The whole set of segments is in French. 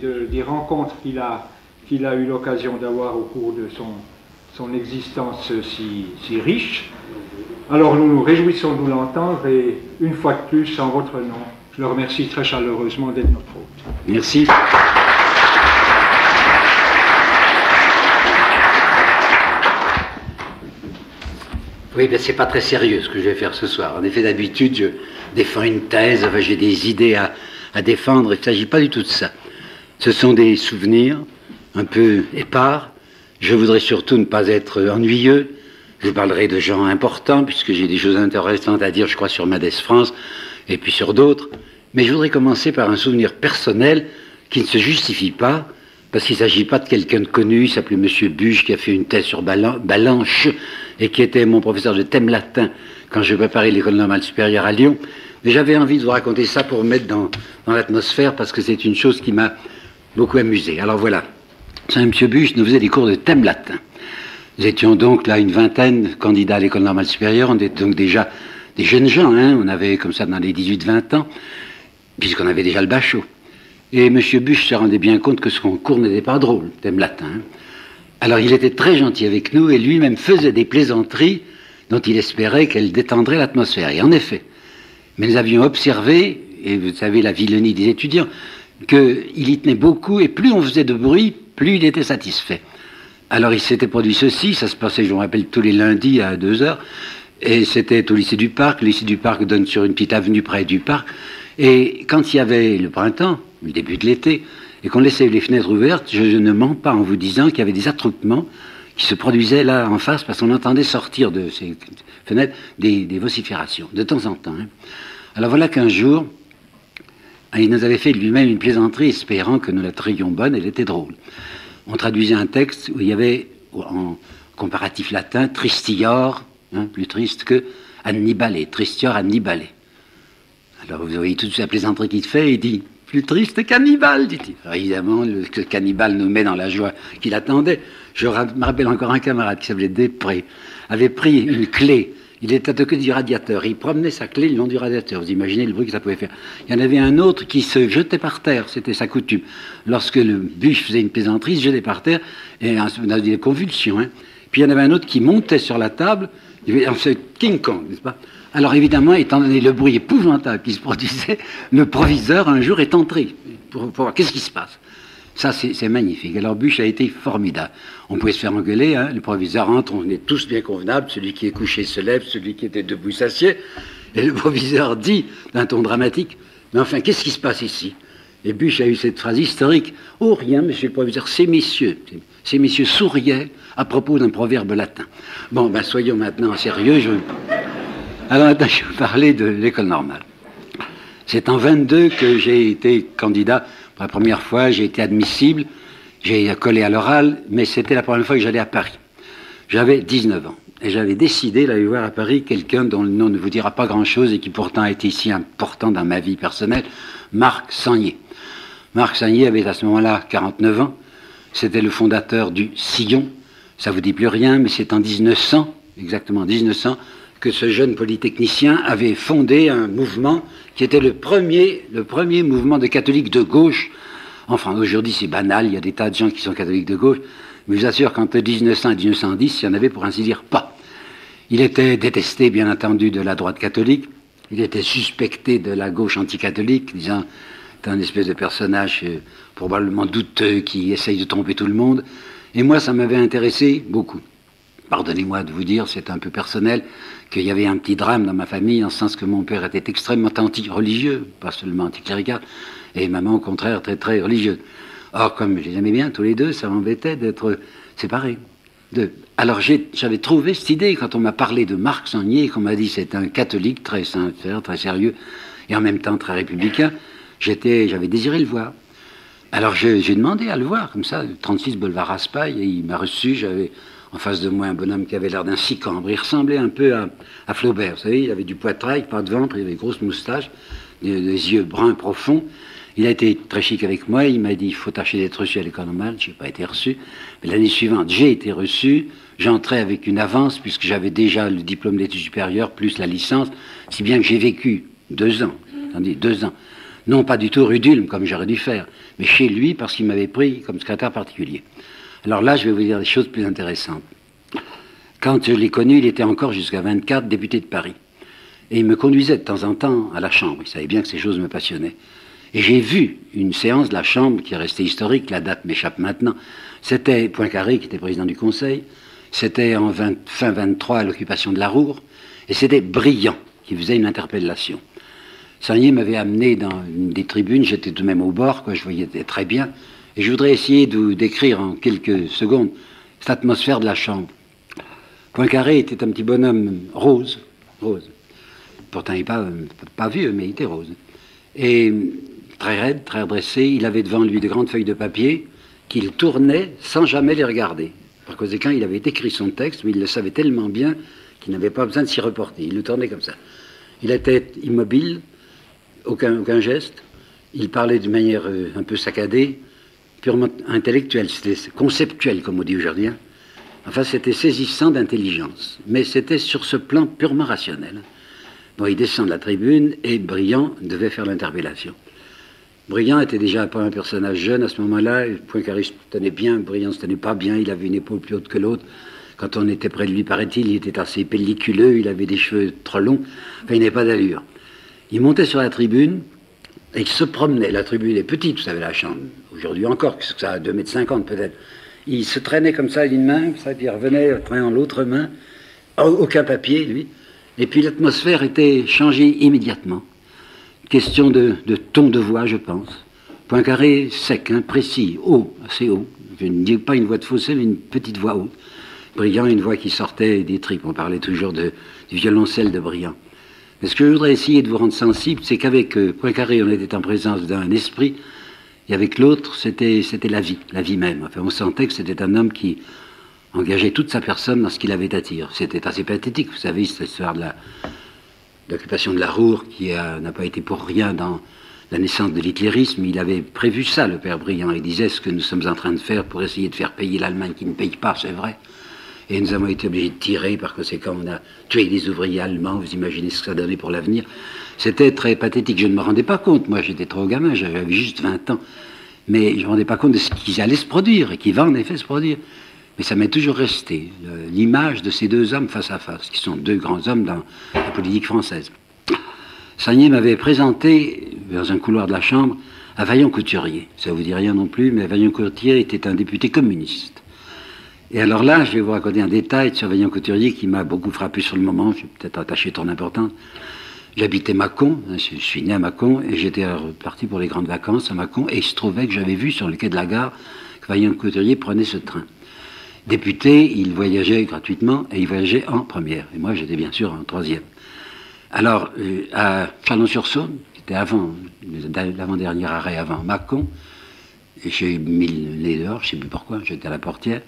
des rencontres qu'il a, qu'il a eu l'occasion d'avoir au cours de son, son existence si, si riche. Alors nous nous réjouissons de l'entendre et une fois de plus, en votre nom, je le remercie très chaleureusement d'être notre hôte. Merci. Oui, ben c'est pas très sérieux ce que je vais faire ce soir. En effet, d'habitude, je défends une thèse, enfin, j'ai des idées à, à défendre, il ne s'agit pas du tout de ça. Ce sont des souvenirs un peu épars. Je voudrais surtout ne pas être ennuyeux. Je parlerai de gens importants, puisque j'ai des choses intéressantes à dire, je crois, sur Madès France, et puis sur d'autres. Mais je voudrais commencer par un souvenir personnel qui ne se justifie pas, parce qu'il ne s'agit pas de quelqu'un de connu, il s'appelait M. Buche, qui a fait une thèse sur Balanche, et qui était mon professeur de thème latin quand je préparais l'école normale supérieure à Lyon. Mais j'avais envie de vous raconter ça pour mettre dans l'atmosphère, parce que c'est une chose qui m'a beaucoup amusé. Alors voilà, M. Buche nous faisait des cours de thème latin. Nous étions donc là une vingtaine de candidats à l'école normale supérieure, on était donc déjà des jeunes gens, hein. on avait comme ça dans les 18-20 ans, puisqu'on avait déjà le bachot. Et M. Buche se rendait bien compte que son cours n'était pas drôle, thème latin. Hein. Alors il était très gentil avec nous et lui-même faisait des plaisanteries dont il espérait qu'elles détendraient l'atmosphère. Et en effet, mais nous avions observé, et vous savez la vilenie des étudiants, qu'il y tenait beaucoup et plus on faisait de bruit, plus il était satisfait. Alors il s'était produit ceci, ça se passait, je me rappelle, tous les lundis à 2 heures, et c'était au lycée du Parc. Le lycée du Parc donne sur une petite avenue près du parc. Et quand il y avait le printemps, le début de l'été, et qu'on laissait les fenêtres ouvertes, je, ne mens pas en vous disant qu'il y avait des attroupements qui se produisaient là en face parce qu'on entendait sortir de ces fenêtres des, vociférations, de temps en temps. Hein. Alors voilà qu'un jour, il nous avait fait lui-même une plaisanterie espérant que nous la trions bonne, elle était drôle. On traduisait un texte où il y avait en comparatif latin tristior, hein, plus triste que annibale, tristior annibale. Alors vous voyez toute la plaisanterie qu'il fait, il dit plus triste cannibale, dit-il. évidemment, le, cannibale nous met dans la joie qu'il attendait. Je me rappelle encore un camarade qui s'appelait Després, avait pris une clé. Il était attaqué du radiateur. Il promenait sa clé le long du radiateur. Vous imaginez le bruit que ça pouvait faire. Il y en avait un autre qui se jetait par terre. C'était sa coutume. Lorsque le bûche faisait une plaisanterie, il se jetait par terre et on a des convulsions. Hein. Puis il y en avait un autre qui montait sur la table. Avait King Kong, n'est-ce pas? Alors évidemment, étant donné le bruit épouvantable qui se produisait, le proviseur un jour est entré pour, voir qu'est-ce qui se passe. Ça, c'est magnifique. Alors Buche a été formidable. On pouvait se faire engueuler, hein. le proviseur entre, on est tous bien convenables, celui qui est couché se lève, celui qui était debout s'assied, et le proviseur dit, d'un ton dramatique, mais enfin, qu'est-ce qui se passe ici? Et Buche a eu cette phrase historique, oh rien, monsieur le proviseur, ces messieurs, ces messieurs souriaient à propos d'un proverbe latin. Bon, ben soyons maintenant sérieux. Alors maintenant, je vais vous parler de l'école normale. C'est en 22 que j'ai été candidat la première fois, j'ai été admissible, j'ai collé à l'oral, mais c'était la première fois que j'allais à Paris. J'avais 19 ans et j'avais décidé d'aller voir à Paris quelqu'un dont le nom ne vous dira pas grand-chose et qui pourtant a été ici important dans ma vie personnelle, Marc Sagnier. Marc Sagnier avait à ce moment-là 49 ans, c'était le fondateur du Sillon, ça vous dit plus rien, mais c'est en 1900, exactement 1900, que ce jeune polytechnicien avait fondé un mouvement qui était le premier, le premier mouvement de catholiques de gauche. Enfin, aujourd'hui, c'est banal, il y a des tas de gens qui sont catholiques de gauche, mais je vous assure qu'entre 1900 et 1910, il y en avait pour ainsi dire pas. Il était détesté, bien entendu, de la droite catholique, il était suspecté de la gauche anticatholique, disant c'est un espèce de personnage euh, probablement douteux qui essaye de tromper tout le monde. Et moi, ça m'avait intéressé beaucoup. Pardonnez-moi de vous dire, c'est un peu personnel, qu'il y avait un petit drame dans ma famille, en sens que mon père était extrêmement anti-religieux, pas seulement anticlérical, et maman, au contraire, très très religieuse. Or, comme je les aimais bien tous les deux, ça m'embêtait d'être séparés. Alors j'avais trouvé cette idée quand on m'a parlé de Marc Sagnier, qu'on m'a dit c'est un catholique très sincère, très sérieux, et en même temps très républicain, j'avais désiré le voir. Alors j'ai demandé à le voir, comme ça, 36 boulevard Raspail, et il m'a reçu, j'avais en face de moi un bonhomme qui avait l'air d'un sicambre. Il ressemblait un peu à, Flaubert, vous savez, il avait du poitrail, pas de ventre, il avait une grosse moustache, des, yeux bruns profonds. Il a été très chic avec moi, il m'a dit il faut tâcher d'être reçu à l'école normale, je n'ai pas été reçu. Mais l'année suivante, j'ai été reçu, j'entrais avec une avance puisque j'avais déjà le diplôme d'études supérieures plus la licence, si bien que j'ai vécu deux ans, deux ans, Non pas du tout rue d'Ulm, comme j'aurais dû faire, mais chez lui, parce qu'il m'avait pris comme secrétaire particulier. Alors là, je vais vous dire des choses plus intéressantes. Quand je l'ai connu, il était encore jusqu'à 24 député de Paris. Et il me conduisait de temps en temps à la Chambre. Il savait bien que ces choses me passionnaient. Et j'ai vu une séance de la Chambre qui est restée historique, la date m'échappe maintenant. C'était Poincaré qui était président du Conseil, c'était en fin 23 à l'occupation de la Roure, et c'était Brillant qui faisait une interpellation. Sagnier m'avait amené dans une des tribunes, j'étais tout de même au bord, quoi, je voyais très bien, et je voudrais essayer de décrire en quelques secondes cette atmosphère de la chambre. Poincaré était un petit bonhomme rose, rose. Pourtant, il n'est pas, pas vieux, mais il était rose. Et très raide, très redressé, il avait devant lui de grandes feuilles de papier qu'il tournait sans jamais les regarder. Par conséquent, il avait écrit son texte, mais il le savait tellement bien qu'il n'avait pas besoin de s'y reporter. Il le tournait comme ça. Il était immobile, aucun, aucun geste. Il parlait d'une manière euh, un peu saccadée, purement intellectuelle, c'était conceptuel, comme on dit aujourd'hui. Hein. Enfin, c'était saisissant d'intelligence, mais c'était sur ce plan purement rationnel. Bon, il descend de la tribune et Briand devait faire l'interpellation. Briand était déjà un personnage jeune à ce moment-là. Poincaré se tenait bien, Briand se tenait pas bien. Il avait une épaule plus haute que l'autre. Quand on était près de lui, paraît-il, il était assez pelliculeux. Il avait des cheveux trop longs. Enfin, il n'avait pas d'allure. Il montait sur la tribune et il se promenait. La tribune est petite, vous savez, la chambre. Aujourd'hui encore, que ça a 2 mètres 50 peut-être. Il se traînait comme ça d'une main, puis il revenait traînant l'autre main. Aucun papier, lui. Et puis l'atmosphère était changée immédiatement. Question de, ton de voix, je pense. Poincaré sec, hein, précis, haut, assez haut. Je ne dis pas une voix de fossé, mais une petite voix haute. Brillant, une voix qui sortait des tripes. On parlait toujours du violoncelle de Brillant. Mais ce que je voudrais essayer de vous rendre sensible, c'est qu'avec euh, Poincaré, on était en présence d'un esprit, et avec l'autre, c'était, la vie, la vie même. Enfin, on sentait que c'était un homme qui engageait toute sa personne dans ce qu'il avait à dire. C'était assez pathétique, vous savez, cette histoire de l'occupation de la Roure, qui n'a pas été pour rien dans la naissance de l'hitlérisme, il avait prévu ça, le père Briand. Il disait ce que nous sommes en train de faire pour essayer de faire payer l'Allemagne qui ne paye pas, c'est vrai. Et nous avons été obligés de tirer, par conséquent, on a tué des ouvriers allemands, vous imaginez ce que ça donnait pour l'avenir. C'était très pathétique, je ne me rendais pas compte, moi j'étais trop gamin, j'avais juste 20 ans. Mais je ne me rendais pas compte de ce qui allait se produire, et qui va en effet se produire. Mais ça m'est toujours resté, l'image de ces deux hommes face à face, qui sont deux grands hommes dans la politique française. Sagnier m'avait présenté, dans un couloir de la Chambre, à Vaillant Couturier. Ça vous dit rien non plus, mais Vaillant Couturier était un député communiste. Et alors là, je vais vous raconter un détail sur Vaillant Couturier qui m'a beaucoup frappé sur le moment, je vais peut-être attaché ton importance. J'habitais Mâcon, hein, je suis né à Mâcon, et j'étais reparti pour les grandes vacances à Mâcon, et il se trouvait que j'avais vu sur le quai de la gare que Vaillant Couturier prenait ce train député, il voyageait gratuitement et il voyageait en première. Et moi, j'étais bien sûr en troisième. Alors, euh, à Chalon-sur-Saône, qui était avant, l'avant-dernier arrêt avant Mâcon, et j'ai mis le nez dehors, je ne sais plus pourquoi, j'étais à la portière,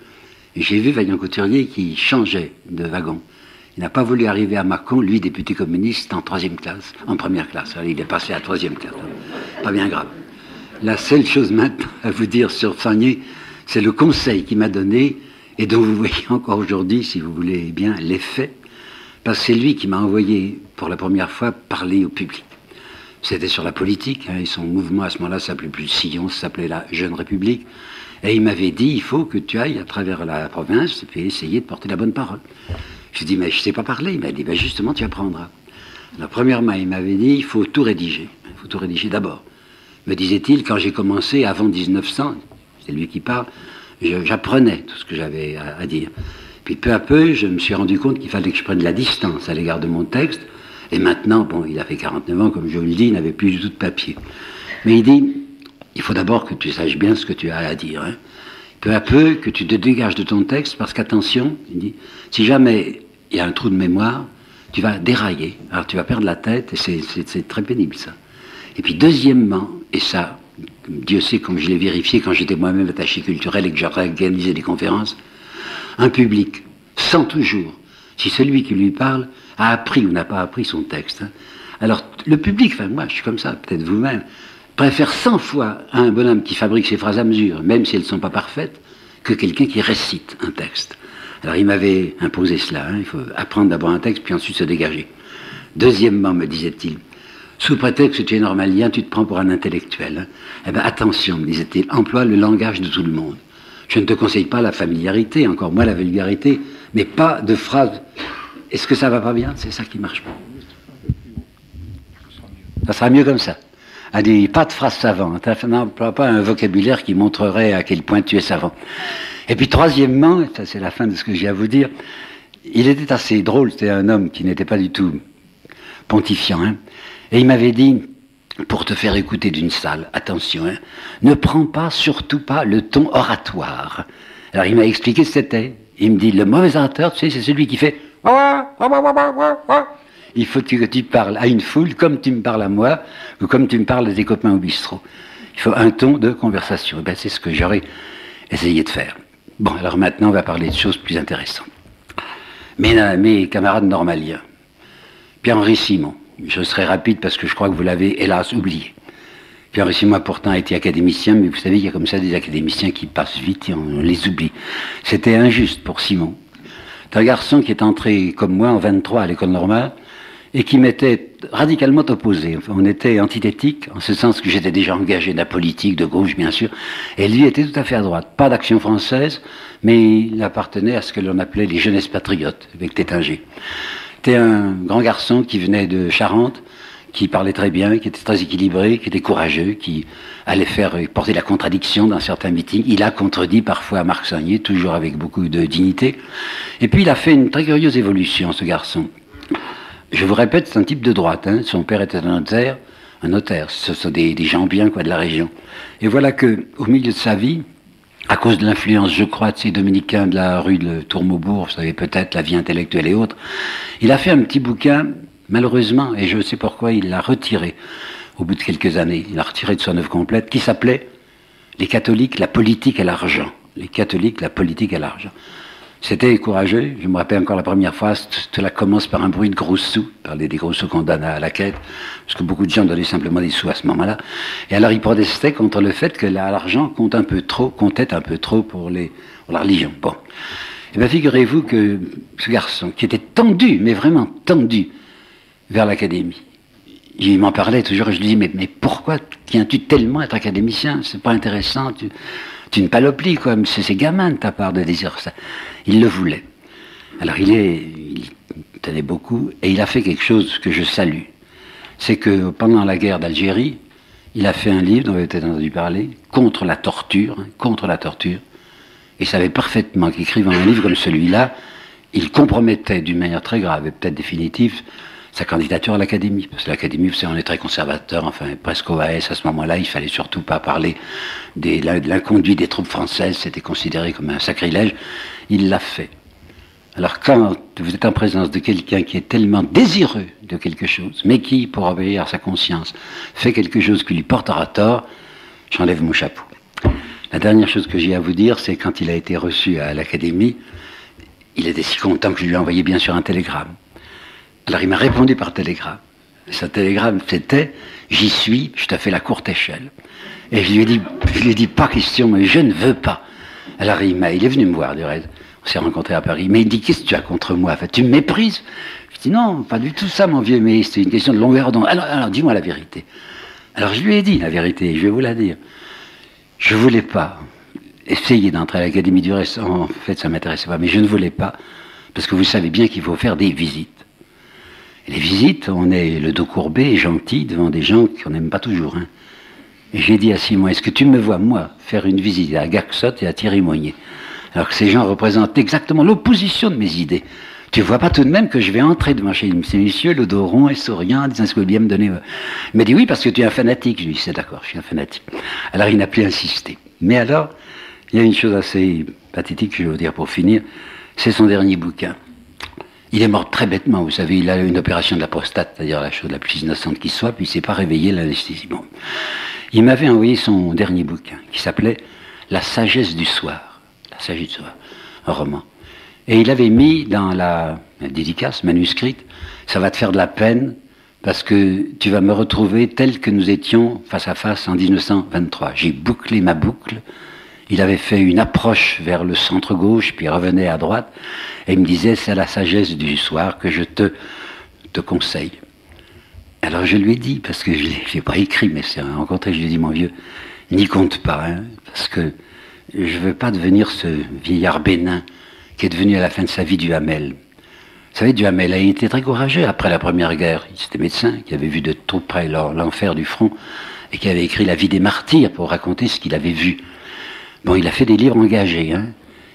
j'ai vu Vaillant Couturier qui changeait de wagon. Il n'a pas voulu arriver à Mâcon, lui, député communiste, en troisième classe, en première classe. il est passé à troisième classe. Pas bien grave. La seule chose maintenant à vous dire sur Sagné, c'est le conseil qu'il m'a donné et dont vous voyez encore aujourd'hui, si vous voulez bien, l'effet, parce que c'est lui qui m'a envoyé pour la première fois parler au public. C'était sur la politique, hein, et son mouvement à ce moment-là s'appelait plus Sillon, s'appelait la Jeune République, et il m'avait dit, il faut que tu ailles à travers la province et essayer de porter la bonne parole. Je dis, mais je ne sais pas parler. Il m'a dit, ben justement, tu apprendras. La premièrement, il m'avait dit, il faut tout rédiger. Il faut tout rédiger d'abord. Me disait-il, quand j'ai commencé, avant 1900, c'est lui qui parle, j'apprenais tout ce que j'avais à, dire. Puis peu à peu, je me suis rendu compte qu'il fallait que je prenne la distance à l'égard de mon texte. Et maintenant, bon, il a fait 49 ans, comme je vous le dis, il n'avait plus du tout de papier. Mais il dit, il faut d'abord que tu saches bien ce que tu as à dire. Hein. Peu à peu, que tu te dégages de ton texte, parce qu'attention, si jamais il y a un trou de mémoire, tu vas dérailler. Alors tu vas perdre la tête, et c'est très pénible ça. Et puis deuxièmement, et ça, Dieu sait comme je l'ai vérifié quand j'étais moi-même attaché culturel et que j'organisais des conférences, un public sent toujours si celui qui lui parle a appris ou n'a pas appris son texte. Hein. Alors le public, enfin moi je suis comme ça, peut-être vous-même, préfère 100 fois un bonhomme qui fabrique ses phrases à mesure, même si elles ne sont pas parfaites, que quelqu'un qui récite un texte. Alors il m'avait imposé cela, hein. il faut apprendre d'abord un texte puis ensuite se dégager. Deuxièmement, me disait-il, sous prétexte que tu es normalien, tu te prends pour un intellectuel. Hein. Eh bien, attention, me disait-il, emploie le langage de tout le monde. Je ne te conseille pas la familiarité, encore moins la vulgarité, mais pas de phrases. Est-ce que ça va pas bien? C'est ça qui marche pas. Ça sera mieux comme ça. A dit, pas de phrases savantes, n'emploie pas un vocabulaire qui montrerait à quel point tu es savant. Et puis troisièmement, ça c'est la fin de ce que j'ai à vous dire, il était assez drôle, c'était un homme qui n'était pas du tout pontifiant, hein. et il m'avait dit, pour te faire écouter d'une salle, attention, hein, ne prends pas, surtout pas, le ton oratoire. Alors il m'a expliqué ce que c'était. Il me dit, le mauvais orateur, tu sais, c'est celui qui fait... Il faut que tu parles à une foule comme tu me parles à moi, ou comme tu me parles à tes copains au bistrot. Il faut un ton de conversation. Eh ben, c'est ce que j'aurais essayé de faire. Bon, alors maintenant, on va parler de choses plus intéressantes. Mes, camarades normaliens, Pierre-Henri Simon, je serai rapide parce que je crois que vous l'avez hélas oublié. Pierre-Henri Simon a pourtant été académicien, mais vous savez, il y a comme ça des académiciens qui passent vite et on les oublie. C'était injuste pour Simon. C'est un garçon qui est entré, comme moi, en 23 à l'école normale, et qui m'était radicalement opposé. on était antithétique, en ce sens que j'étais déjà engagé dans la politique, de gauche bien sûr, et lui était tout à fait à droite. Pas d'action française, mais il appartenait à ce que l'on appelait les jeunesses patriotes, avec Tétinger. C'était un grand garçon qui venait de Charente, qui parlait très bien, qui était très équilibré, qui était courageux, qui allait faire porter la contradiction dans certains meetings. Il a contredit parfois Marc Sagnier, toujours avec beaucoup de dignité. Et puis il a fait une très curieuse évolution, ce garçon. Je vous répète, c'est un type de droite. Hein. Son père était un notaire. Un notaire, ce sont des, gens bien quoi, de la région. Et voilà que, au milieu de sa vie, à cause de l'influence, je crois, de ces dominicains de la rue de Tourmaubourg, vous savez peut-être, la vie intellectuelle et autres, il a fait un petit bouquin, malheureusement, et je sais pourquoi, il l'a retiré au bout de quelques années. Il l'a retiré de son œuvre complète, qui s'appelait Les catholiques, la politique et l'argent. Les catholiques, la politique et l'argent. C'était courageux. Je me rappelle encore la première fois, cela commence par un bruit de gros sous, parler des gros sous qu'on donne à la quête, parce que beaucoup de gens donnaient simplement des sous à ce moment-là. Et alors ils protestaient contre le fait que l'argent compte un peu trop, comptait un peu trop pour, les, pour la religion. Bon. Eh bien figurez-vous que ce garçon, qui était tendu, mais vraiment tendu, vers l'académie, il m'en parlait toujours je lui dis, mais, pourquoi tiens-tu tellement à être académicien? C'est pas intéressant. C'est une paloplie, quoi. C'est gamin de ta part de dire ça. Il le voulait. Alors il est, il tenait beaucoup, et il a fait quelque chose que je salue. C'est que pendant la guerre d'Algérie, il a fait un livre dont vous avez peut-être entendu parler, contre la torture, hein, contre la torture. Il savait parfaitement qu'écrivant un livre comme celui-là, il compromettait d'une manière très grave et peut-être définitive sa candidature à l'Académie. Parce que l'Académie, vous savez, on est très conservateur, enfin presque au AS à ce moment-là, il fallait surtout pas parler de l'inconduit des troupes françaises, c'était considéré comme un sacrilège. Il l'a fait. Alors quand vous êtes en présence de quelqu'un qui est tellement désireux de quelque chose, mais qui, pour obéir à sa conscience, fait quelque chose qui lui portera tort, j'enlève mon chapeau. La dernière chose que j'ai à vous dire, c'est quand il a été reçu à l'Académie, il était si content que je lui ai envoyé bien sûr un télégramme. Alors il m'a répondu par télégramme. Ce télégramme, c'était J'y suis, je te fais la courte échelle. Et je lui ai dit, je lui ai dit pas question, mais je ne veux pas. Alors il, est venu me voir, du reste. On s'est rencontrés à Paris. Mais il dit Qu'est-ce que tu as contre moi Tu me méprises? Je dis Non, pas du tout ça, mon vieux, mais c'est une question de longueur d'onde. Alors, dis-moi la vérité. Alors je lui ai dit la vérité, je vais vous la dire. Je voulais pas essayer d'entrer à l'Académie du reste. En fait, ça m'intéressait pas, mais je ne voulais pas, parce que vous savez bien qu'il faut faire des visites les visites, on est le dos courbé et gentil devant des gens qu'on n'aime pas toujours. Hein. J'ai dit à Simon, est-ce que tu me vois, moi, faire une visite à Gaxot et à Thierry Moignet Alors que ces gens représentent exactement l'opposition de mes idées. Tu vois pas tout de même que je vais entrer devant chez ces messieurs, le dos rond et souriant, disant ce que vous me donner. Il m'a dit oui, parce que tu es un fanatique. Je lui ai dit, c'est d'accord, je suis un fanatique. Alors il n'a plus insisté. Mais alors, il y a une chose assez pathétique que je vais vous dire pour finir, c'est son dernier bouquin. Il est mort très bêtement, vous savez, il a eu une opération de la prostate, c'est-à-dire la chose la plus innocente qui soit, puis il s'est pas réveillé l'anesthésie. Il m'avait envoyé son dernier bouquin, qui s'appelait La sagesse du soir. La sagesse du soir, un roman. Et il avait mis dans la, dédicace manuscrite, ça va te faire de la peine, parce que tu vas me retrouver tel que nous étions face à face en 1923. J'ai bouclé ma boucle, il avait fait une approche vers le centre-gauche, puis revenait à droite, et il me disait, c'est la sagesse du soir que je te, conseille. Alors je lui ai dit, parce que je l'ai pas écrit, mais c'est rencontré, je lui ai dit, mon vieux, n'y compte pas, hein, parce que je veux pas devenir ce vieillard bénin qui est devenu à la fin de sa vie du Hamel. Vous savez, Duhamel a été très courageux après la Première Guerre. Il était médecin, qui avait vu de tout près l'enfer du front, et qui avait écrit La vie des martyrs pour raconter ce qu'il avait vu. Bon, il a fait des livres engagés, hein.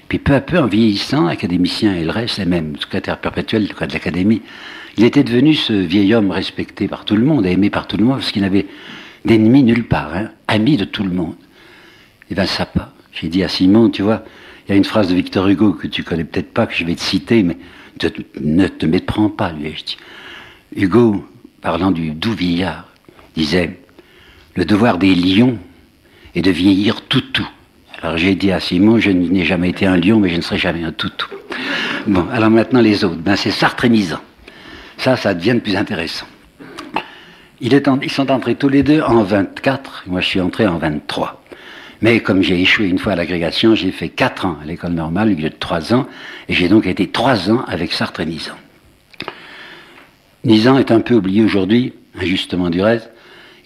Puis peu à peu, en vieillissant, académicien et le reste, et même secrétaire perpétuel de l'Académie, il était devenu ce vieil homme respecté par tout le monde, aimé par tout le monde, parce qu'il n'avait d'ennemis nulle part, hein, ami de tout le monde. Et ben ça pas. J'ai dit à Simon, tu vois, il y a une phrase de Victor Hugo que tu connais peut-être pas, que je vais te citer, mais ne te méprends pas, lui ai dit. Hugo, parlant du doux vieillard, disait Le devoir des lions est de vieillir tout tout. Alors j'ai dit à Simon, je n'ai jamais été un lion, mais je ne serai jamais un toutou. Bon, alors maintenant les autres, ben c'est Sartre et Nizan. Ça, ça devient de plus intéressant. ils sont entrés tous les deux en 24, moi je suis entré en 23. Mais comme j'ai échoué une fois à l'agrégation, j'ai fait 4 ans à l'école normale au lieu de 3 ans, et j'ai donc été 3 ans avec Sartre et Nizan. Nizan est un peu oublié aujourd'hui, injustement du reste,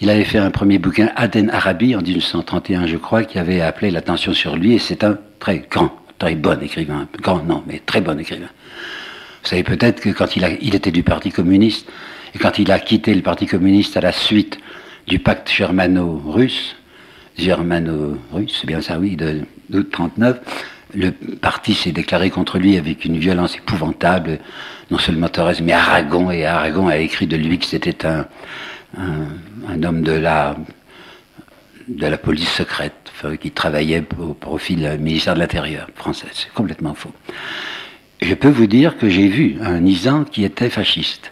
il avait fait un premier bouquin, Aden Arabi, en 1931, je crois, qui avait appelé l'attention sur lui, et c'est un très grand, très bon écrivain. Grand, non, mais très bon écrivain. Vous savez peut-être que quand il, était du Parti communiste, et quand il a quitté le Parti communiste à la suite du pacte germano-russe, germano-russe, c'est bien ça, oui, de d'août 39, le parti s'est déclaré contre lui avec une violence épouvantable, non seulement Thorez, mais Aragon, et Aragon a écrit de lui que c'était un, un, homme de la, de la police secrète, qui travaillait au profit du ministère de l'Intérieur français. C'est complètement faux. Je peux vous dire que j'ai vu un Nizan qui était fasciste.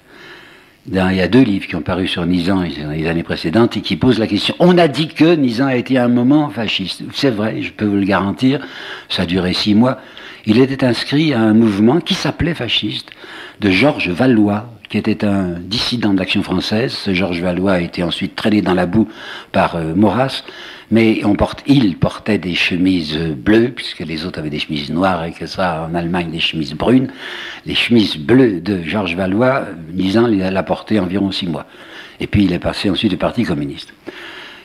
il y a deux livres qui ont paru sur Nizan dans les années précédentes et qui posent la question. On a dit que Nizan a été un moment fasciste. C'est vrai, je peux vous le garantir. Ça a duré six mois. Il était inscrit à un mouvement qui s'appelait fasciste de Georges Valois, qui était un dissident de l'action française. Georges Valois a été ensuite traîné dans la boue par euh, Maurras, mais il portait des chemises bleues, puisque les autres avaient des chemises noires et que ça, en Allemagne, des chemises brunes. Les chemises bleues de Georges Valois, Nizan l'a porté environ six mois. Et puis il est passé ensuite au Parti communiste.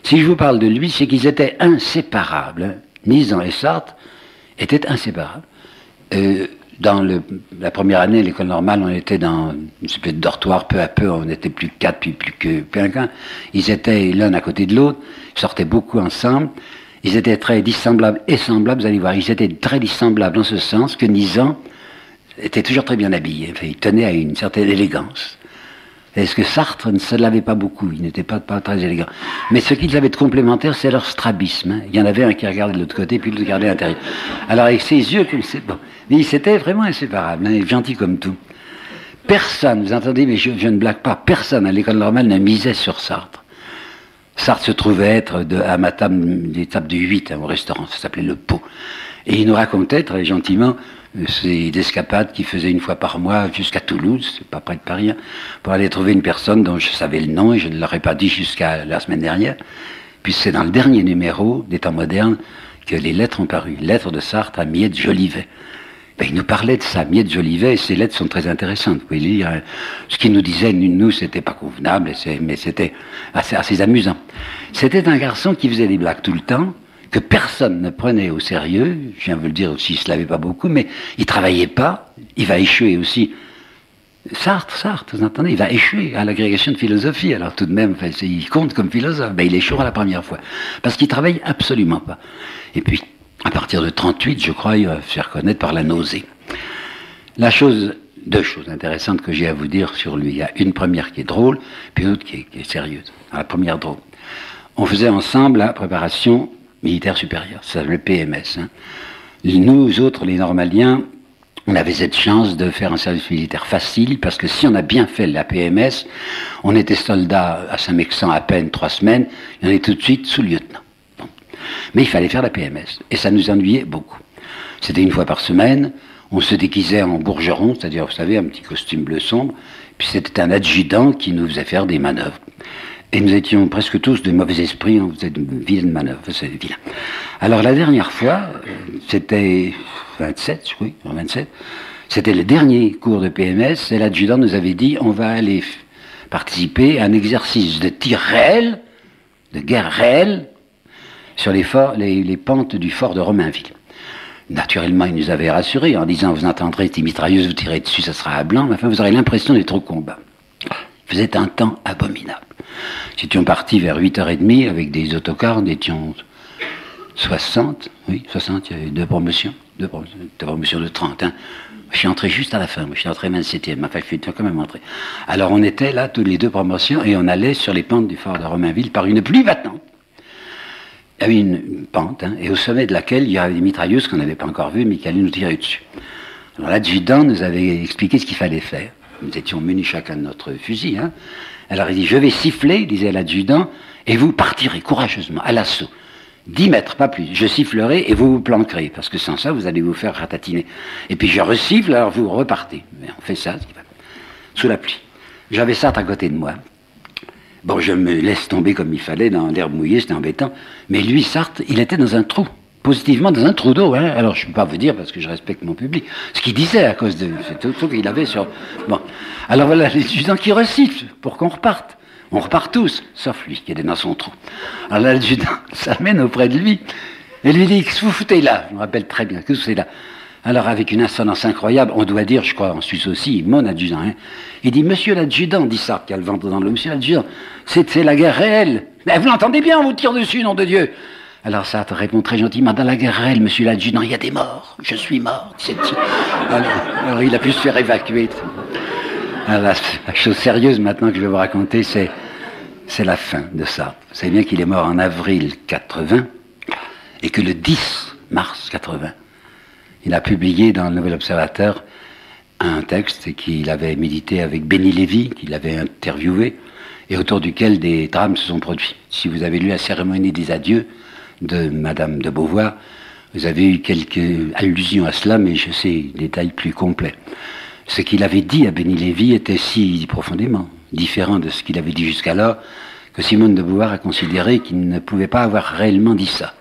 Si je vous parle de lui, c'est qu'ils étaient inséparables. Nizan et Sartre étaient inséparables. Euh, dans la première année, l'école normale, on était dans une espèce de dortoir, peu à peu, on n'était plus quatre, puis plus que qu'un. Ils étaient l'un à côté de l'autre, ils sortaient beaucoup ensemble. Ils étaient très dissemblables et semblables, vous allez voir, ils étaient très dissemblables en ce sens que Nizan était toujours très bien habillé. Il tenait à une certaine élégance. Est-ce que Sartre ne se l'avait pas beaucoup? Il n'était pas, très élégant. Mais ce qu'ils avaient de complémentaire, c'est leur strabisme. Hein. Il y en avait un qui regardait de l'autre côté, puis l'autre regardait l'intérieur. Alors avec ses yeux, bon. mais c'était vraiment inséparable, hein, gentil comme tout. Personne, vous entendez, mais je, ne blague pas, personne à l'école normale ne misait sur Sartre. Sartre se trouvait être de, à ma table, l'étape du 8, hein, au restaurant, ça s'appelait Le Pot. Et il nous racontait très gentiment c'est escapades qu'il faisait une fois par mois jusqu'à Toulouse, c'est pas près de Paris, hein, pour aller trouver une personne dont je savais le nom et je ne l'aurais pas dit jusqu'à la semaine dernière. Puis c'est dans le dernier numéro des temps modernes que les lettres ont paru. Lettres de Sartre à Miette Jolivet. Ben, il nous parlait de ça, Miette Jolivet, et ces lettres sont très intéressantes. Vous pouvez lire hein. ce qu'il nous disait, nous, c'était pas convenable, mais c'était assez amusant. C'était un garçon qui faisait des blagues tout le temps, que personne ne prenait au sérieux, je viens de vous le dire aussi, il se l'avait pas beaucoup, mais il travaillait pas, il va échouer aussi. Sartre, Sartre, vous entendez, il va échouer à l'agrégation de philosophie, alors tout de même, il compte comme philosophe, ben, il échouera la première fois, parce qu'il travaille absolument pas. Et puis, à partir de 38, je crois, il va se faire connaître par la nausée. La chose, deux choses intéressantes que j'ai à vous dire sur lui. Il y a une première qui est drôle, puis une autre qui est sérieuse. La première drôle. On faisait ensemble la préparation militaire supérieur, ça le PMS. Hein. Nous autres, les normaliens, on avait cette chance de faire un service militaire facile, parce que si on a bien fait la PMS, on était soldat à Saint-Mexan à peine trois semaines, et on est tout de suite sous-lieutenant. Mais il fallait faire la PMS, et ça nous ennuyait beaucoup. C'était une fois par semaine, on se déguisait en bourgeron, c'est-à-dire, vous savez, un petit costume bleu sombre, puis c'était un adjudant qui nous faisait faire des manœuvres. Et nous étions presque tous de mauvais esprits, on faisait de vilaines manœuvres, c'est vilain. Alors la dernière fois, c'était 27, oui, 27, c'était le dernier cours de PMS, et l'adjudant nous avait dit, on va aller participé à un exercice de tir réel, de guerre réelle, sur les, pentes du fort de Romainville. Naturellement, il nous avait rassurés en disant Vous entendrez des mitrailleuses, vous tirez dessus, ça sera à blanc, mais enfin, vous aurez l'impression d'être au combat. Il faisait un temps abominable. Nous étions partis vers 8h30 avec des autocars, nous étions 60, oui, 60, il y avait deux promotions, deux promotions, de 30. Hein. Je suis entré juste à la fin, je suis entré 27e, enfin je suis quand même entré. Alors on était là, tous les deux promotions, et on allait sur les pentes du fort de Romainville par une pluie battante. Il y avait une, pente, hein, et au sommet de laquelle il y avait des mitrailleuses qu'on n'avait pas encore vues, mais qui allaient nous tirer dessus. Alors l'adjudant nous avait expliqué ce qu'il fallait faire. Nous étions munis chacun de notre fusil. Hein. Alors il dit, je vais siffler, disait l'adjudant, et vous partirez courageusement à l'assaut. 10 mètres, pas plus. Je sifflerai et vous vous planquerez, parce que sans ça, vous allez vous faire ratatiner. Et puis je resiffle, alors vous repartez. Mais on fait ça, sous la pluie. J'avais ça à côté de moi. Bon, je me laisse tomber comme il fallait dans l'herbe mouillée, c'était embêtant. Mais lui, Sartre, il était dans un trou, positivement dans un trou d'eau. Hein. Alors je ne peux pas vous dire, parce que je respecte mon public, ce qu'il disait à cause de tout qu'il avait sur... Bon. Alors voilà, les qui recitent pour qu'on reparte. On repart tous, sauf lui qui est dans son trou. Alors l'adjudant s'amène auprès de lui et lui dit que vous foutez là? Je me rappelle très bien, que vous foutez là? Alors avec une insolence incroyable, on doit dire, je crois en Suisse aussi, mon adjudant, hein, il dit Monsieur l'adjudant, dit ça, qui a le ventre dans l'eau, Monsieur l'adjudant, c'est la guerre réelle. Vous l'entendez bien, on vous tire dessus, nom de Dieu. Alors ça répond très gentiment, dans la guerre monsieur l'adjudant, il y a des morts, je suis mort. Alors, alors, il a pu se faire évacuer. Alors, la, chose sérieuse maintenant que je vais vous raconter, c'est c'est la fin de ça. Vous savez bien qu'il est mort en avril 80 et que le 10 mars 80, il a publié dans le Nouvel Observateur un texte qu'il avait médité avec Benny Lévy, qu'il avait interviewé, et autour duquel des drames se sont produits. Si vous avez lu la cérémonie des adieux de Madame de Beauvoir, vous avez eu quelques allusions à cela, mais je sais des détails plus complets. Ce qu'il avait dit à Benny Lévy était si profondément différent de ce qu'il avait dit jusqu'alors, que Simone de Beauvoir a considéré qu'il ne pouvait pas avoir réellement dit ça.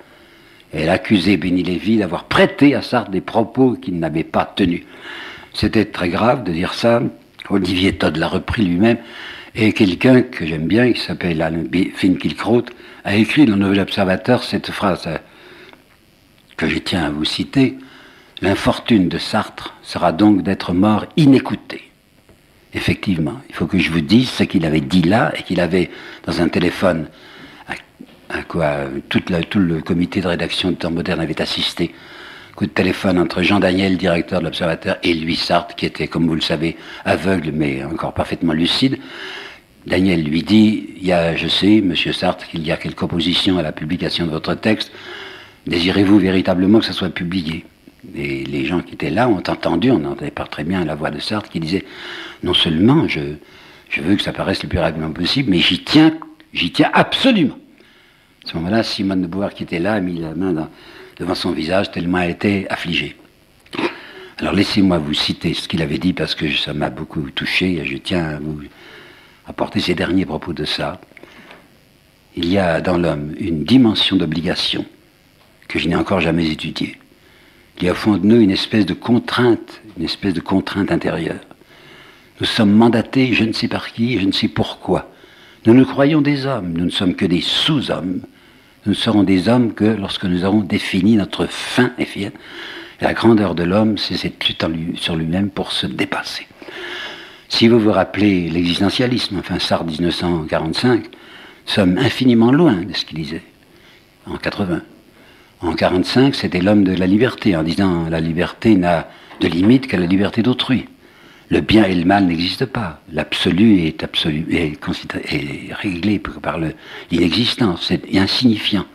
Elle accusait Béni Lévy d'avoir prêté à Sartre des propos qu'il n'avait pas tenus. C'était très grave de dire ça. Olivier Todd l'a repris lui-même. Et quelqu'un que j'aime bien, qui s'appelle Alain Finkielkraut, a écrit dans le Nouvel Observateur cette phrase euh, que je tiens à vous citer. L'infortune de Sartre sera donc d'être mort inécouté. Effectivement, il faut que je vous dise ce qu'il avait dit là et qu'il avait dans un téléphone à, quoi tout le comité de rédaction de Temps Moderne avait assisté. Coup de téléphone entre Jean Daniel, directeur de l'Observateur, et Louis Sartre, qui était, comme vous le savez, aveugle mais encore parfaitement lucide. Daniel lui dit Il je sais, monsieur Sartre, qu'il y a quelques oppositions à la publication de votre texte. Désirez-vous véritablement que ça soit publié? Et les gens qui étaient là ont entendu, on n'entendait pas très bien la voix de Sartre qui disait non seulement je, je veux que ça paraisse le plus rapidement possible, mais j'y tiens, j'y tiens absolument. À ce moment-là, Simone de Beauvoir, qui était là, a mis la main devant son visage, tellement elle était affligée. Alors laissez-moi vous citer ce qu'il avait dit, parce que ça m'a beaucoup touché, et je tiens à vous apporter ces derniers propos de ça. Il y a dans l'homme une dimension d'obligation que je n'ai encore jamais étudiée. Il y a au fond de nous une espèce de contrainte, une espèce de contrainte intérieure. Nous sommes mandatés, je ne sais par qui, je ne sais pourquoi. Nous nous croyons des hommes, nous ne sommes que des sous-hommes. Nous ne serons des hommes que lorsque nous aurons défini notre fin. Et la grandeur de l'homme, c'est cette lutte sur lui-même pour se dépasser. Si vous vous rappelez l'existentialisme, enfin Sartre 1945, nous sommes infiniment loin de ce qu'il disait en 80. En 45, c'était l'homme de la liberté, en disant la liberté n'a de limite qu'à la liberté d'autrui. Le bien et le mal n'existent pas. L'absolu est, absolu, réglé par l'inexistence, c'est insignifiant.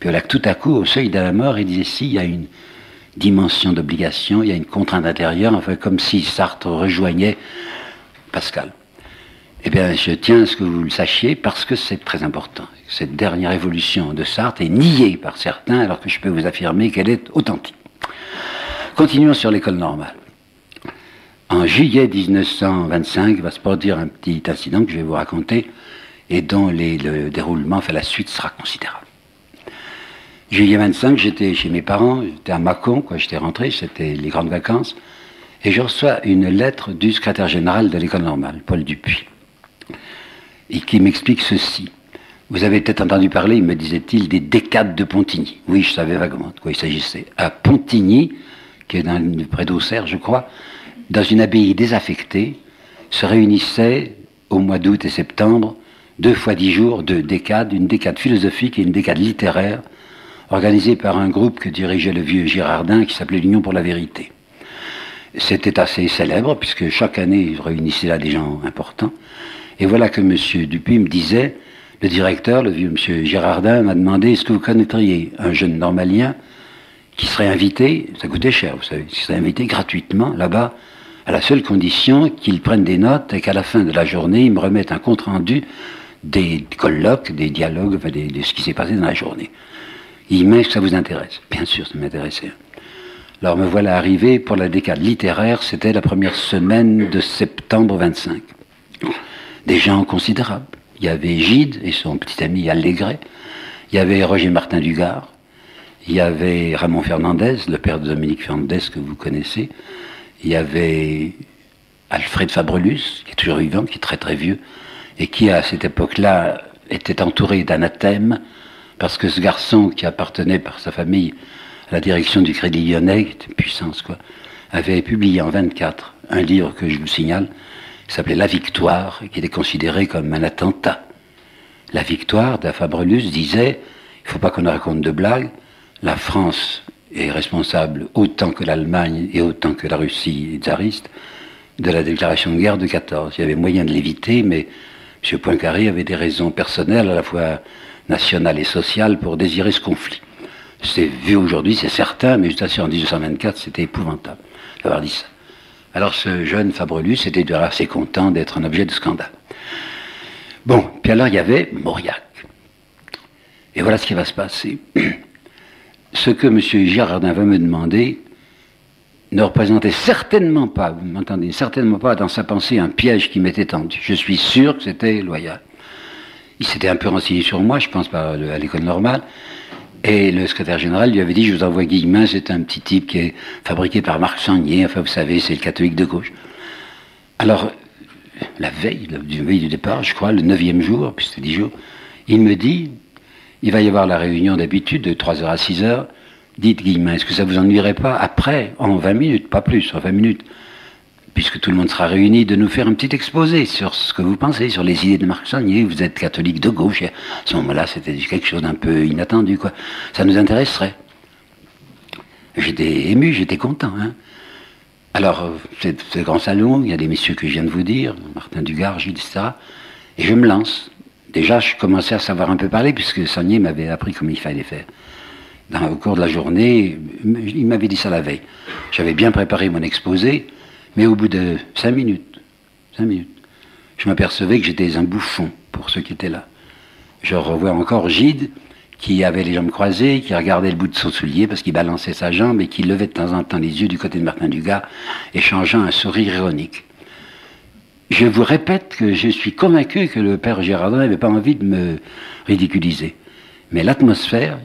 Puis là, tout à coup, au seuil de la mort, il disait si, il y a une dimension d'obligation, il y a une contrainte intérieure, enfin comme si Sartre rejoignait Pascal. Eh bien, je tiens à ce que vous le sachiez parce que c'est très important. Cette dernière évolution de Sartre est niée par certains alors que je peux vous affirmer qu'elle est authentique. Continuons sur l'école normale. En juillet 1925 va se produire un petit incident que je vais vous raconter et dont le déroulement, enfin la suite sera considérable. Juillet 25, j'étais chez mes parents, j'étais à Mâcon, quoi, j'étais rentré, c'était les grandes vacances, et je reçois une lettre du secrétaire général de l'école normale, Paul Dupuis. et qui m'explique ceci. Vous avez peut-être entendu parler, me disait-il, des décades de Pontigny. Oui, je savais vaguement de quoi il s'agissait. À Pontigny, qui est près d'Auxerre, je crois, dans une abbaye désaffectée, se réunissaient au mois d'août et septembre, deux fois dix jours, deux décades, une décade philosophique et une décade littéraire, organisée par un groupe que dirigeait le vieux Girardin qui s'appelait l'Union pour la vérité. C'était assez célèbre, puisque chaque année, il réunissait là des gens importants. Et voilà que M. Dupuis me disait, le directeur, le vieux M. Girardin, m'a demandé est-ce que vous connaîtriez un jeune normalien qui serait invité, ça coûtait cher, vous savez, qui serait invité gratuitement là-bas, à la seule condition qu'il prenne des notes et qu'à la fin de la journée, il me remette un compte-rendu des colloques, des dialogues, de ce qui s'est passé dans la journée. Il m'a que ça vous intéresse. Bien sûr, ça m'intéressait. Alors me voilà arrivé pour la décade littéraire, c'était la première semaine de septembre 25. Des gens considérables. Il y avait Gide et son petit ami Allégret. Il y avait Roger Martin Dugard. Il y avait Ramon Fernandez, le père de Dominique Fernandez que vous connaissez. Il y avait Alfred Fabrelus, qui est toujours vivant, qui est très très vieux, et qui à cette époque-là était entouré d'anathèmes, parce que ce garçon qui appartenait par sa famille la direction du Crédit Lyonnais, qui était une puissance, quoi, avait publié en 24 un livre que je vous signale, qui s'appelait La Victoire, qui était considéré comme un attentat. La Victoire d'Afabrelus disait, il ne faut pas qu'on raconte de blagues, la France est responsable autant que l'Allemagne et autant que la Russie tsariste de la déclaration de guerre de 14. Il y avait moyen de l'éviter, mais M. Poincaré avait des raisons personnelles, à la fois nationales et sociales, pour désirer ce conflit. C'est vu aujourd'hui, c'est certain, mais juste en 1824, c'était épouvantable d'avoir dit ça. Alors ce jeune Fabrelus était assez content d'être un objet de scandale. Bon, puis alors il y avait Mauriac. Et voilà ce qui va se passer. Ce que M. Girardin va me demander ne représentait certainement pas, vous m'entendez, certainement pas dans sa pensée un piège qui m'était tendu. Je suis sûr que c'était loyal. Il s'était un peu renseigné sur moi, je pense, pas à l'école normale. Et le secrétaire général lui avait dit, je vous envoie Guillemin, c'est un petit type qui est fabriqué par Marc Sagnier, enfin vous savez, c'est le catholique de gauche. Alors, la veille, la veille du départ, je crois, le neuvième jour, puis c'était dix jours, il me dit, il va y avoir la réunion d'habitude de 3h à 6h, dites Guillemin, est-ce que ça vous ennuierait pas après, en 20 minutes, pas plus, en 20 minutes, puisque tout le monde sera réuni, de nous faire un petit exposé sur ce que vous pensez, sur les idées de Marc Sagnier. Vous êtes catholique de gauche. À ce moment-là, c'était quelque chose d'un peu inattendu. Ça nous intéresserait. J'étais ému, j'étais content. Hein. Alors, c'est ce grand salon, il y a des messieurs que je viens de vous dire, Martin Dugard, Gilles, etc. Et je me lance. Déjà, je commençais à savoir un peu parler, puisque Sagnier m'avait appris comment il fallait faire. Au cours de la journée, il m'avait dit ça la veille. J'avais bien préparé mon exposé. Mais au bout de cinq minutes, cinq minutes, je m'apercevais que j'étais un bouffon pour ceux qui étaient là. Je revois encore Gide, qui avait les jambes croisées, qui regardait le bout de son soulier parce qu'il balançait sa jambe et qui levait de temps en temps les yeux du côté de Martin Dugas, échangeant un sourire ironique. Je vous répète que je suis convaincu que le père Gérardin n'avait pas envie de me ridiculiser. Mais l'atmosphère,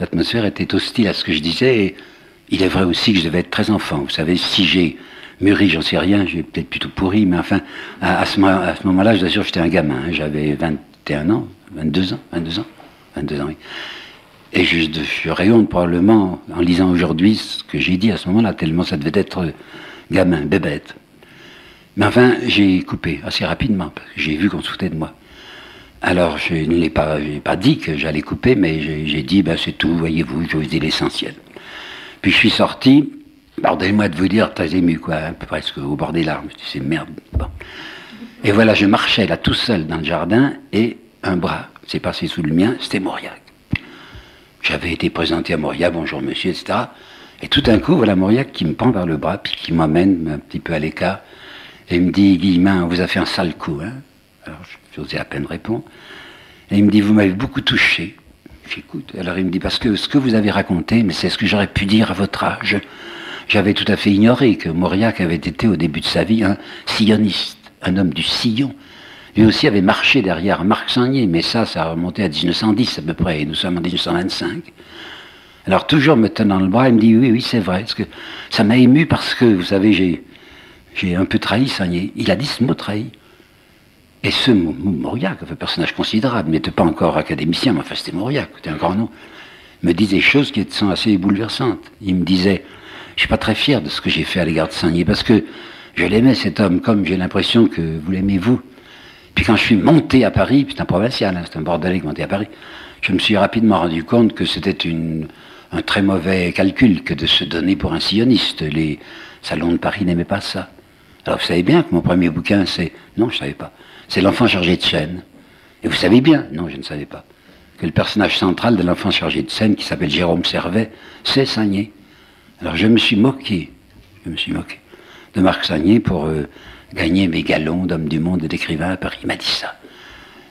l'atmosphère était hostile à ce que je disais et il est vrai aussi que je devais être très enfant. Vous savez, si j'ai mûri, j'en sais rien, j'ai peut-être plutôt pourri, mais enfin, à, ce, moment-là, je vous assure, j'étais un gamin. Hein. J'avais 21 ans, 22 ans, 22 ans, 22 ans, oui. Et je, je honte probablement en lisant aujourd'hui ce que j'ai dit à ce moment-là, tellement ça devait être gamin, bébête. Mais enfin, j'ai coupé assez rapidement, parce que j'ai vu qu'on se foutait de moi. Alors, je ne l'ai pas, pas dit que j'allais couper, mais j'ai dit, ben, c'est tout, voyez-vous, je vous dis l'essentiel. Puis je suis sorti, Pardonnez-moi de vous dire, très ému, quoi, peu presque au bord des larmes. Je dis, merde. Et voilà, je marchais là tout seul dans le jardin et un bras s'est passé sous le mien, c'était Mauriac. J'avais été présenté à Mauriac, bonjour monsieur, etc. Et tout d'un coup, voilà Mauriac qui me prend par le bras, puis qui m'emmène un petit peu à l'écart, et il me dit, Guillemin, on vous a fait un sale coup. Hein Alors, j'osais à peine répondre. Et il me dit, vous m'avez beaucoup touché. J'écoute. Alors il me dit, parce que ce que vous avez raconté, mais c'est ce que j'aurais pu dire à votre âge. J'avais tout à fait ignoré que Mauriac avait été au début de sa vie un silloniste, un homme du sillon. Lui aussi avait marché derrière Marc Sagnier, mais ça, ça a remonté à 1910 à peu près, et nous sommes en 1925. Alors toujours me tenant le bras, il me dit oui, oui, c'est vrai. Parce que ça m'a ému parce que, vous savez, j'ai, un peu trahi Sagnier. Il a dit ce mot trahi. Et ce Mauriac, un personnage considérable, n'était pas encore académicien, mais enfin c'était Mauriac, c'était un grand nom, me disait des choses qui sont assez bouleversantes. Il me disait, je suis pas très fier de ce que j'ai fait à l'égard de Sagné, parce que je l'aimais cet homme, comme j'ai l'impression que vous l'aimez vous. Puis quand je suis monté à Paris, c'est un provincial, hein, c'est un bordelais qui monté à Paris, je me suis rapidement rendu compte que c'était un très mauvais calcul que de se donner pour un sioniste. Les salons de Paris n'aimaient pas ça. Alors vous savez bien que mon premier bouquin, c'est... Non, je ne savais pas. C'est L'enfant chargé de scène. Et vous savez bien, non, je ne savais pas, que le personnage central de l'enfant chargé de scène, qui s'appelle Jérôme Servet, c'est Sagné. Alors je me suis moqué, je me suis moqué de Marc Sagné pour euh, gagner mes galons d'homme du monde et d'écrivain à Paris. Il m'a dit ça.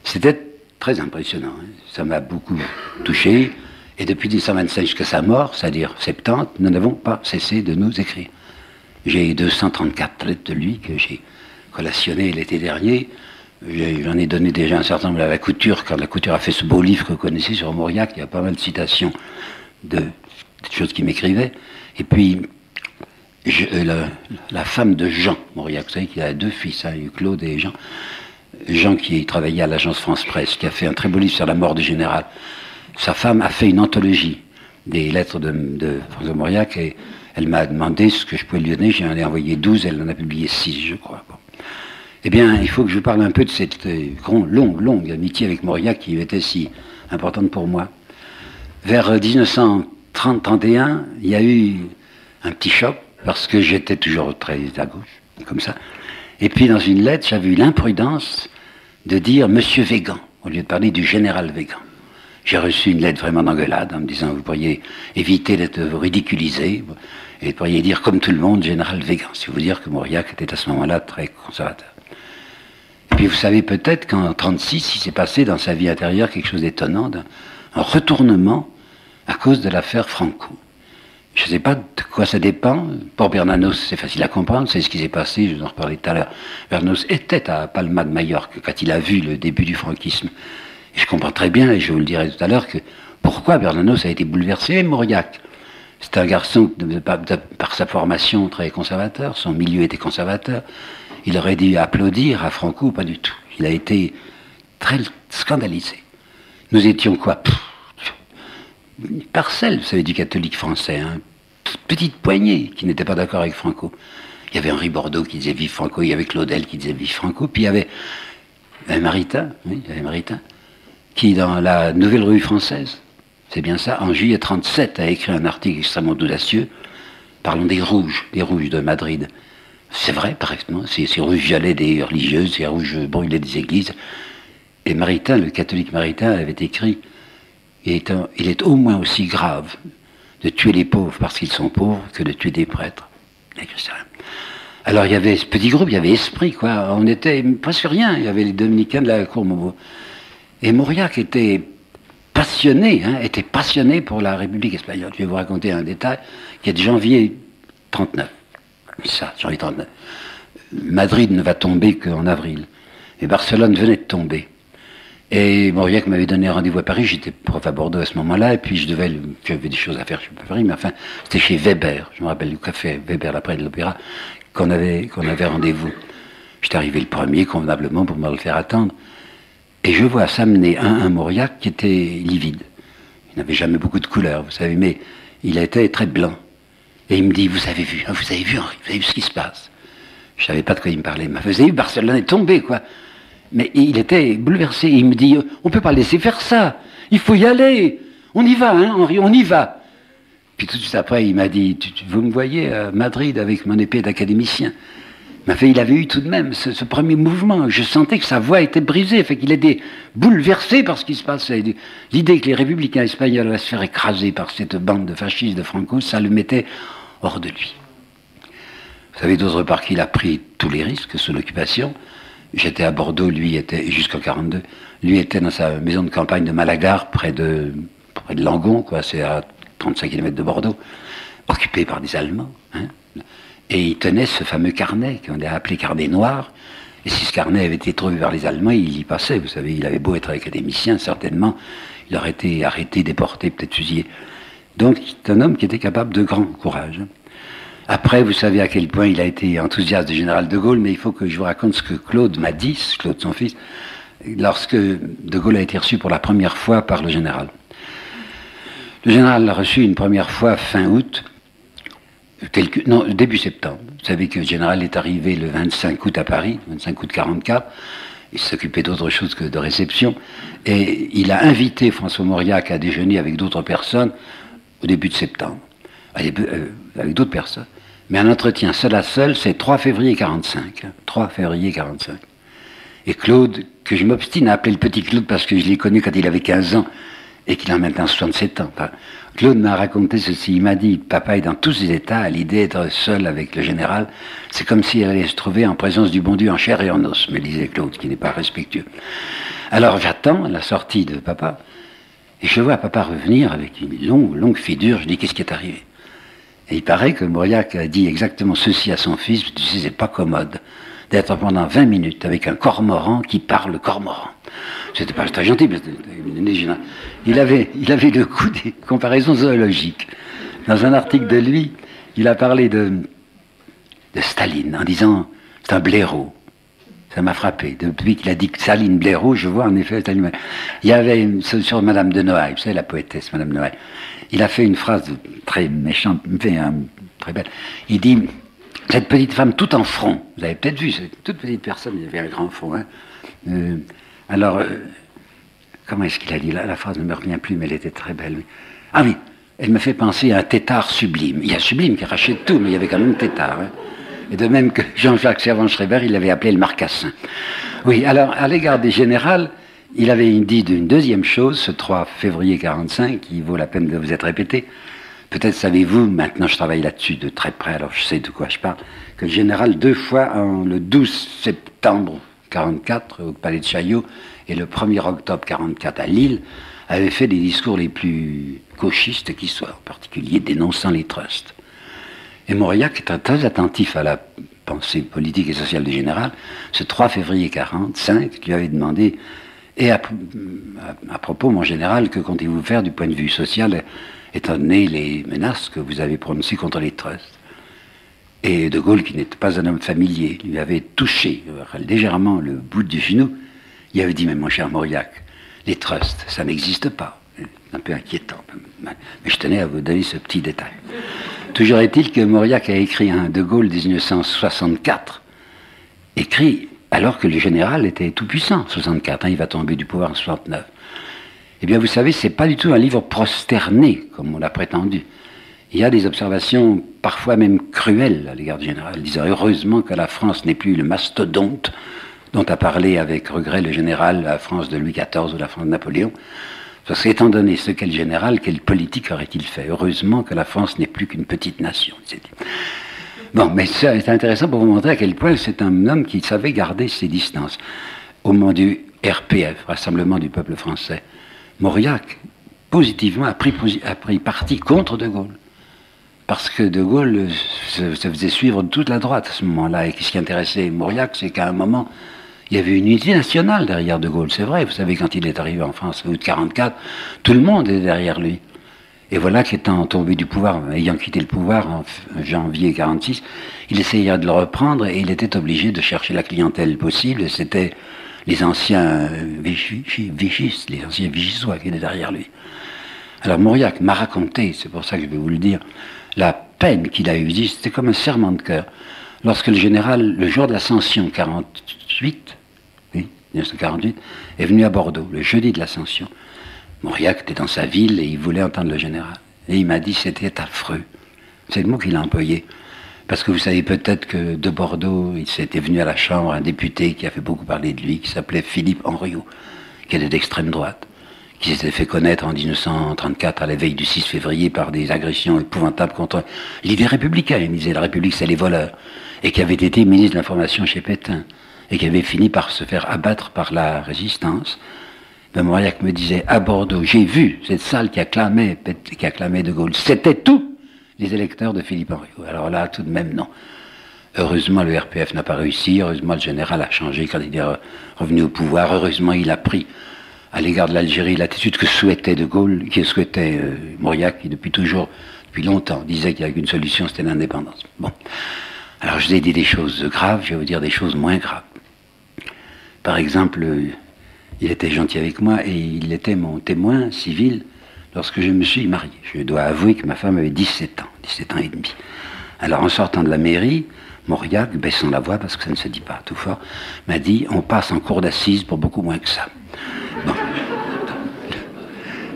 C'était très impressionnant. Hein. Ça m'a beaucoup touché. Et depuis 1925 jusqu'à sa mort, c'est-à-dire 70, nous n'avons pas cessé de nous écrire. J'ai 234 lettres de lui que j'ai collationnées l'été dernier. J'en ai donné déjà un certain nombre à la couture, quand la couture a fait ce beau livre que vous connaissez sur Mauriac, il y a pas mal de citations de, choses qu'il m'écrivait. Et puis, euh, la, femme de Jean Mauriac, vous savez qu'il a deux fils, hein, Claude et Jean. Jean qui travaillait à l'agence France Presse, qui a fait un très beau livre sur la mort du général. Sa femme a fait une anthologie des lettres de, François Mauriac et elle m'a demandé ce que je pouvais lui donner. J'en ai envoyé 12, elle en a publié 6, je crois. Eh bien, il faut que je parle un peu de cette euh, longue, longue amitié avec Mauriac qui était si importante pour moi. Vers 1930-31, il y a eu un petit choc, parce que j'étais toujours très à gauche, comme ça. Et puis, dans une lettre, j'avais eu l'imprudence de dire Monsieur Végan, au lieu de parler du général Végan. J'ai reçu une lettre vraiment d'engueulade en me disant Vous pourriez éviter d'être ridiculisé et vous pourriez dire comme tout le monde Général Végan. Si vous dire que Mauriac était à ce moment-là très conservateur. Et puis vous savez peut-être qu'en 1936, il s'est passé dans sa vie intérieure quelque chose d'étonnant, un retournement à cause de l'affaire Franco. Je ne sais pas de quoi ça dépend. Pour Bernanos, c'est facile à comprendre, c'est ce qui s'est passé, je vous en reparlais tout à l'heure. Bernanos était à Palma de Majorque quand il a vu le début du franquisme. Je comprends très bien, et je vous le dirai tout à l'heure, que pourquoi Bernanos a été bouleversé. Et Mauriac, c'est un garçon, par sa formation, très conservateur, son milieu était conservateur. Il aurait dû applaudir à Franco, pas du tout. Il a été très scandalisé. Nous étions quoi? Une parcelle, vous savez, du catholique français, hein. petite poignée qui n'était pas d'accord avec Franco. Il y avait Henri Bordeaux qui disait vive Franco, il y avait Claudel qui disait vive Franco, puis il y avait Maritain, qui dans la Nouvelle Rue française, c'est bien ça, en juillet 37 a écrit un article extrêmement audacieux parlant des rouges, des rouges de Madrid. C'est vrai, parfaitement. Ces, rouges violets des religieuses, ces rouges brûlés des églises. Et Maritain, le catholique Maritain, avait écrit il est, au moins aussi grave de tuer les pauvres parce qu'ils sont pauvres que de tuer des prêtres. Alors il y avait ce petit groupe, il y avait Esprit, quoi. On était presque rien. Il y avait les dominicains de la Cour. Et Mauriac était passionné, hein, était passionné pour la République espagnole. Je vais vous raconter un détail qui est de janvier 39 ça, janvier 39. Madrid ne va tomber qu'en avril. Et Barcelone venait de tomber. Et Mauriac m'avait donné rendez-vous à Paris, j'étais prof à Bordeaux à ce moment-là, et puis je devais, j'avais des choses à faire chez Paris, mais enfin, c'était chez Weber, je me rappelle du café Weber, l'après de l'opéra, qu'on avait, qu'on avait rendez-vous. J'étais arrivé le premier, convenablement, pour me le faire attendre. Et je vois s'amener un, un Mauriac qui était livide. Il n'avait jamais beaucoup de couleurs, vous savez, mais il était très blanc. Et il me dit, vous avez vu, hein, vous avez vu Henri, vous avez vu ce qui se passe? Je savais pas de quoi il me parlait. Mais vous avez vu, Barcelone est tombé, quoi. Mais il était bouleversé. Il me dit, on peut pas laisser faire ça. Il faut y aller. On y va, hein, Henri, on y va. Puis tout de suite après, il m'a dit, vous me voyez à Madrid avec mon épée d'académicien. Il avait eu tout de même ce, premier mouvement. Je sentais que sa voix était brisée, fait qu'il était bouleversé par ce qui se passait. L'idée que les républicains espagnols allaient se faire écraser par cette bande de fascistes de Franco, ça le mettait hors de lui. Vous savez d'autre part qu'il a pris tous les risques sous l'occupation. J'étais à Bordeaux, lui était, jusqu'en 42, lui était dans sa maison de campagne de Malagar, près de, près de Langon, quoi, c'est à 35 km de Bordeaux, occupé par des Allemands. Hein. Et il tenait ce fameux carnet qu'on a appelé carnet noir. Et si ce carnet avait été trouvé par les Allemands, il y passait. Vous savez, il avait beau être académicien, certainement, il aurait été arrêté, déporté, peut-être fusillé. Donc, c'est un homme qui était capable de grand courage. Après, vous savez à quel point il a été enthousiaste du général de Gaulle, mais il faut que je vous raconte ce que Claude m'a dit, Claude son fils, lorsque de Gaulle a été reçu pour la première fois par le général. Le général l'a reçu une première fois fin août, non, début septembre. Vous savez que le général est arrivé le 25 août à Paris, 25 août 44. Il s'occupait d'autre chose que de réception. Et il a invité François Mauriac à déjeuner avec d'autres personnes au début de septembre. Euh, avec d'autres personnes. Mais un entretien seul à seul, c'est 3 février 45. 3 février 45. Et Claude, que je m'obstine à appeler le petit Claude parce que je l'ai connu quand il avait 15 ans et qu'il a maintenant 67 ans. Claude m'a raconté ceci. Il m'a dit, papa est dans tous ses états à l'idée d'être seul avec le général. C'est comme s'il allait se trouver en présence du bon Dieu en chair et en os, me disait Claude, qui n'est pas respectueux. Alors j'attends la sortie de papa, et je vois papa revenir avec une longue, longue figure. Je dis, qu'est-ce qui est arrivé? Et il paraît que Mauriac a dit exactement ceci à son fils, tu sais, c'est pas commode d'être pendant 20 minutes avec un cormoran qui parle cormoran. C'était pas très gentil, mais il avait, il avait le goût des comparaisons zoologiques. Dans un article de lui, il a parlé de, Staline en disant c'est un blaireau. Ça m'a frappé. Depuis qu'il a dit Staline blaireau, je vois en effet Staline. Il y avait sur Madame de Noailles, vous savez, la poétesse Madame de Noailles. Il a fait une phrase très méchante, très belle. Il dit cette petite femme tout en front, vous avez peut-être vu, cette toute petite personne, il avait un grand front. Hein. Euh, alors, euh, comment est-ce qu'il a dit là? La phrase ne me revient plus, mais elle était très belle. Ah oui, elle me fait penser à un tétard sublime. Il y a sublime qui rachète tout, mais il y avait quand même tétard. Hein. Et de même que Jean-Jacques Servan-Schreiber, il l'avait appelé le marcassin. Oui, alors, à l'égard des générales, il avait dit d'une deuxième chose, ce 3 février 45, qui vaut la peine de vous être répété. Peut-être savez-vous, maintenant je travaille là-dessus de très près, alors je sais de quoi je parle, que le général, deux fois, le 12 septembre 44 au palais de Chaillot et le 1er octobre 44 à Lille, avait fait des discours les plus cauchistes qui soient, en particulier dénonçant les trusts. Et Mauriac était très attentif à la pensée politique et sociale du général. Ce 3 février 45, lui avait demandé et à, propos, mon général, que comptez-vous faire du point de vue social, étant donné les menaces que vous avez prononcées contre les trusts? Et De Gaulle, qui n'était pas un homme familier, lui avait touché légèrement le bout du genou. Il avait dit, mais mon cher Mauriac, les trusts, ça n'existe pas. C'est un peu inquiétant. Mais je tenais à vous donner ce petit détail. Toujours est-il que Mauriac a écrit un De Gaulle 1964, écrit alors que le général était tout puissant, 64, hein, il va tomber du pouvoir en 69. Eh bien, vous savez, c'est pas du tout un livre prosterné, comme on l'a prétendu il y a des observations parfois même cruelles à l'égard du général, disant heureusement que la France n'est plus le mastodonte dont a parlé avec regret le général la France de Louis XIV ou la France de Napoléon. Parce qu'étant donné ce qu'est le général, quelle politique aurait-il fait? Heureusement que la France n'est plus qu'une petite nation. Bon, mais c'est intéressant pour vous montrer à quel point c'est un homme qui savait garder ses distances. Au moment du RPF, Rassemblement du peuple français, Mauriac, positivement, a pris, parti contre De Gaulle parce que De Gaulle se, faisait suivre de toute la droite à ce moment-là. Et ce qui intéressait Mauriac, c'est qu'à un moment, il y avait une unité nationale derrière De Gaulle. C'est vrai, vous savez, quand il est arrivé en France, août 44, tout le monde est derrière lui. Et voilà qu'étant tombé du pouvoir, ayant quitté le pouvoir en janvier 46, il essayait de le reprendre et il était obligé de chercher la clientèle possible. C'était les anciens vichistes, les anciens vichysois qui étaient derrière lui. Alors Mauriac m'a raconté, c'est pour ça que je vais vous le dire, la peine qu'il a eue, c'était comme un serment de cœur. Lorsque le général, le jour de l'ascension 48, oui, 1948, est venu à Bordeaux, le jeudi de l'ascension, Mauriac était dans sa ville et il voulait entendre le général. Et il m'a dit c'était affreux. C'est le mot qu'il a employé. Parce que vous savez peut-être que de Bordeaux, il s'était venu à la Chambre un député qui a fait beaucoup parler de lui, qui s'appelait Philippe Henriot, qui était d'extrême droite qui s'était fait connaître en 1934 à la veille du 6 février par des agressions épouvantables contre l'idée républicaine. Il disait la République c'est les voleurs. Et qui avait été ministre de l'information chez Pétain. Et qui avait fini par se faire abattre par la résistance. Ben Mauriac me disait à Bordeaux, j'ai vu cette salle qui acclamait, qui acclamait De Gaulle. C'était tout les électeurs de Philippe Henriot. Alors là, tout de même, non. Heureusement, le RPF n'a pas réussi. Heureusement, le général a changé quand il est revenu au pouvoir. Heureusement, il a pris à l'égard de l'Algérie l'attitude que souhaitait De Gaulle, qui souhaitait euh, Mauriac, qui depuis toujours depuis longtemps, disait qu'il n'y avait qu'une solution, c'était l'indépendance. Bon. Alors je vous ai dit des choses graves, je vais vous dire des choses moins graves. Par exemple, il était gentil avec moi et il était mon témoin civil lorsque je me suis marié. Je dois avouer que ma femme avait 17 ans, 17 ans et demi. Alors en sortant de la mairie, Mauriac, baissant la voix parce que ça ne se dit pas tout fort, m'a dit on passe en cours d'assises pour beaucoup moins que ça.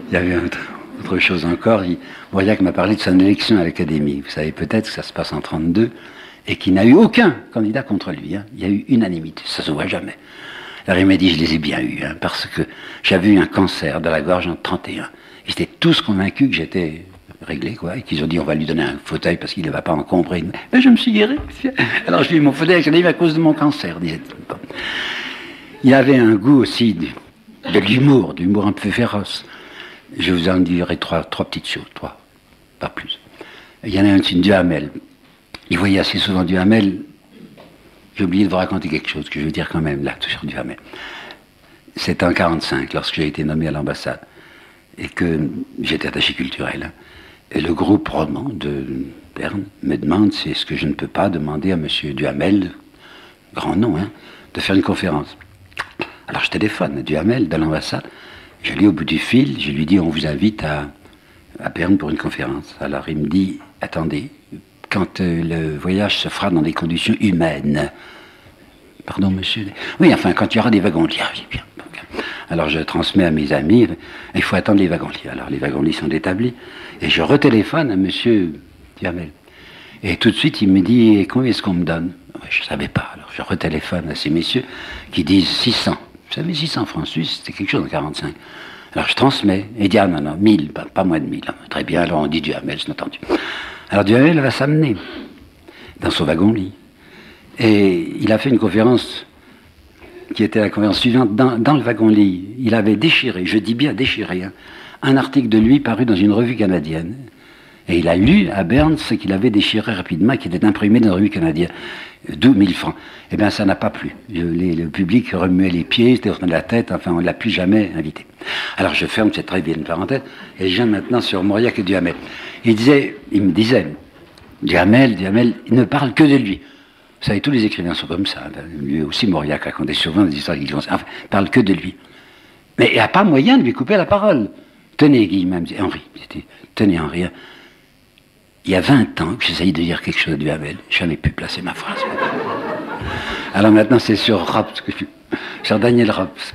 Il y avait autre, chose encore. Mauriac m'a parlé de son élection à l'Académie. Vous savez peut-être que ça se passe en 32 et qu'il n'a eu aucun candidat contre lui. Hein. Il y a eu unanimité, ça se voit jamais. Alors il m'a dit je les ai bien eus hein, parce que j'avais eu un cancer de la gorge en 31. Ils étaient tous convaincus que j'étais réglé, quoi, et qu'ils ont dit on va lui donner un fauteuil parce qu'il ne va pas encombrer. Mais je me suis guéri. Alors je lui ai mon fauteuil, eu à cause de mon cancer, disait-il. Il avait un goût aussi de, de l'humour, d'humour un peu féroce. Je vous en dirai trois, trois petites choses, trois, pas plus. Il y en a un, c'est Duhamel. Il voyait assez souvent Duhamel. J'ai oublié de vous raconter quelque chose que je veux dire quand même là, sur Duhamel. C'était en 45, lorsque j'ai été nommé à l'ambassade et que j'étais attaché culturel. Et le groupe roman de Berne me demande si est-ce que je ne peux pas demander à M. Duhamel, grand nom, hein, de faire une conférence. Alors je téléphone à Duhamel de l'ambassade. Je lis au bout du fil, je lui dis on vous invite à, à Berne pour une conférence. Alors il me dit attendez, quand euh, le voyage se fera dans des conditions humaines. Pardon, monsieur Oui, enfin, quand il y aura des wagons-lits. Ah bien. Alors je transmets à mes amis, il faut attendre les wagons-lits. Alors les wagons-lits sont établis. Et je retéléphone à monsieur Diamel. Et tout de suite, il me dit Combien est-ce qu'on me donne? Je ne savais pas. Alors je retéléphone à ces messieurs qui disent 600. Vous savez, 600 francs suisses, c'était quelque chose en 45. Alors je transmets. Et il dit Ah non, non, 1000, pas, moins de 1000. Très bien, alors on dit Duhamel, c'est entendu. Alors Duhamel va s'amener dans son wagon-lit. Et il a fait une conférence qui était la conférence suivante dans, le wagon-lit. Il avait déchiré, je dis bien déchiré, hein, un article de lui paru dans une revue canadienne. Et il a lu à Berne ce qu'il avait déchiré rapidement, qui était imprimé dans une revue canadienne. 2000 francs. Eh bien, ça n'a pas plu. le public remuait les pieds, tournait la tête, enfin, on ne l'a plus jamais invité. Alors, je ferme cette très bien parenthèse, et je viens maintenant sur Mauriac et Duhamel. Il disait, il me disait, Duhamel, Duhamel, il ne parle que de lui. Vous savez, tous les écrivains sont comme ça. Lui aussi, Mauriac racontait souvent des histoires qui enfin, parle que de lui. Mais il n'y a pas moyen de lui couper la parole. Tenez, même, Henri, tenez, Henri, il y a 20 ans que j'essayais de dire quelque chose de Duhamel, je n'avais pu placer ma phrase. Alors maintenant, c'est sur Raps, sur Daniel Raps.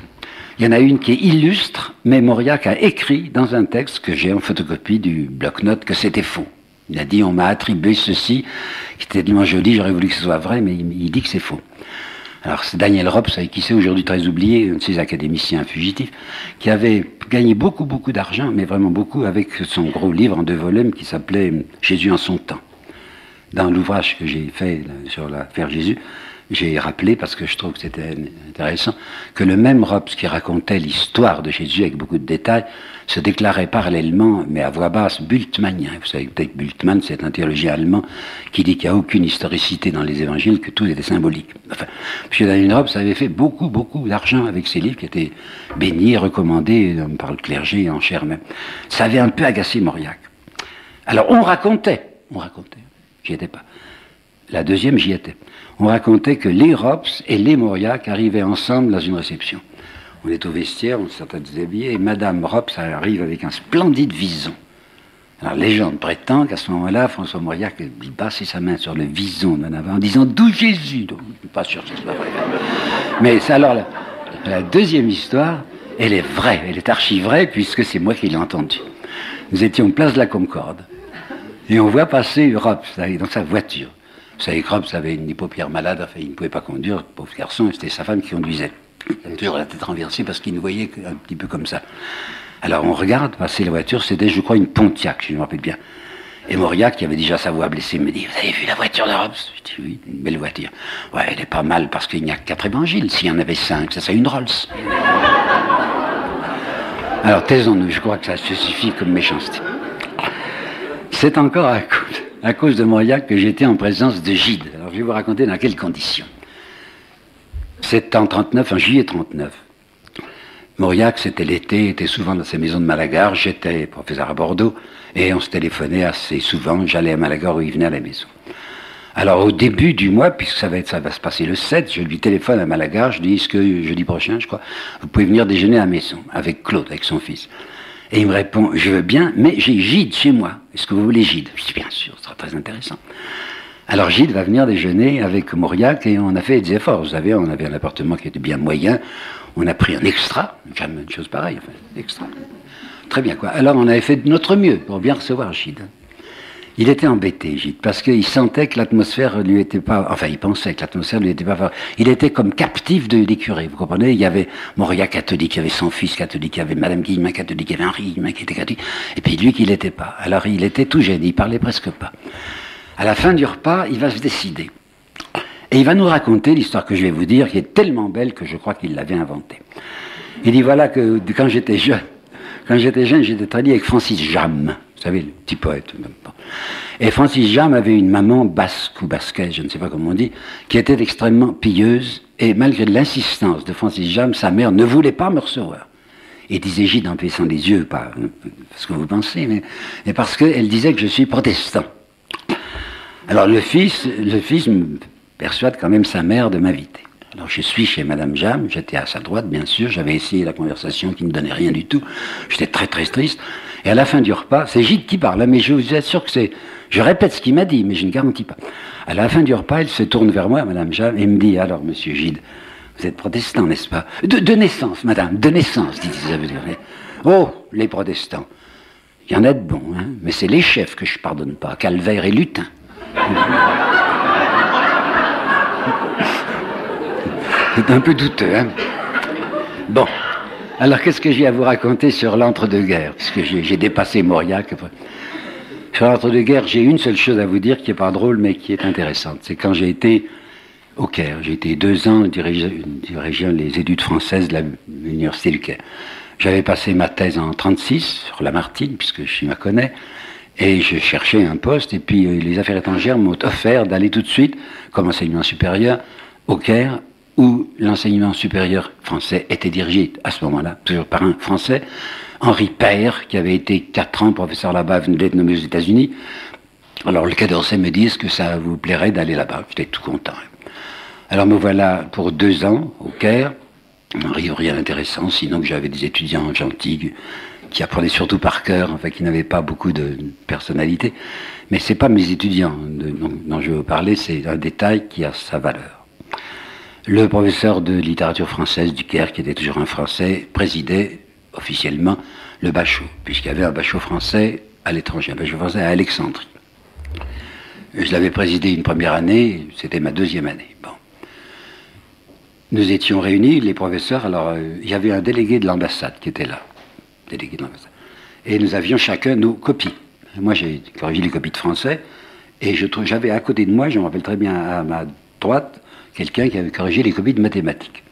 Il y en a une qui est illustre, mais Mauriac a écrit dans un texte que j'ai en photocopie du bloc-notes que c'était faux. Il a dit on m'a attribué ceci, qui était tellement joli, j'aurais voulu que ce soit vrai, mais il, dit que c'est faux. Alors c'est Daniel Rops, qui s'est aujourd'hui très oublié, un de ces académiciens fugitifs, qui avait gagné beaucoup, beaucoup d'argent, mais vraiment beaucoup, avec son gros livre en deux volumes qui s'appelait Jésus en son temps. Dans l'ouvrage que j'ai fait sur l'affaire Jésus, j'ai rappelé, parce que je trouve que c'était intéressant, que le même Robes qui racontait l'histoire de Jésus avec beaucoup de détails se déclarait parallèlement, mais à voix basse, Bultmannien. Vous savez peut-être Bultmann, c'est un théologien allemand qui dit qu'il n'y a aucune historicité dans les évangiles, que tout était symbolique. Enfin, M. Daniel Robes avait fait beaucoup, beaucoup d'argent avec ses livres qui étaient bénis, recommandés par le clergé en chair même. Ça avait un peu agacé Mauriac. Alors on racontait, on racontait, j'y étais pas. La deuxième, j'y étais on racontait que les Rops et les Mauriac arrivaient ensemble dans une réception. On est au vestiaire, on s'est déshabillé, et Madame Rops arrive avec un splendide vison. Alors, légende prétend qu'à ce moment-là, François Mauriac il passe sa main sur le vison d'un avant en disant D'où Jésus? Donc, Je ne suis pas sûr que ce soit vrai. Mais alors, la, deuxième histoire, elle est vraie, elle est archi vraie, puisque c'est moi qui l'ai entendue. Nous étions place de la Concorde, et on voit passer Rops dans sa voiture. Vous savez, Krops avait une hypopierre malade, enfin, il ne pouvait pas conduire, pauvre garçon, et c'était sa femme qui conduisait. Toujours la tête renversée parce qu'il nous voyait un petit peu comme ça. Alors on regarde passer la voiture, c'était je crois une Pontiac, je me rappelle bien. Et Mauriac, qui avait déjà sa voix blessée, me dit, vous avez vu la voiture de Robes Je dis, oui, une belle voiture. Ouais, elle est pas mal parce qu'il n'y a quatre évangiles. S'il y en avait cinq, ça serait une Rolls. Alors taisons-nous, je crois que ça se suffit comme méchanceté. C'est encore à cause à cause de Mauriac que j'étais en présence de Gide. Alors je vais vous raconter dans quelles conditions. C'est en 39, en juillet 39. Mauriac, c'était l'été, était souvent dans ses maisons de Malagar. J'étais professeur à Bordeaux et on se téléphonait assez souvent. J'allais à Malagar ou il venait à la maison. Alors au début du mois, puisque ça va, être, ça va se passer le 7, je lui téléphone à Malagar, je dis, est-ce que jeudi prochain, je crois, vous pouvez venir déjeuner à la maison avec Claude, avec son fils. Et il me répond, je veux bien, mais j'ai Gide chez moi. Est-ce que vous voulez Gide Je dis, bien sûr, ce sera très intéressant. Alors Gide va venir déjeuner avec Mauriac et on a fait des efforts. Vous savez, on avait un appartement qui était bien moyen. On a pris un extra, jamais une chose pareille, enfin, extra. Très bien, quoi. Alors on avait fait de notre mieux pour bien recevoir Gide. Il était embêté, Gide, parce qu'il sentait que l'atmosphère lui était pas, enfin, il pensait que l'atmosphère lui était pas, il était comme captif de l'écurie, vous comprenez? Il y avait Moria catholique, il y avait son fils catholique, il y avait Madame Guillemin catholique, il y avait Henri Guillemin qui était catholique, et puis lui qui l'était pas. Alors il était tout gêné, il parlait presque pas. À la fin du repas, il va se décider. Et il va nous raconter l'histoire que je vais vous dire, qui est tellement belle que je crois qu'il l'avait inventée. Il dit voilà que quand j'étais jeune, quand j'étais jeune, j'étais avec Francis Jam. Vous savez, le petit poète. Et Francis Jam avait une maman basque ou basquaise, je ne sais pas comment on dit, qui était extrêmement pieuse. Et malgré l'insistance de Francis Jam, sa mère ne voulait pas me recevoir. Et disait Gide en baissant les yeux, pas ce que vous pensez, mais parce qu'elle disait que je suis protestant. Alors le fils, le fils me persuade quand même sa mère de m'inviter. Alors je suis chez Madame Jam, j'étais à sa droite bien sûr, j'avais essayé la conversation qui ne donnait rien du tout, j'étais très très triste. Et à la fin du repas, c'est Gide qui parle, mais je vous assure que c'est... Je répète ce qu'il m'a dit, mais je ne garantis pas. À la fin du repas, elle se tourne vers moi, Madame Jam, et me dit, alors Monsieur Gide, vous êtes protestant, n'est-ce pas? De, naissance, Madame, de naissance, dit Isabelle. Oh, les protestants. Il y en a de bons, hein, mais c'est les chefs que je pardonne pas, Calvaire et Lutin. C'est un peu douteux, hein Bon. Alors, qu'est-ce que j'ai à vous raconter sur l'entre-deux-guerres? Puisque j'ai dépassé Mauriac. Sur l'entre-deux-guerres, j'ai une seule chose à vous dire qui n'est pas drôle, mais qui est intéressante. C'est quand j'ai été au Caire. J'ai été deux ans dirigeant, les études françaises de l'université du Caire. J'avais passé ma thèse en 36 sur Lamartine, puisque je m'y connais, et je cherchais un poste, et puis euh, les affaires étrangères m'ont offert d'aller tout de suite, comme enseignement supérieur, au Caire, où l'enseignement supérieur français était dirigé à ce moment-là, toujours par un Français, Henri Père, qui avait été quatre ans professeur là-bas, venait d'être nommé aux États-Unis. Alors le Quai d'Orsay me dit, est-ce que ça vous plairait d'aller là-bas J'étais tout content. Alors me voilà pour deux ans au Caire, rien d'intéressant, sinon que j'avais des étudiants gentils qui apprenaient surtout par cœur, enfin qui n'avaient pas beaucoup de personnalité. Mais c'est pas mes étudiants dont, je veux vous parler, c'est un détail qui a sa valeur. Le professeur de littérature française du Caire, qui était toujours un Français, présidait officiellement le Bachot, puisqu'il y avait un Bachot français à l'étranger, un Bachot français à Alexandrie. Je l'avais présidé une première année, c'était ma deuxième année. Bon. Nous étions réunis, les professeurs, alors euh, il y avait un délégué de l'ambassade qui était là, Et nous avions chacun nos copies. Moi, j'ai corrigé les copies de français, et j'avais à côté de moi, je me rappelle très bien, à ma droite, quelqu'un qui avait corrigé les copies de mathématiques.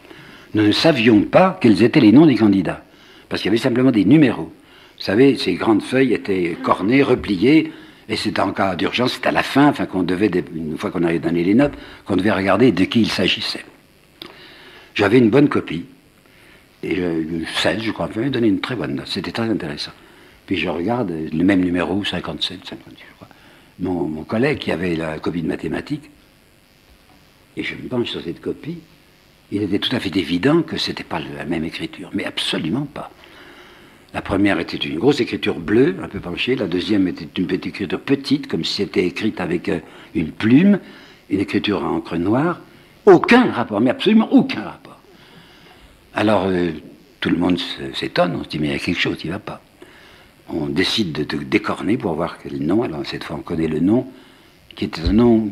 Nous ne savions pas quels étaient les noms des candidats, parce qu'il y avait simplement des numéros. Vous savez, ces grandes feuilles étaient cornées, repliées, et c'était en cas d'urgence, c'était à la fin, enfin qu'on devait, une fois qu'on avait donné les notes, qu'on devait regarder de qui il s'agissait. J'avais une bonne copie, et 16, je crois, j'avais donné une très bonne note, c'était très intéressant. Puis je regarde le même numéro, 57, 58, je crois. Mon, mon collègue qui avait la copie de mathématiques, et je me penche sur cette copie, il était tout à fait évident que ce n'était pas la même écriture, mais absolument pas. La première était une grosse écriture bleue, un peu penchée, la deuxième était une petite écriture petite, comme si c'était écrite avec euh, une plume, une écriture en encre noire. Aucun rapport, mais absolument aucun rapport. Alors euh, tout le monde s'étonne, on se dit mais il y a quelque chose qui ne va pas. On décide de, de décorner pour voir quel nom, alors cette fois on connaît le nom, qui était un nom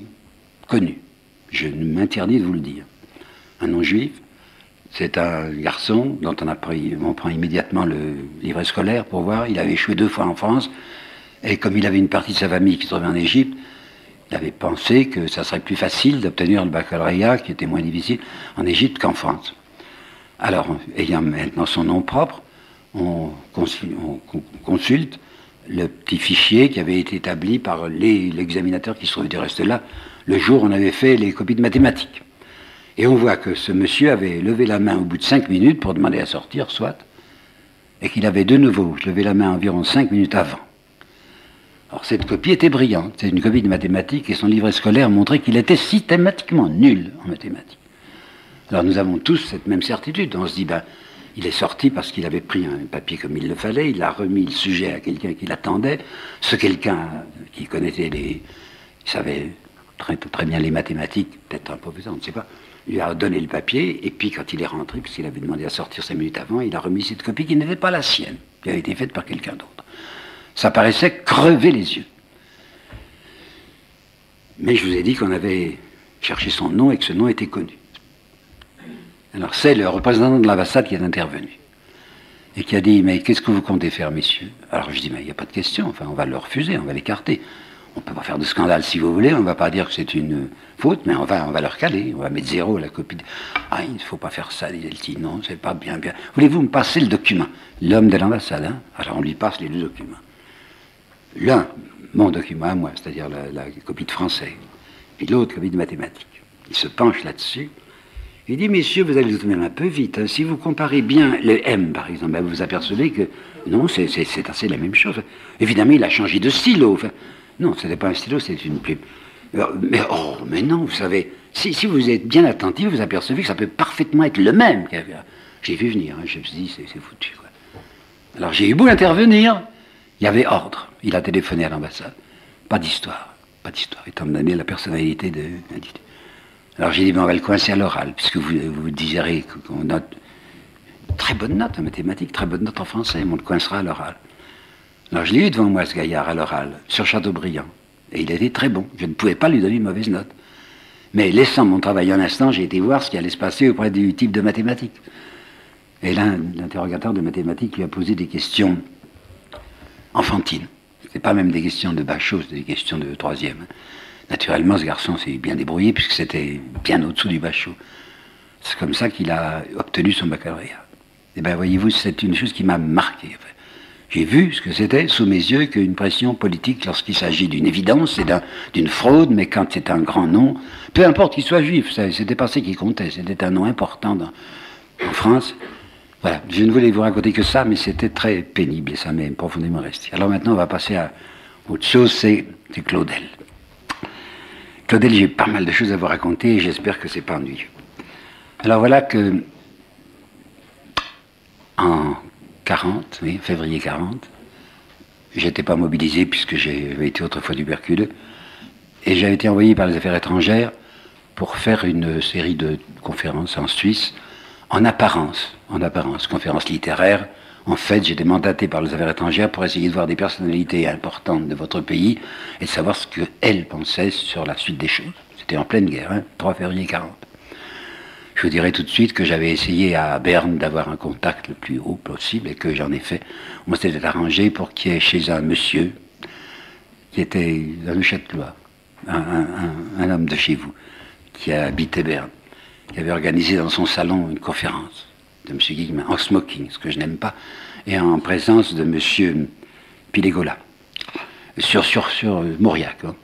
connu. Je m'interdis de vous le dire. Un nom juif, c'est un garçon dont on, a on prend immédiatement le livret scolaire pour voir. Il avait échoué deux fois en France. Et comme il avait une partie de sa famille qui se trouvait en Égypte, il avait pensé que ça serait plus facile d'obtenir le baccalauréat, qui était moins difficile, en Égypte qu'en France. Alors, ayant maintenant son nom propre, on consulte le petit fichier qui avait été établi par l'examinateur qui se trouvait du reste là, le jour où on avait fait les copies de mathématiques. Et on voit que ce monsieur avait levé la main au bout de cinq minutes pour demander à sortir, soit. et qu'il avait de nouveau levé la main environ cinq minutes avant. Alors cette copie était brillante, c'est une copie de mathématiques et son livret scolaire montrait qu'il était systématiquement nul en mathématiques. Alors nous avons tous cette même certitude, on se dit, ben, il est sorti parce qu'il avait pris un papier comme il le fallait, il a remis le sujet à quelqu'un qui l'attendait, ce quelqu'un qui connaissait les... il savait très, très bien les mathématiques, peut-être un peu on ne sait pas, lui a donné le papier, et puis quand il est rentré, puisqu'il avait demandé à sortir cinq minutes avant, il a remis cette copie qui n'était pas la sienne, qui avait été faite par quelqu'un d'autre. Ça paraissait crever les yeux. Mais je vous ai dit qu'on avait cherché son nom et que ce nom était connu. Alors c'est le représentant de l'ambassade qui est intervenu et qui a dit Mais qu'est-ce que vous comptez faire, messieurs? Alors je dis Mais il n'y a pas de question, on va le refuser, on va l'écarter. On ne peut pas faire de scandale si vous voulez, on ne va pas dire que c'est une faute, mais on va, on va on va mettre zéro la copie. Ah, il ne faut pas faire ça, dit Non, c'est pas bien, bien. Voulez-vous me passer le document? L'homme de l'ambassade, hein? Alors on lui passe les deux documents l'un, mon document à moi, c'est-à-dire la, copie de français, puis l'autre, copie de mathématiques. Il se penche là-dessus. Il dit, messieurs, vous allez tout de même un peu vite. Hein. Si vous comparez bien le M, par exemple, ben, vous vous apercevez que non, c'est assez la même chose. Évidemment, il a changé de stylo. non, ce n'est pas un stylo, c'est une plume. Mais, oh, mais non, vous savez, si, vous êtes bien attentif, vous apercevez que ça peut parfaitement être le même. J'ai vu venir, hein, je me suis dit, c'est foutu. Alors j'ai eu beau intervenir, il y avait ordre. Il a téléphoné à l'ambassade. Pas d'histoire. Pas d'histoire, étant donné la personnalité de l'individu. Alors j'ai dit, ben, on va le coincer à l'oral, puisque vous, vous qu'on note. Très bonne note en mathématiques, très bonne note en français, mais on le coincera à l'oral. Alors je l'ai eu devant moi, ce gaillard, à l'oral, sur Châteaubriand. Et il était très bon. Je ne pouvais pas lui donner une mauvaise note. Mais laissant mon travail un instant, j'ai été voir ce qui allait se passer auprès du type de mathématiques. Et là, l'interrogateur de mathématiques lui a posé des questions enfantines. Ce pas même des questions de bas chose, des questions de troisième. Naturellement, ce garçon s'est bien débrouillé puisque c'était bien au-dessous du bachot. C'est comme ça qu'il a obtenu son baccalauréat. Et eh bien, voyez-vous, c'est une chose qui m'a marqué. J'ai vu ce que c'était sous mes yeux qu'une pression politique lorsqu'il s'agit d'une évidence et d'une fraude, mais quand c'est un grand nom, peu importe qu'il soit juif, c'était pas ce qui comptait, c'était un nom important en France. Voilà, je ne voulais vous raconter que ça, mais c'était très pénible et ça m'est profondément resté. Alors maintenant, on va passer à autre chose, c'est Claudel. Claudel, j'ai pas mal de choses à vous raconter et j'espère que c'est pas ennuyeux. Alors voilà que en 40, oui, février 40, j'étais pas mobilisé puisque j'avais été autrefois tuberculeux et j'avais été envoyé par les affaires étrangères pour faire une série de conférences en Suisse en apparence, en apparence, conférence littéraire. En fait, j'étais mandaté par les affaires étrangères pour essayer de voir des personnalités importantes de votre pays et de savoir ce qu'elles pensaient sur la suite des choses. C'était en pleine guerre, 3 hein, février 40. Je vous dirai tout de suite que j'avais essayé à Berne d'avoir un contact le plus haut possible et que j'en ai fait. On s'était arrangé pour qu'il y ait chez un monsieur qui était un Châtelois, un, un homme de chez vous, qui habitait Berne il avait organisé dans son salon une conférence de M. Guigman, en smoking, ce que je n'aime pas, et en présence de M. Pilegola, sur, sur Mauriac. Hein.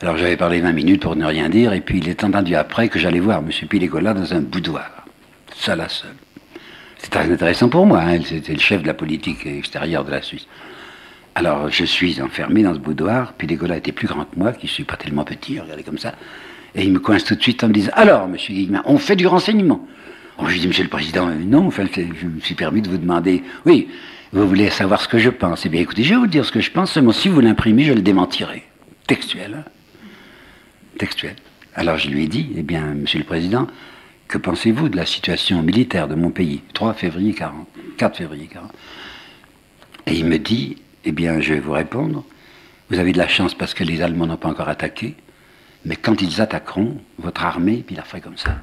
Alors j'avais parlé 20 minutes pour ne rien dire, et puis il est entendu après que j'allais voir M. Pilegola dans un boudoir, seul à seul. C'est très intéressant pour moi, hein. c'était le chef de la politique extérieure de la Suisse. Alors je suis enfermé dans ce boudoir, Pilegola était plus grand que moi, qui ne suis pas tellement petit, regardez comme ça, et il me coince tout de suite en me disant Alors, monsieur Guigman, on fait du renseignement. Je lui dis Monsieur le Président, euh, non, enfin, je me suis permis de vous demander Oui, vous voulez savoir ce que je pense Eh bien, écoutez, je vais vous dire ce que je pense, seulement si vous l'imprimez, je le démentirai. Textuel. Hein. Textuel. Alors je lui ai dit Eh bien, Monsieur le Président, que pensez-vous de la situation militaire de mon pays? 3 février 40, 4 février 40. Et il me dit Eh bien, je vais vous répondre. Vous avez de la chance parce que les Allemands n'ont pas encore attaqué. Mais quand ils attaqueront, votre armée, puis la ferait comme ça.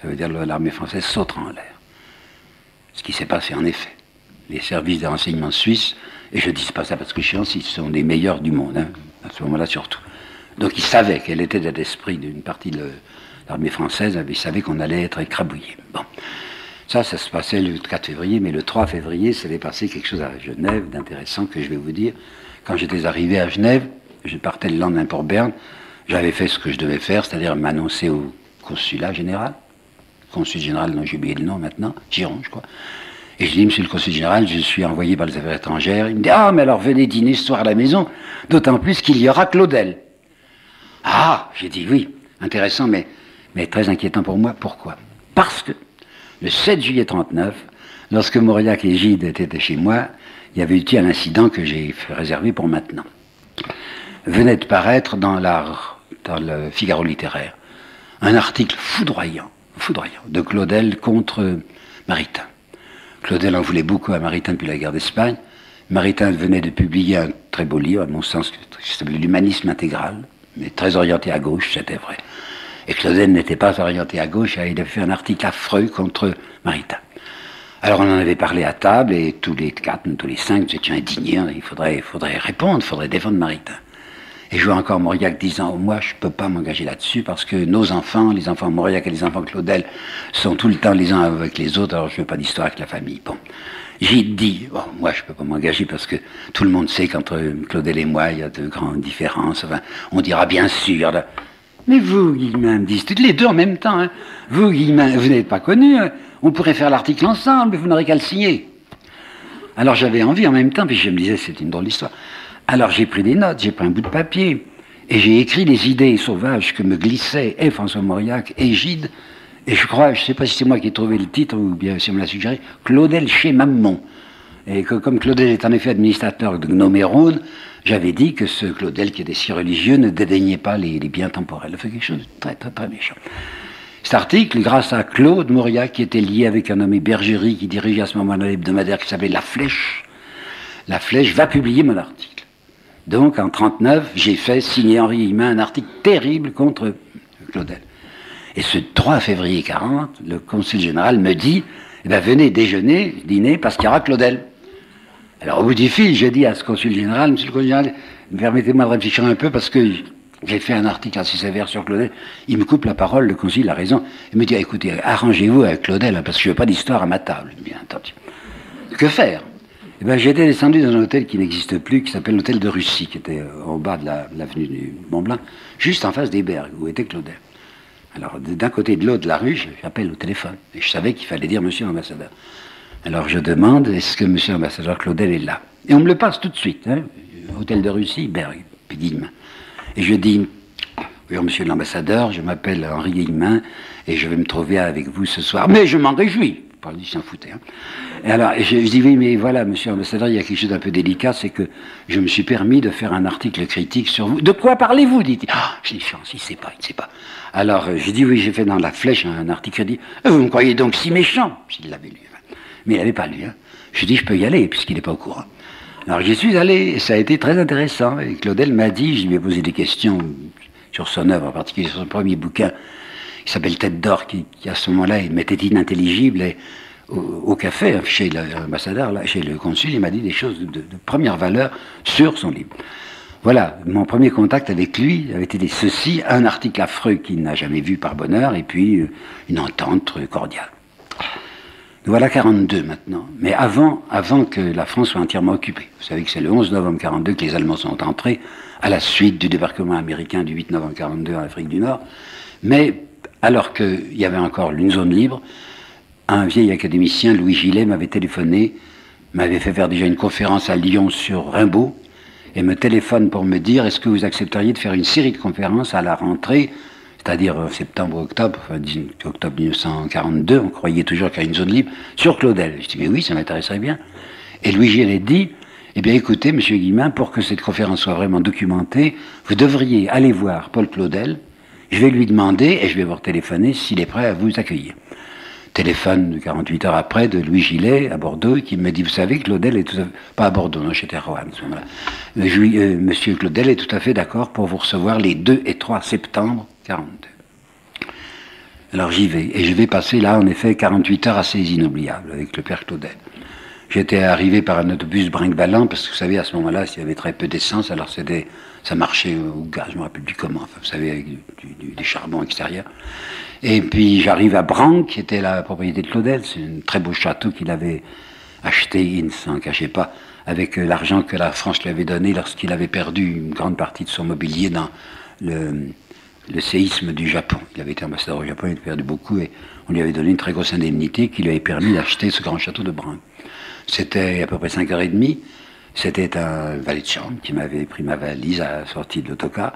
Ça veut dire que l'armée française sautera en l'air. Ce qui s'est passé en effet. Les services de renseignement suisses, et je ne dis pas ça parce que je suis en Suisse, sont des meilleurs du monde, hein, à ce moment-là surtout. Donc ils savaient quel était l'esprit d'une partie de l'armée française, ils savaient qu'on allait être écrabouillé. Bon. Ça, ça se passait le 4 février, mais le 3 février, ça avait passé quelque chose à Genève d'intéressant que je vais vous dire. Quand j'étais arrivé à Genève, je partais le lendemain pour Berne, j'avais fait ce que je devais faire, c'est-à-dire m'annoncer au consulat général. Consul général, dont j'ai oublié le nom maintenant, Giron, je crois. Et je dis, monsieur le conseiller général, je suis envoyé par les affaires étrangères. Il me dit, ah, mais alors venez dîner ce soir à la maison, d'autant plus qu'il y aura Claudel. Ah, j'ai dit oui, intéressant, mais, très inquiétant pour moi. Pourquoi? Parce que le 7 juillet 39, lorsque Mauriac et Gide étaient chez moi, il y avait eu un incident que j'ai réservé pour maintenant. Venait de paraître dans, dans le Figaro littéraire un article foudroyant, foudroyant de Claudel contre Maritain. Claudel en voulait beaucoup à Maritain depuis la guerre d'Espagne. Maritain venait de publier un très beau livre, à mon sens, qui s'appelait L'humanisme intégral, mais très orienté à gauche, c'était vrai. Et Claudel n'était pas orienté à gauche, il avait fait un article affreux contre Maritain. Alors on en avait parlé à table et tous les quatre, tous les cinq, nous étions indignés. Hein. Il faudrait, il faudrait répondre, il faudrait défendre Maritain. Et je vois encore Mauriac disant, moi je ne peux pas m'engager là-dessus parce que nos enfants, les enfants Mauriac et les enfants Claudel, sont tout le temps les uns avec les autres, alors je ne veux pas d'histoire avec la famille. Bon. J'ai dit, bon, moi je ne peux pas m'engager parce que tout le monde sait qu'entre Claudel et moi, il y a de grandes différences. Enfin, on dira bien sûr. Mais vous, Guillemin, me disent toutes les deux en même temps. Hein. Vous, Guillemin, vous n'êtes pas connu. Hein. On pourrait faire l'article ensemble, vous n'aurez qu'à le signer. Alors j'avais envie en même temps, puis je me disais, c'est une drôle d'histoire. Alors j'ai pris des notes, j'ai pris un bout de papier, et j'ai écrit les idées sauvages que me glissaient et François Mauriac et Gide, et je crois, je ne sais pas si c'est moi qui ai trouvé le titre ou bien si on me l'a suggéré, Claudel chez Mammon. Et que comme Claudel est en effet administrateur de Gnoméron, j'avais dit que ce Claudel qui était si religieux ne dédaignait pas les, biens temporels. Il fait quelque chose de très très très méchant. Cet article, grâce à Claude Mauriac, qui était lié avec un nommé Bergerie, qui dirigeait à ce moment-là l'hebdomadaire qui s'appelait La Flèche, La Flèche va publier mon article. Donc, en 1939, j'ai fait signer Henri Hillemin un article terrible contre Claudel. Et ce 3 février 40, le consul général me dit, eh ben, venez déjeuner, dîner, parce qu'il y aura Claudel. Alors, au bout du fil, j'ai dit à ce consul général, monsieur le consul général, permettez-moi de réfléchir un peu, parce que j'ai fait un article assez sévère sur Claudel. Il me coupe la parole, le consul a raison. Il me dit, écoutez, arrangez-vous avec Claudel, parce que je veux pas d'histoire à ma table. Bien entendu. Que faire? Eh ben, J'étais descendu dans un hôtel qui n'existe plus, qui s'appelle l'hôtel de Russie, qui était euh, au bas de l'avenue du Mont-Blanc, juste en face des Bergues, où était Claudel. Alors, d'un côté de l'autre de la rue, j'appelle au téléphone. Et je savais qu'il fallait dire Monsieur l'ambassadeur. Alors, je demande, est-ce que Monsieur l'ambassadeur Claudel est là? Et on me le passe tout de suite. Hein, hôtel de Russie, Bergue, puis et je dis, oui, monsieur l'ambassadeur, je m'appelle Henri Guillemin et je vais me trouver avec vous ce soir. Mais je m'en réjouis. Pas dit s'en foutait. Hein. Et alors, je, dis, oui, mais voilà, monsieur l'ambassadeur, il y a quelque chose d'un peu délicat, c'est que je me suis permis de faire un article critique sur vous. De quoi parlez-vous dit-il. Ah, dit, il ne sait pas, il ne sait pas. Alors, euh, j'ai dit, oui, j'ai fait dans la flèche un, article critique. Euh, vous me croyez donc si méchant S'il l'avait lu. Mais il n'avait pas lu. Hein. Je dis, je peux y aller, puisqu'il n'est pas au courant. Alors j'y suis allé, et ça a été très intéressant. Et Claudel m'a dit, je lui ai posé des questions sur son œuvre, en particulier sur son premier bouquin, qui s'appelle Tête d'or, qui, à ce moment-là m'était inintelligible. Et au, café, hein, chez l'ambassadeur, chez le consul, il m'a dit des choses de, première valeur sur son livre. Voilà, mon premier contact avec lui avait été ceci, un article affreux qu'il n'a jamais vu par bonheur, et puis euh, une entente cordiale. Nous voilà 42 maintenant. Mais avant, que la France soit entièrement occupée. Vous savez que c'est le 11 novembre 42 que les Allemands sont entrés, à la suite du débarquement américain du 8 novembre 42 en Afrique du Nord. Alors qu'il y avait encore une zone libre, un vieil académicien, Louis Gillet, m'avait téléphoné, m'avait fait faire déjà une conférence à Lyon sur Rimbaud, et me téléphone pour me dire est-ce que vous accepteriez de faire une série de conférences à la rentrée c'est-à-dire euh, septembre-octobre, enfin, octobre 1942, on croyait toujours qu'il y a une zone libre, sur Claudel. Je dis, mais oui, ça m'intéresserait bien. Et Louis Gillet dit, eh bien écoutez, monsieur Guillemin, pour que cette conférence soit vraiment documentée, vous devriez aller voir Paul Claudel, je vais lui demander, et je vais vous téléphoner s'il est prêt à vous accueillir. Téléphone 48 heures après de Louis Gillet à Bordeaux qui me dit, vous savez, Claudel est tout à fait... Pas à Bordeaux, non, j'étais à Rouen à ce moment-là. Euh, monsieur Claudel est tout à fait d'accord pour vous recevoir les 2 et 3 septembre 42. Alors j'y vais, et je vais passer là, en effet, 48 heures assez inoubliables avec le père Claudel. J'étais arrivé par un autobus brinque-ballant, parce que vous savez, à ce moment-là, il y avait très peu d'essence, alors c'était, ça marchait au gaz, je ne me rappelle plus comment, vous savez, avec des charbons extérieurs. Et puis j'arrive à Branque, qui était la propriété de Claudel, c'est un très beau château qu'il avait acheté, il ne s'en cachait pas, avec euh, l'argent que la France lui avait donné lorsqu'il avait perdu une grande partie de son mobilier dans le, séisme du Japon. Il avait été ambassadeur au Japon, il avait perdu beaucoup et on lui avait donné une très grosse indemnité qui lui avait permis d'acheter ce grand château de Brun. C'était à peu près 5h30. C'était un valet de chambre qui m'avait pris ma valise à la sortie de l'autocar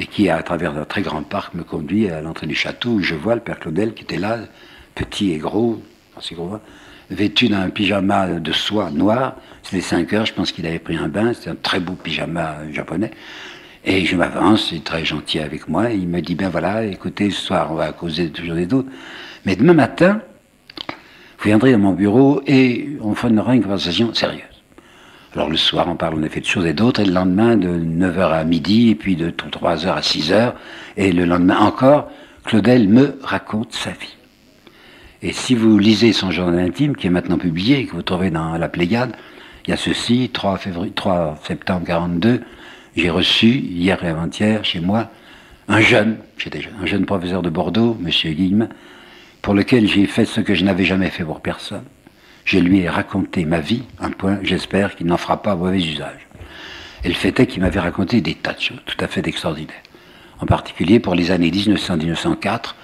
et qui, à travers un très grand parc, me conduit à l'entrée du château où je vois le père Claudel qui était là, petit et gros, gros, vêtu d'un pyjama de soie noir. C'était 5 heures, je pense qu'il avait pris un bain, c'était un très beau pyjama japonais. Et je m'avance, il est très gentil avec moi, il me dit, ben voilà, écoutez, ce soir, on va causer toujours des doutes. Mais demain matin, vous viendrez dans mon bureau et on fera une conversation sérieuse. Alors le soir, on parle en effet de choses et d'autres, et le lendemain, de 9h à midi, et puis de 3h à 6h, et le lendemain encore, Claudel me raconte sa vie. Et si vous lisez son journal intime, qui est maintenant publié, et que vous trouvez dans la Pléiade, il y a ceci, 3, février, 3 septembre 42, j'ai reçu, hier et avant-hier, chez moi, un jeune, j'étais un jeune professeur de Bordeaux, M. Guillemin, pour lequel j'ai fait ce que je n'avais jamais fait pour personne. Je lui ai raconté ma vie, un point, j'espère qu'il n'en fera pas mauvais usage. Et le fait est qu'il m'avait raconté des tas de choses tout à fait extraordinaires. En particulier pour les années 1900-1904,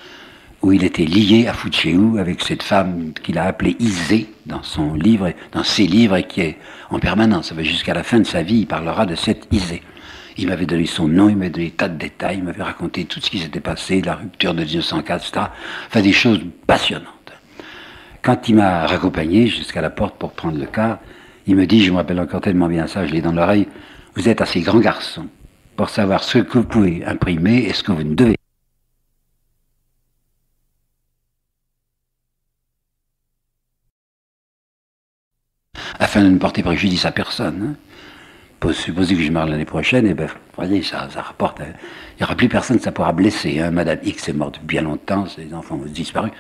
où il était lié à Fuchéou avec cette femme qu'il a appelée Isée dans son livre, dans ses livres, et qui est en permanence. Jusqu'à la fin de sa vie, il parlera de cette Isée. Il m'avait donné son nom, il m'avait donné tas de détails, il m'avait raconté tout ce qui s'était passé, la rupture de 1904, etc. Enfin, des choses passionnantes. Quand il m'a raccompagné jusqu'à la porte pour prendre le car, il me dit, je me rappelle encore tellement bien ça, je l'ai dans l'oreille, vous êtes assez grand garçon pour savoir ce que vous pouvez imprimer et ce que vous ne devez afin de ne porter préjudice à personne. Supposer que je meurs l'année prochaine, et eh ben, voyez, ça, rapporte. Hein. Il n'y aura plus personne, ça pourra blesser. Hein. Madame X est morte bien longtemps, ses enfants ont disparu.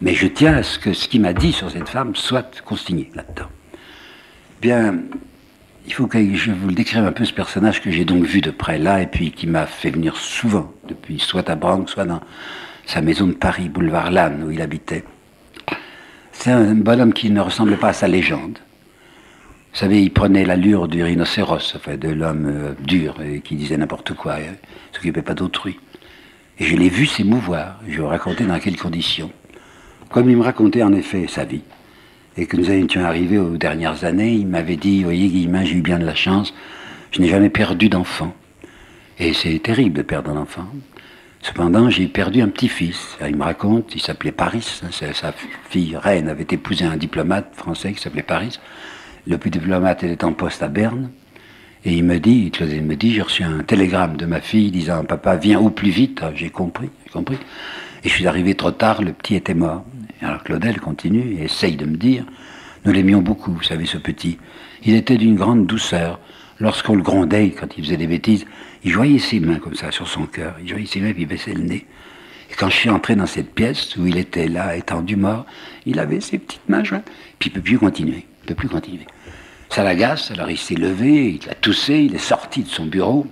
Mais je tiens à ce que ce qu'il m'a dit sur cette femme soit consigné là-dedans. Bien, il faut que je vous le décrive un peu ce personnage que j'ai donc vu de près là, et puis qui m'a fait venir souvent, depuis soit à Bronx, soit dans sa maison de Paris, boulevard Lannes, où il habitait. C'est un bonhomme qui ne ressemble pas à sa légende. Vous savez, il prenait l'allure du rhinocéros, enfin de l'homme euh, dur et qui disait n'importe quoi, et s'occupait pas d'autrui. Et je l'ai vu s'émouvoir. Je vais raconter dans quelles conditions. Comme il me racontait en effet sa vie, et que nous étions arrivés aux dernières années, il m'avait dit, voyez Guillemin, j'ai eu bien de la chance, je n'ai jamais perdu d'enfant. Et c'est terrible de perdre un enfant. Cependant, j'ai perdu un petit-fils. Il me raconte, il s'appelait Paris. Sa fille reine avait épousé un diplomate français qui s'appelait Paris. Le petit diplomate était en poste à Berne. Et il me dit, il me dit, j'ai reçu un télégramme de ma fille disant, papa, viens au plus vite. Ah, j'ai compris, j'ai compris. Et je suis arrivé trop tard, le petit était mort. alors Claudel continue et essaye de me dire, nous l'aimions beaucoup, vous savez, ce petit. Il était d'une grande douceur. Lorsqu'on le grondait, quand il faisait des bêtises, il joignait ses mains comme ça sur son cœur. Il joignait ses mains puis il baissait le nez. Et quand je suis entré dans cette pièce où il était là, étendu mort, il avait ses petites mains jointes. Puis il ne peut plus continuer. Il ne peut plus continuer. Ça l'agace, alors il s'est levé, il a toussé, il est sorti de son bureau,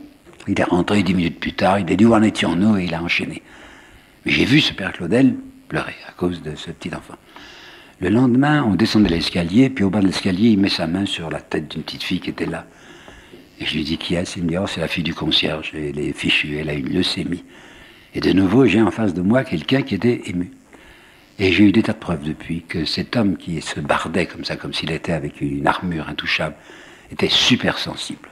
il est rentré dix minutes plus tard, il a dit où en étions-nous et il a enchaîné. Mais j'ai vu ce père Claudel pleurer à cause de ce petit enfant. Le lendemain, on descendait l'escalier, puis au bas de l'escalier, il met sa main sur la tête d'une petite fille qui était là. Et je lui dis qui est Il me dit oh, c'est la fille du concierge, elle est fichue, elle a une leucémie. Et de nouveau, j'ai en face de moi quelqu'un qui était ému. Et j'ai eu des tas de preuves depuis que cet homme qui se bardait comme ça, comme s'il était avec une armure intouchable, était super sensible.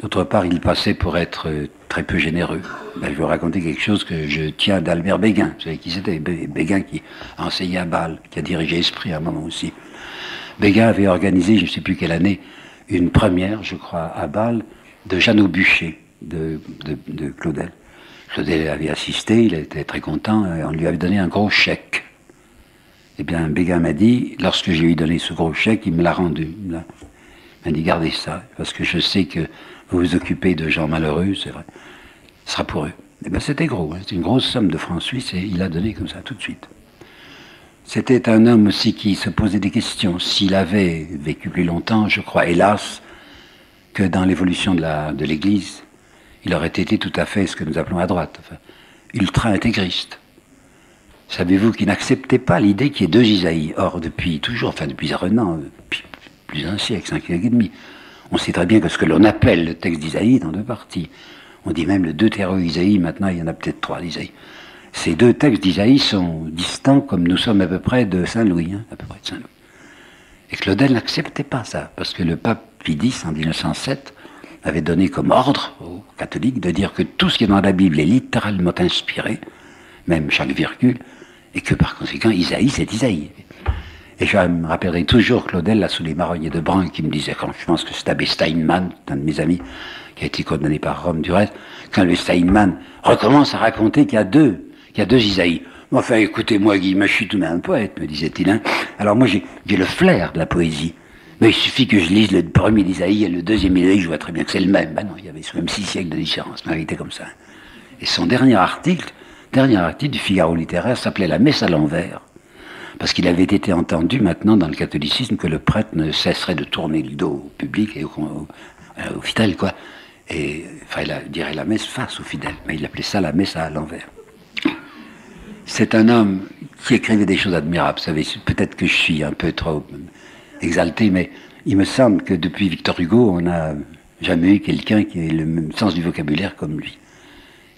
D'autre part, il passait pour être très peu généreux. Ben, je vais vous raconter quelque chose que je tiens d'Albert Béguin. Vous savez qui c'était? Béguin qui a enseigné à Bâle, qui a dirigé Esprit à un moment aussi. Béguin avait organisé, je ne sais plus quelle année, une première, je crois, à Bâle, de Jeannot Bûcher, de, de Claudel. Claudel avait assisté, il était très content, et on lui avait donné un gros chèque. Eh bien, Béguin m'a dit, lorsque j'ai lui donné ce gros chèque, il me l'a rendu. Il m'a dit, gardez ça, parce que je sais que vous vous occupez de gens malheureux, c'est vrai. Ce sera pour eux. Eh bien, c'était gros, hein. c'était une grosse somme de francs suisses, et il a donné comme ça, tout de suite. C'était un homme aussi qui se posait des questions. S'il avait vécu plus longtemps, je crois, hélas, que dans l'évolution de l'Église, il aurait été tout à fait ce que nous appelons à droite, ultra-intégriste. Savez-vous qu'il n'acceptait pas l'idée qu'il y ait deux Isaïe Or, depuis toujours, enfin depuis Renan, depuis plus d'un siècle, cinq siècles et demi, on sait très bien que ce que l'on appelle le texte d'Isaïe est en deux parties. On dit même le Deutéro-Isaïe, maintenant il y en a peut-être trois d'Isaïe. Ces deux textes d'Isaïe sont distants comme nous sommes à peu près de Saint-Louis, hein, à peu près de Saint-Louis. Et Claudel n'acceptait pas ça, parce que le pape Pie X, en 1907, avait donné comme ordre aux catholiques de dire que tout ce qui est dans la Bible est littéralement inspiré, même chaque virgule, et que par conséquent, Isaïe, c'est Isaïe. Et je me rappellerai toujours Claudel, là, sous les marronniers de Brun, qui me disait, quand je pense que c'est Abbé Steinman, un de mes amis, qui a été condamné par Rome du reste, quand le Steinman recommence à raconter qu'il y a deux il y a deux Isaïe. Enfin, écoutez-moi, Guy, je suis tout de un poète, me disait-il. Hein. Alors moi, j'ai le flair de la poésie. Il suffit que je lise le premier Isaïe et le deuxième Isaïe, je vois très bien que c'est le même. Ben non, il y avait même six siècles de différence, mais il était comme ça. Et son dernier article, dernier article du Figaro littéraire s'appelait La messe à l'envers. Parce qu'il avait été entendu maintenant dans le catholicisme que le prêtre ne cesserait de tourner le dos au public et au, au, fidèles, quoi. Et enfin, il dirait la messe face aux fidèles, mais il appelait ça la messe à l'envers c'est un homme qui écrivait des choses admirables. Vous savez, peut-être que je suis un peu trop exalté, mais il me semble que depuis Victor Hugo, on n'a jamais eu quelqu'un qui ait le même sens du vocabulaire comme lui.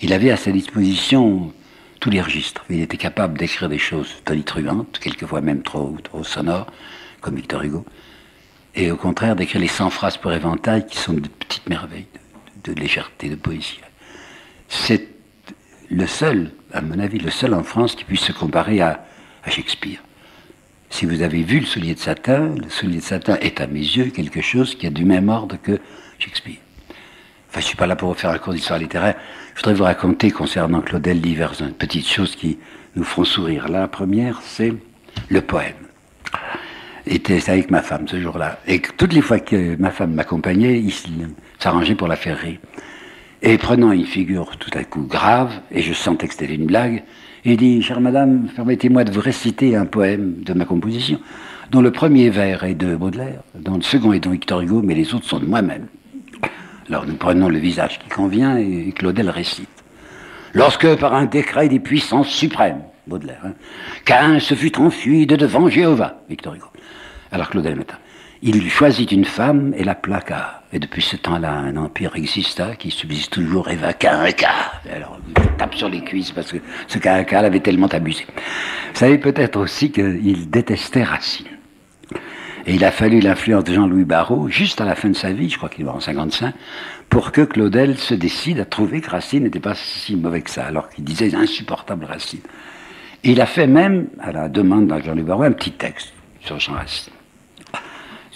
Il avait à sa disposition tous les registres. Il était capable d'écrire des choses tonitruantes, quelquefois même trop, trop sonores, comme Victor Hugo, et au contraire d'écrire les 100 phrases pour éventail qui sont de petites merveilles, de légèreté, de poésie. C'est le seul à mon avis, le seul en France qui puisse se comparer à, Shakespeare. Si vous avez vu le soulier de satin, le soulier de satin est à mes yeux quelque chose qui a du même ordre que Shakespeare. Enfin, je suis pas là pour vous faire un cours d'histoire littéraire. Je voudrais vous raconter concernant Claudel diverses petites choses qui nous feront sourire. La première, c'est le poème. Était avec ma femme ce jour-là. Et toutes les fois que ma femme m'accompagnait, il s'arrangeait pour la faire rire. Et prenant une figure tout à coup grave, et je sentais que c'était une blague, il dit Chère madame, permettez-moi de vous réciter un poème de ma composition, dont le premier vers est de Baudelaire, dont le second est de Victor Hugo, mais les autres sont de moi-même. Alors nous prenons le visage qui convient et Claudel récite. Lorsque par un décret des puissances suprêmes, Baudelaire, hein, Cain se fut enfui de devant Jéhovah, Victor Hugo. Alors Claudel maintenant. Il choisit une femme et la plaqua. Et depuis ce temps-là, un empire exista qui subsiste toujours et va Alors, il tape sur les cuisses parce que ce Kainka l'avait tellement abusé. Vous savez peut-être aussi qu'il détestait Racine. Et il a fallu l'influence de Jean-Louis Barrault, juste à la fin de sa vie, je crois qu'il est mort en 55, pour que Claudel se décide à trouver que Racine n'était pas si mauvais que ça, alors qu'il disait insupportable Racine. Et il a fait même, à la demande de Jean-Louis Barrault, un petit texte sur Jean Racine.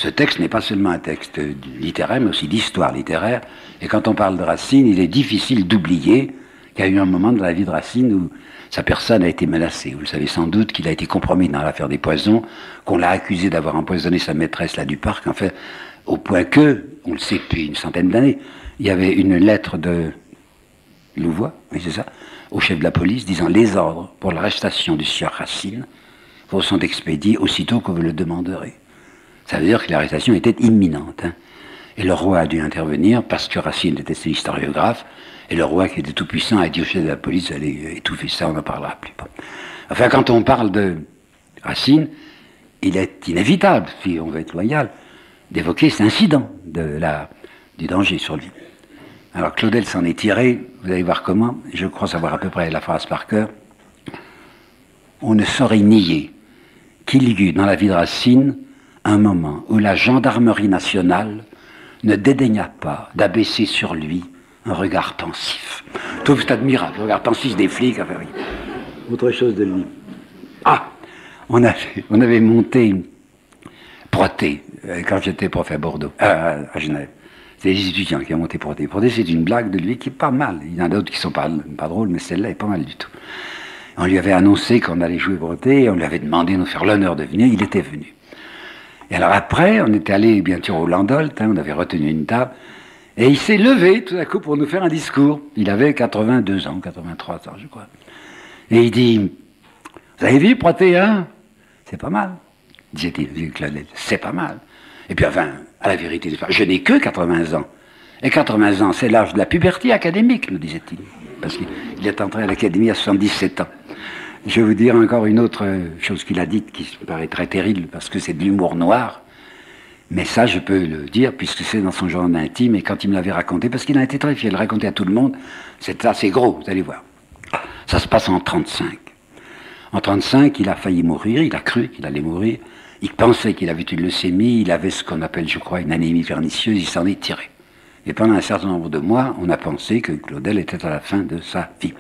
Ce texte n'est pas seulement un texte littéraire, mais aussi d'histoire littéraire. Et quand on parle de Racine, il est difficile d'oublier qu'il y a eu un moment de la vie de Racine où sa personne a été menacée. Vous savez sans doute qu'il a été compromis dans l'affaire des poisons, qu'on l'a accusé d'avoir empoisonné sa maîtresse là du parc, en fait, au point que, on le sait depuis une centaine d'années, il y avait une lettre de Louvois, oui c'est ça, au chef de la police disant les ordres pour l'arrestation du sieur Racine vous sont expédiés aussitôt que vous le demanderez. Ça veut dire que l'arrestation était imminente. Hein. Et le roi a dû intervenir parce que Racine était historiographe. Et le roi, qui était tout puissant, a dit au chef de la police allez étouffer ça, on n'en parlera plus. Enfin, quand on parle de Racine, il est inévitable, si on veut être loyal, d'évoquer cet incident de la, du danger sur lui. Alors Claudel s'en est tiré, vous allez voir comment, je crois savoir à peu près la phrase par cœur. On ne saurait nier qu'il y eut dans la vie de Racine un moment où la gendarmerie nationale ne dédaigna pas d'abaisser sur lui un regard pensif. Tout c'est admirable, le regard pensif des flics. Enfin. Autre chose de lui. Ah, on avait, on avait monté Proté, euh, quand j'étais prof à Bordeaux, euh, à Genève. C'est les étudiants qui ont monté Proté. Proté, c'est une blague de lui qui est pas mal. Il y en a d'autres qui sont pas, pas drôles, mais celle-là est pas mal du tout. On lui avait annoncé qu'on allait jouer Proté, on lui avait demandé de nous faire l'honneur de venir, il était venu. Et alors après, on était allé bien sûr au Landolt, hein, on avait retenu une table, et il s'est levé tout à coup pour nous faire un discours. Il avait 82 ans, 83 ans, je crois. Et il dit, vous avez vu Protéin C'est pas mal, disait-il, c'est pas mal. Et puis enfin, à la vérité, je n'ai que 80 ans. Et 80 ans, c'est l'âge de la puberté académique, nous disait-il. Parce qu'il est entré à l'académie à 77 ans. Je vais vous dire encore une autre chose qu'il a dite qui me paraît très terrible parce que c'est de l'humour noir. Mais ça, je peux le dire, puisque c'est dans son journal intime, et quand il me l'avait raconté, parce qu'il a été très fier le raconter à tout le monde, c'est assez gros, vous allez voir. Ça se passe en 35. En 35, il a failli mourir, il a cru qu'il allait mourir, il pensait qu'il avait une leucémie, il avait ce qu'on appelle, je crois, une anémie pernicieuse, il s'en est tiré. Et pendant un certain nombre de mois, on a pensé que Claudel était à la fin de sa vie.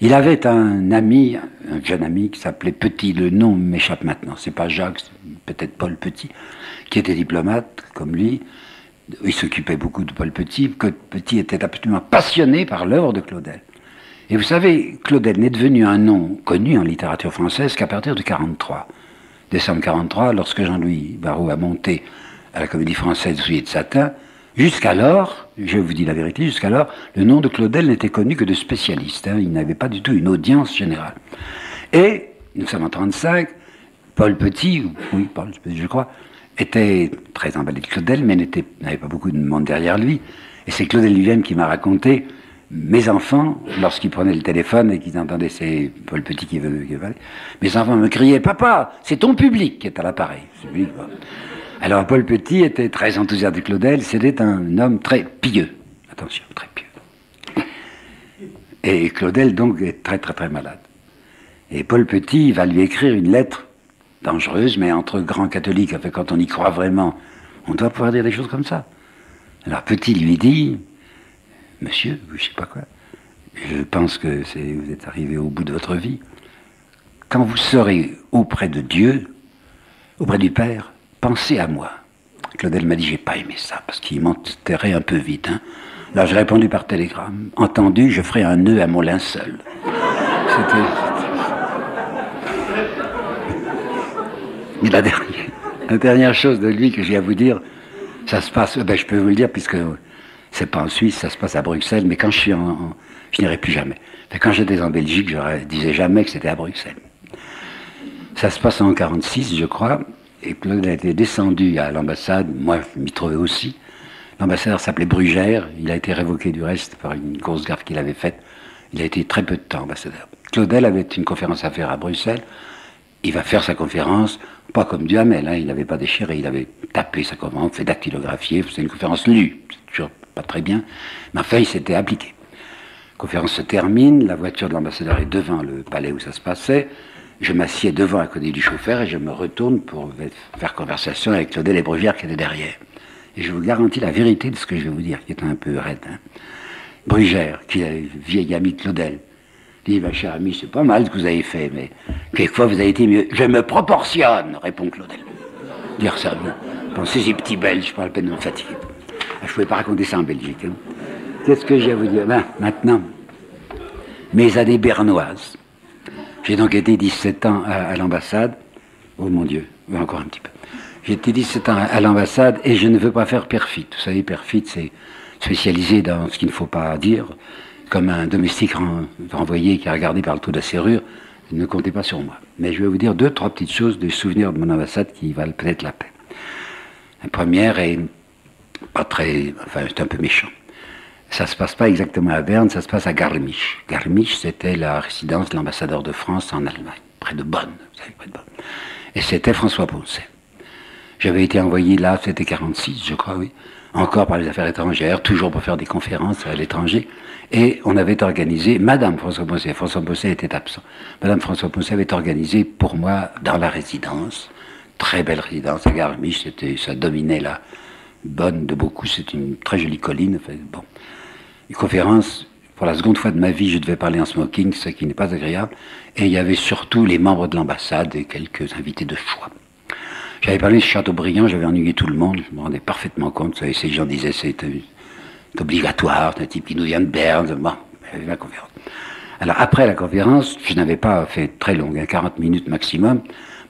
Il avait un ami, un jeune ami qui s'appelait Petit, le nom m'échappe maintenant, c'est pas Jacques, peut-être Paul Petit, qui était diplomate comme lui. Il s'occupait beaucoup de Paul Petit, que Petit était absolument passionné par l'œuvre de Claudel. Et vous savez, Claudel n'est devenu un nom connu en littérature française qu'à partir de 43. Décembre 43, lorsque Jean-Louis Barrault a monté à la Comédie Française Souliers de Satin, Jusqu'alors, je vous dis la vérité, jusqu'alors, le nom de Claudel n'était connu que de spécialistes. Hein. il n'avait pas du tout une audience générale. Et, nous sommes en 35, Paul Petit, oui, Paul je crois, était très emballé de Claudel, mais n'avait pas beaucoup de monde derrière lui. Et c'est Claudel lui-même qui m'a raconté, mes enfants, lorsqu'ils prenaient le téléphone et qu'ils entendaient c'est Paul Petit qui venait, mes enfants me criaient, papa, c'est ton public qui est à l'appareil. Alors Paul Petit était très enthousiaste de Claudel, c'était un homme très pieux. Attention, très pieux. Et Claudel donc est très très très malade. Et Paul Petit va lui écrire une lettre dangereuse, mais entre grands catholiques, quand on y croit vraiment, on doit pouvoir dire des choses comme ça. Alors Petit lui dit, Monsieur, je sais pas quoi, je pense que vous êtes arrivé au bout de votre vie. Quand vous serez auprès de Dieu, auprès du Père, pensez à moi. Claudel m'a dit, j'ai pas aimé ça, parce qu'il m'enterrait un peu vite. Hein. Là, j'ai répondu par télégramme. Entendu, je ferai un nœud à mon linceul. C'était. Mais la dernière, chose de lui que j'ai à vous dire, ça se passe, ben, je peux vous le dire, puisque c'est pas en Suisse, ça se passe à Bruxelles, mais quand je suis en. je n'irai plus jamais. quand j'étais en Belgique, je disais jamais que c'était à Bruxelles. Ça se passe en 46, je crois, et Claude a été descendu à l'ambassade, moi je m'y trouvais aussi. L'ambassadeur s'appelait Brugère, il a été révoqué du reste par une grosse gaffe qu'il avait faite. Il a été très peu de temps ambassadeur. Claudel avait une conférence à faire à Bruxelles. Il va faire sa conférence, pas comme Duhamel, hein, il n'avait pas déchiré, il avait tapé sa conférence, fait dactylographier, c'est une conférence lue, c'est toujours pas très bien, mais enfin il s'était appliqué. La conférence se termine, la voiture de l'ambassadeur est devant le palais où ça se passait, je m'assieds devant un côté du chauffeur et je me retourne pour faire conversation avec Claudel et Brugière qui était derrière. Et je vous garantis la vérité de ce que je vais vous dire, qui est un peu raide. Hein. Brugère, qui est vieil ami de Claudel, dit Ma chère amie, c'est pas mal ce que vous avez fait, mais quelquefois vous avez été mieux. Je me proportionne, répond Claudel. Dire ça, pensez ces petits Belges, pas la peine de me fatiguer. Ah, je ne pouvais pas raconter ça en Belgique. Hein. Qu'est-ce que j'ai à vous dire? Ben, Maintenant, mes années bernoises. J'ai donc été 17 ans à, l'ambassade. Oh mon Dieu, encore un petit peu. J'ai été 17 ans à l'ambassade et je ne veux pas faire perfit. Vous savez, perfit, c'est spécialisé dans ce qu'il ne faut pas dire, comme un domestique renvoyé qui a regardé par le trou de la serrure. Ne comptez pas sur moi. Mais je vais vous dire deux, trois petites choses des souvenirs de mon ambassade qui valent peut-être la peine. La première est pas très. Enfin, c'est un peu méchant. Ça se passe pas exactement à Berne, ça se passe à Garmisch. Garmisch, c'était la résidence de l'ambassadeur de France en Allemagne, près de Bonn. Vous savez, près de Bonn. Et c'était François Poncet. J'avais été envoyé là, c'était 46, je crois, oui, encore par les affaires étrangères, toujours pour faire des conférences à l'étranger. Et on avait organisé, Madame François Poncet, François Poncet était absent, Madame François Poncet avait organisé pour moi dans la résidence, très belle résidence à Garmisch, c'était, ça dominait la Bonne de beaucoup, c'est une très jolie colline. bon une conférence. Pour la seconde fois de ma vie, je devais parler en smoking, ce qui n'est pas agréable. Et il y avait surtout les membres de l'ambassade et quelques invités de choix. J'avais parlé de Châteaubriand, j'avais ennuyé tout le monde, je me rendais parfaitement compte. Ces gens disaient c'est obligatoire, c'est un type qui nous vient de Berne. Bon, j'avais la conférence. Alors après la conférence, je n'avais pas fait très longue, 40 hein, minutes maximum.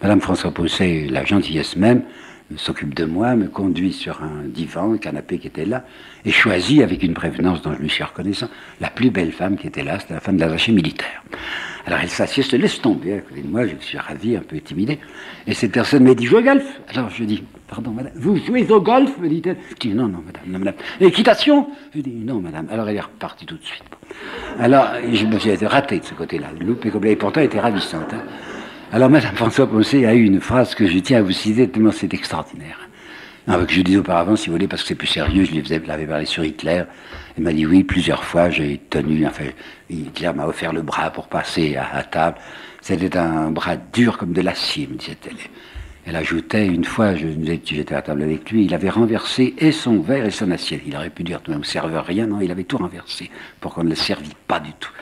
Madame François Pousset, la gentillesse même, s'occupe de moi, me conduit sur un divan, un canapé qui était là, et choisit, avec une prévenance dont je lui suis reconnaissant, la plus belle femme qui était là, c'était la femme de l'attaché militaire. Alors elle s'assied, se laisse tomber à côté de moi, je suis ravi, un peu intimidé, et cette personne m'a dit, jouez au golf Alors je dis, pardon madame, vous jouez au golf me dit-elle. Je dis, non, non madame, non madame. Équitation Je dis, non madame. Alors elle est repartie tout de suite. Alors je me suis raté de ce côté-là, loupé comme et pourtant elle était ravissante. Hein. Alors Madame François Poncet a eu une phrase que je tiens à vous citer tellement c'est extraordinaire. que je disais auparavant, si vous voulez, parce que c'est plus sérieux, je lui avais parlé sur Hitler. Il m'a dit oui, plusieurs fois, j'ai tenu, enfin, Hitler m'a offert le bras pour passer à, table. C'était un bras dur comme de l'acier, me disait-elle. Elle ajoutait, une fois, j'étais à table avec lui, il avait renversé et son verre et son assiette. Il aurait pu dire, tout même serveur, rien, non, il avait tout renversé pour qu'on ne le servit pas du tout.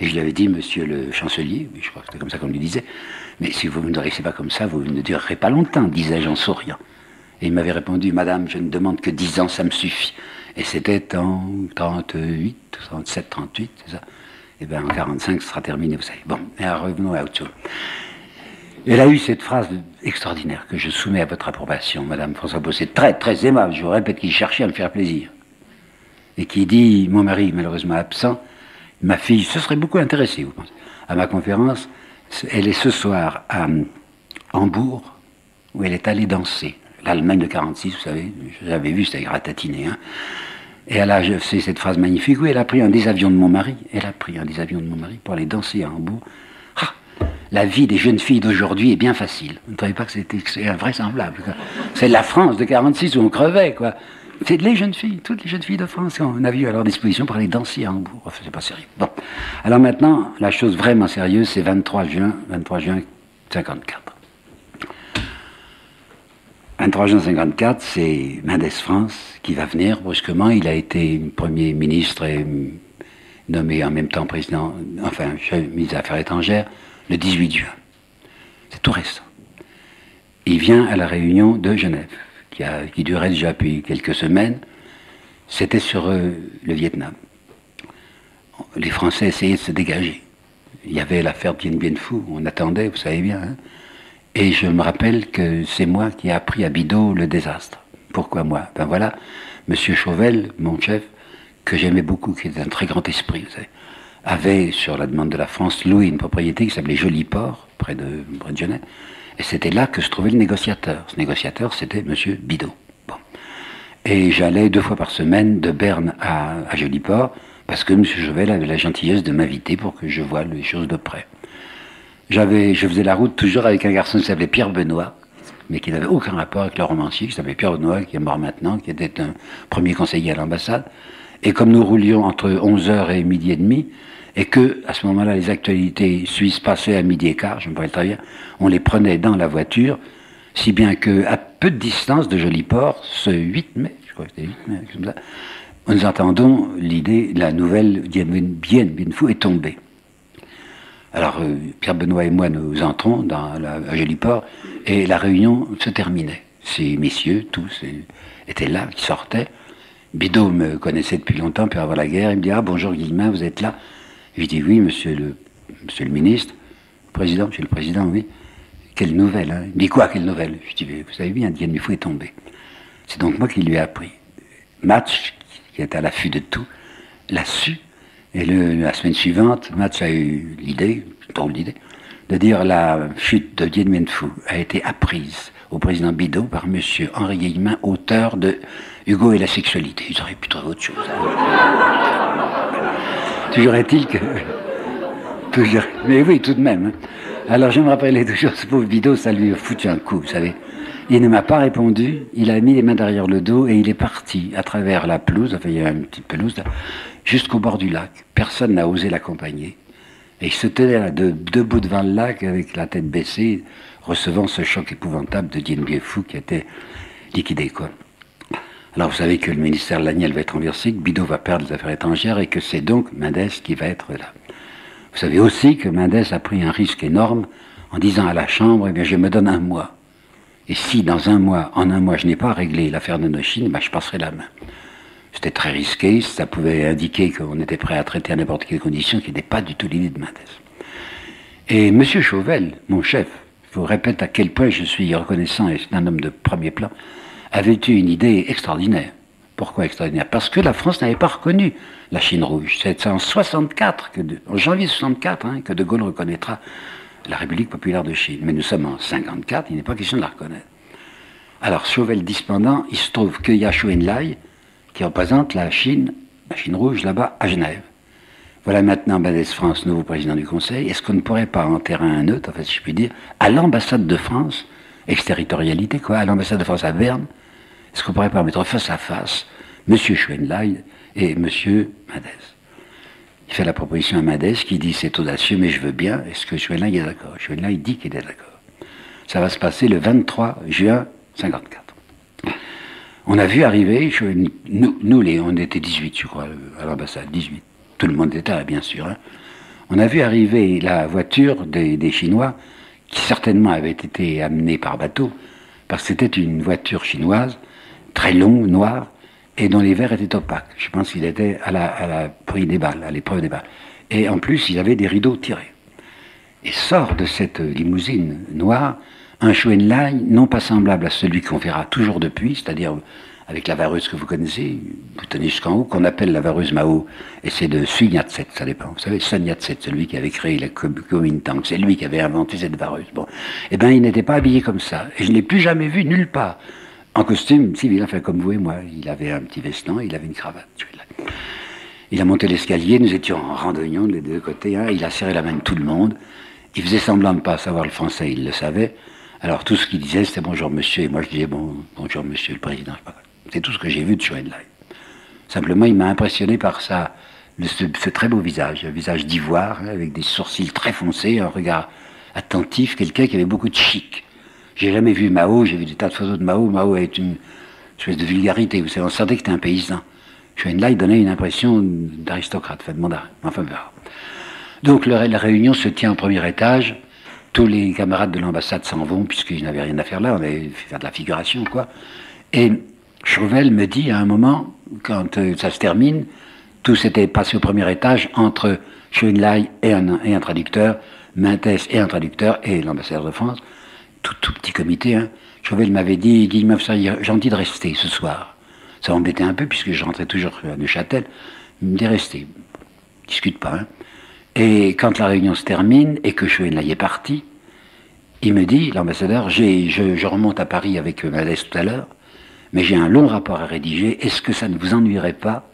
Et je lui avais dit, monsieur le chancelier, je crois que c'était comme ça qu'on lui disait, mais si vous ne dressez pas comme ça, vous ne durerez pas longtemps, disais-je en souriant. Et il m'avait répondu, Madame, je ne demande que dix ans, ça me suffit. Et c'était en 38, 37, 38, c'est ça. Et bien en 45, ce sera terminé, vous savez. Bon, mais revenons à autre chose. Elle a eu cette phrase extraordinaire que je soumets à votre approbation, Madame François Bosset, très très aimable, je vous répète, qu'il cherchait à me faire plaisir. Et qui dit, mon mari malheureusement absent, ma fille se serait beaucoup intéressée, vous pensez, à ma conférence. Elle est ce soir à Hambourg, où elle est allée danser l'Allemagne de 46, vous savez, j'avais vu, c'était gratatiné. Hein. Et elle a fait cette phrase magnifique, oui, elle a pris un des avions de mon mari, elle a pris un des avions de mon mari pour aller danser à Hambourg. Ah, la vie des jeunes filles d'aujourd'hui est bien facile. Vous ne trouvez pas que c'était invraisemblable C'est la France de 46 où on crevait, quoi. C'est les jeunes filles, toutes les jeunes filles de France qu'on a vu à leur disposition pour aller danser à Hambourg. Enfin, c'est pas sérieux. Bon. Alors maintenant, la chose vraiment sérieuse, c'est 23 juin, 23 juin 54. 23 juin 54, c'est Mendes France qui va venir brusquement. Il a été Premier ministre et nommé en même temps président, enfin, ministre des Affaires étrangères, le 18 juin. C'est tout récent. Il vient à la réunion de Genève, qui, durait déjà depuis quelques semaines. C'était sur euh, le Vietnam. Les Français essayaient de se dégager. Il y avait l'affaire Bien Bien Phu, on attendait, vous savez bien. Hein et je me rappelle que c'est moi qui ai appris à Bidot le désastre. Pourquoi moi? Ben voilà, Monsieur Chauvel, mon chef, que j'aimais beaucoup, qui était un très grand esprit, avait, sur la demande de la France, loué une propriété qui s'appelait Joli Port, près de, près Genève. Et c'était là que se trouvait le négociateur. Ce négociateur, c'était Monsieur Bidot. Et j'allais deux fois par semaine de Berne à, à Port, parce que Monsieur Chauvel avait la gentillesse de m'inviter pour que je voie les choses de près. J'avais, je faisais la route toujours avec un garçon qui s'appelait Pierre Benoît, mais qui n'avait aucun rapport avec le romancier, qui s'appelait Pierre Benoît, qui est mort maintenant, qui était un premier conseiller à l'ambassade. Et comme nous roulions entre 11h et midi et demi, et que, à ce moment-là, les actualités suisses passaient à midi et quart, je me rappelle très bien, on les prenait dans la voiture, si bien que, à peu de distance de Joliport, ce 8 mai, je crois que c'était 8 mai, comme ça, nous entendons l'idée, la nouvelle Bien Bien est tombée. Alors, euh, Pierre Benoît et moi, nous entrons dans à Joliport et la réunion se terminait. Ces messieurs, tous, étaient là, qui sortaient. Bidot me connaissait depuis longtemps, puis avant la guerre. Il me dit Ah, bonjour Guillemin, vous êtes là Je dis Oui, monsieur le, monsieur le ministre. Président, monsieur le président, oui. Quelle nouvelle, hein Il dit Quoi, quelle nouvelle? Je dis Vous savez bien, Diane est tombé. C'est donc moi qui lui ai appris. Match, qui était à l'affût de tout, l'a su et la semaine suivante, Match a eu l'idée, drôle d'idée, de dire la chute de Dien Bien a été apprise au président Bidot par M. Henri Guillemin, auteur de Hugo et la sexualité. Ils auraient pu trouver autre chose. Toujours est-il que... Toujours... Mais oui, tout de même. Hein. Alors je me rappelais toujours, ce pauvre Bidot, ça lui a foutu un coup, vous savez. Il ne m'a pas répondu, il a mis les mains derrière le dos et il est parti à travers la pelouse, enfin il y a une petite pelouse, jusqu'au bord du lac. Personne n'a osé l'accompagner. Et il se tenait là, debout devant le lac avec la tête baissée, recevant ce choc épouvantable de Dien Bien Phu qui était liquidé. Quoi. Alors vous savez que le ministère de l'Agnel va être renversé, que Bidot va perdre les affaires étrangères et que c'est donc Mendes qui va être là. Vous savez aussi que Mendes a pris un risque énorme en disant à la Chambre, eh bien je me donne un mois. Et si dans un mois, en un mois, je n'ai pas réglé l'affaire de Nochine, ben, je passerai la main. C'était très risqué, ça pouvait indiquer qu'on était prêt à traiter à n'importe quelle condition, qui n'était pas du tout l'idée de Mendes. Et M. Chauvel, mon chef, je vous répète à quel point je suis reconnaissant et c'est un homme de premier plan, avait eu une idée extraordinaire. Pourquoi extraordinaire? Parce que la France n'avait pas reconnu la Chine rouge. C'est en 64, que en janvier 64, hein, que De Gaulle reconnaîtra la République populaire de Chine. Mais nous sommes en 54, il n'est pas question de la reconnaître. Alors, Chauvel dispendant, il se trouve qu'il y a Chou Enlai, qui représente la Chine, la Chine rouge là-bas, à Genève. Voilà maintenant Badès France, nouveau président du Conseil. Est-ce qu'on ne pourrait pas en terrain neutre, en fait, si je puis dire, à l'ambassade de France, exterritorialité, quoi, à l'ambassade de France à Berne, est-ce qu'on pourrait pas mettre face à face M. Schwenlein et M. Mendes Il fait la proposition à Mendes qui dit c'est audacieux, mais je veux bien. Est-ce que Schwenlein est d'accord? Schwenlein dit qu'il est d'accord. Ça va se passer le 23 juin 54. On a vu arriver, nous, les, on était 18, je crois, à l'ambassade, 18. Tout le monde était là, bien sûr. Hein. On a vu arriver la voiture des, Chinois, qui certainement avait été amenée par bateau, parce que c'était une voiture chinoise, très longue, noire, et dont les verres étaient opaques. Je pense qu'il était à la, à la prix des balles, à l'épreuve des balles. Et en plus, il avait des rideaux tirés. Et sort de cette limousine noire un Line non pas semblable à celui qu'on verra toujours depuis, c'est-à-dire avec la vareuse que vous connaissez, vous tenez jusqu'en haut, qu'on appelle la vareuse Mao, et c'est de Sun Yat-sen, ça dépend. Vous savez, Sun Yat-sen, celui qui avait créé la Kuomintang, c'est lui qui avait inventé cette vareuse. Bon, eh bien, il n'était pas habillé comme ça, et je ne l'ai plus jamais vu nulle part. En costume civil, enfin comme vous et moi, il avait un petit veston, il avait une cravate. Il a monté l'escalier, nous étions en randonnion des deux côtés, hein, il a serré la main de tout le monde, il faisait semblant de ne pas savoir le français, il le savait, alors tout ce qu'il disait, c'était bonjour monsieur, et moi je disais bon, bonjour monsieur le président. C'est tout ce que j'ai vu de Schoenlein. Simplement, il m'a impressionné par ça, ce, très beau visage, un visage d'ivoire, hein, avec des sourcils très foncés, un regard attentif, quelqu'un qui avait beaucoup de chic. J'ai jamais vu Mao, j'ai vu des tas de photos de Mao. Mao est une espèce de vulgarité, vous savez, on sentait que c'était un paysan. Schoenlein donnait une impression d'aristocrate, enfin de mandarin. Enfin, Donc la réunion se tient au premier étage, tous les camarades de l'ambassade s'en vont, puisqu'ils n'avaient rien à faire là, on avait fait de la figuration, quoi. Et Chauvel me dit à un moment, quand euh, ça se termine, tout s'était passé au premier étage entre Schoenlai et un, et un traducteur, Mintès et un traducteur, et l'ambassadeur de France, tout, petit comité. Hein. Chauvel m'avait dit, il m'a gentil de rester ce soir. Ça m'embêtait un peu, puisque je rentrais toujours à Neuchâtel. Il me dit rester. Discute pas. Hein. Et quand la réunion se termine et que Schoenlai est parti, il me dit, l'ambassadeur, je, je, remonte à Paris avec Madès tout à l'heure, mais j'ai un long rapport à rédiger. Est-ce que ça ne vous ennuierait pas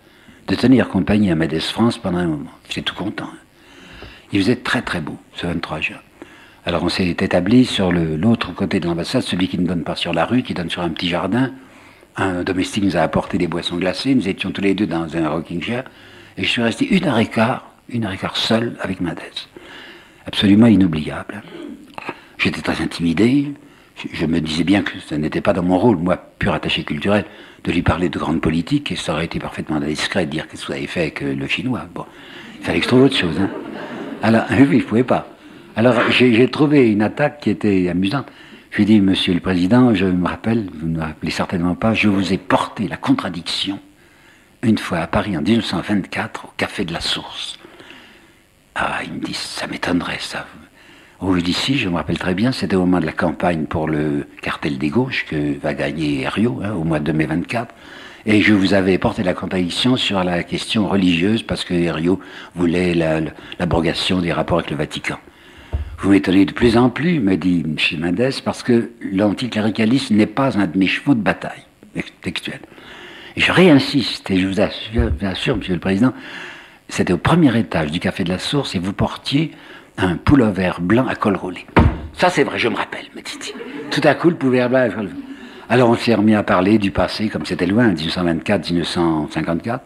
de tenir compagnie à Madès France pendant un moment? J'étais tout content. Hein. Il faisait très très beau, ce 23 juin. Alors on s'est établi sur l'autre côté de l'ambassade, celui qui ne donne pas sur la rue, qui donne sur un petit jardin. Un domestique nous a apporté des boissons glacées, nous étions tous les deux dans un rocking chair, et je suis resté une heure et quart une heure et quart seul avec Madès. Absolument inoubliable. J'étais très intimidé. Je me disais bien que ce n'était pas dans mon rôle, moi, pur attaché culturel, de lui parler de grande politique, et ça aurait été parfaitement discret de dire qu'est-ce que vous avez fait avec euh, le chinois. Bon, il fallait que je trouve autre chose. Hein. Alors, oui, il ne pouvait pas. Alors, j'ai trouvé une attaque qui était amusante. Je lui ai dit, Monsieur le Président, je me rappelle, vous ne me rappelez certainement pas, je vous ai porté la contradiction une fois à Paris en 1924 au Café de la Source. Ah, il me dit, ça m'étonnerait ça. Au d'ici, je me rappelle très bien, c'était au moment de la campagne pour le cartel des gauches que va gagner Herriot, hein, au mois de mai 24. Et je vous avais porté la contradiction sur la question religieuse parce que Herriot voulait l'abrogation des rapports avec le Vatican. Vous m'étonnez de plus en plus, me dit M. Mendes, parce que l'anticléricalisme n'est pas un de mes chevaux de bataille textuel. Et je réinsiste, et je vous assure, Monsieur le Président, c'était au premier étage du Café de la Source et vous portiez un pullover blanc à col roulé. Ça, c'est vrai, je me rappelle, me dit Tout à coup, le pullover blanc Alors, on s'est remis à parler du passé, comme c'était loin, 1924, 1954.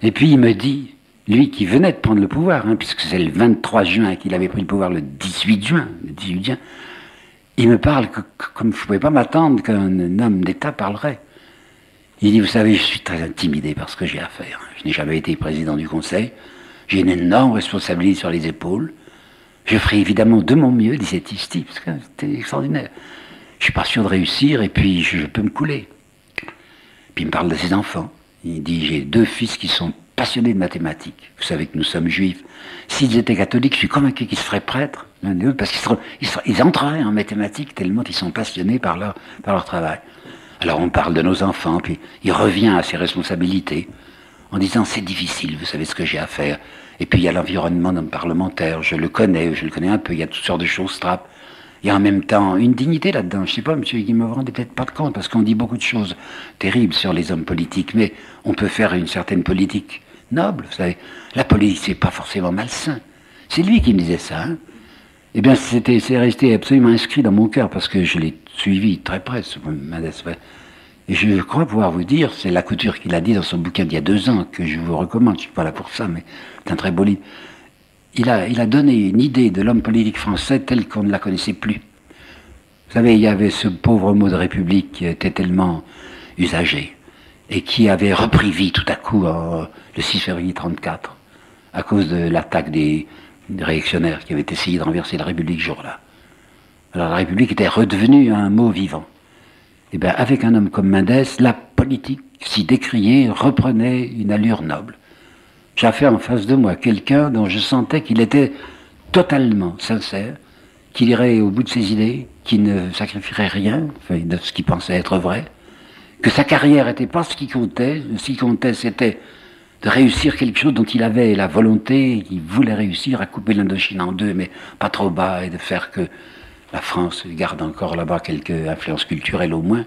Et puis, il me dit, lui qui venait de prendre le pouvoir, hein, puisque c'est le 23 juin qu'il avait pris le pouvoir, le 18 juin, le 18 juin, il me parle que, comme je ne pouvais pas m'attendre qu'un homme d'État parlerait. Il dit, vous savez, je suis très intimidé par ce que j'ai à faire. Je n'ai jamais été président du Conseil. J'ai une énorme responsabilité sur les épaules. Je ferai évidemment de mon mieux, disait Tisti, parce que c'était extraordinaire. Je suis pas sûr de réussir et puis je, peux me couler. Puis il me parle de ses enfants. Il dit, j'ai deux fils qui sont passionnés de mathématiques. Vous savez que nous sommes juifs. S'ils étaient catholiques, je suis convaincu qu'ils se feraient prêtres, parce qu'ils ils, entreraient en mathématiques tellement ils sont passionnés par leur, travail. Alors on parle de nos enfants, puis il revient à ses responsabilités en disant c'est difficile, vous savez ce que j'ai à faire. Et puis il y a l'environnement parlementaire, je le connais, je le connais un peu, il y a toutes sortes de choses trappes. Il y a en même temps une dignité là-dedans. Je sais pas, M. Guy me rendait peut-être pas de compte, parce qu'on dit beaucoup de choses terribles sur les hommes politiques, mais on peut faire une certaine politique noble, vous savez. La politique, c'est pas forcément malsain. C'est lui qui me disait ça. Hein. Eh bien, c'est resté absolument inscrit dans mon cœur, parce que je l'ai suivi très près, Et je crois pouvoir vous dire, c'est la couture qu'il a dit dans son bouquin d'il y a deux ans, que je vous recommande, je ne suis pas là pour ça, mais c'est un très beau livre. Il a, il a donné une idée de l'homme politique français tel qu'on ne la connaissait plus. Vous savez, il y avait ce pauvre mot de République qui était tellement usagé et qui avait repris vie tout à coup le 6 février 1934 à cause de l'attaque des, réactionnaires qui avaient essayé de renverser la République ce jour-là. Alors la République était redevenue un mot vivant. Et eh bien avec un homme comme Mendes, la politique, si décriée, reprenait une allure noble. J'avais en face de moi quelqu'un dont je sentais qu'il était totalement sincère, qu'il irait au bout de ses idées, qu'il ne sacrifierait rien de ce qu'il pensait être vrai, que sa carrière n'était pas ce qui comptait, ce qui comptait c'était de réussir quelque chose dont il avait la volonté, il voulait réussir à couper l'Indochine en deux, mais pas trop bas, et de faire que la France garde encore là-bas quelques influences culturelles au moins.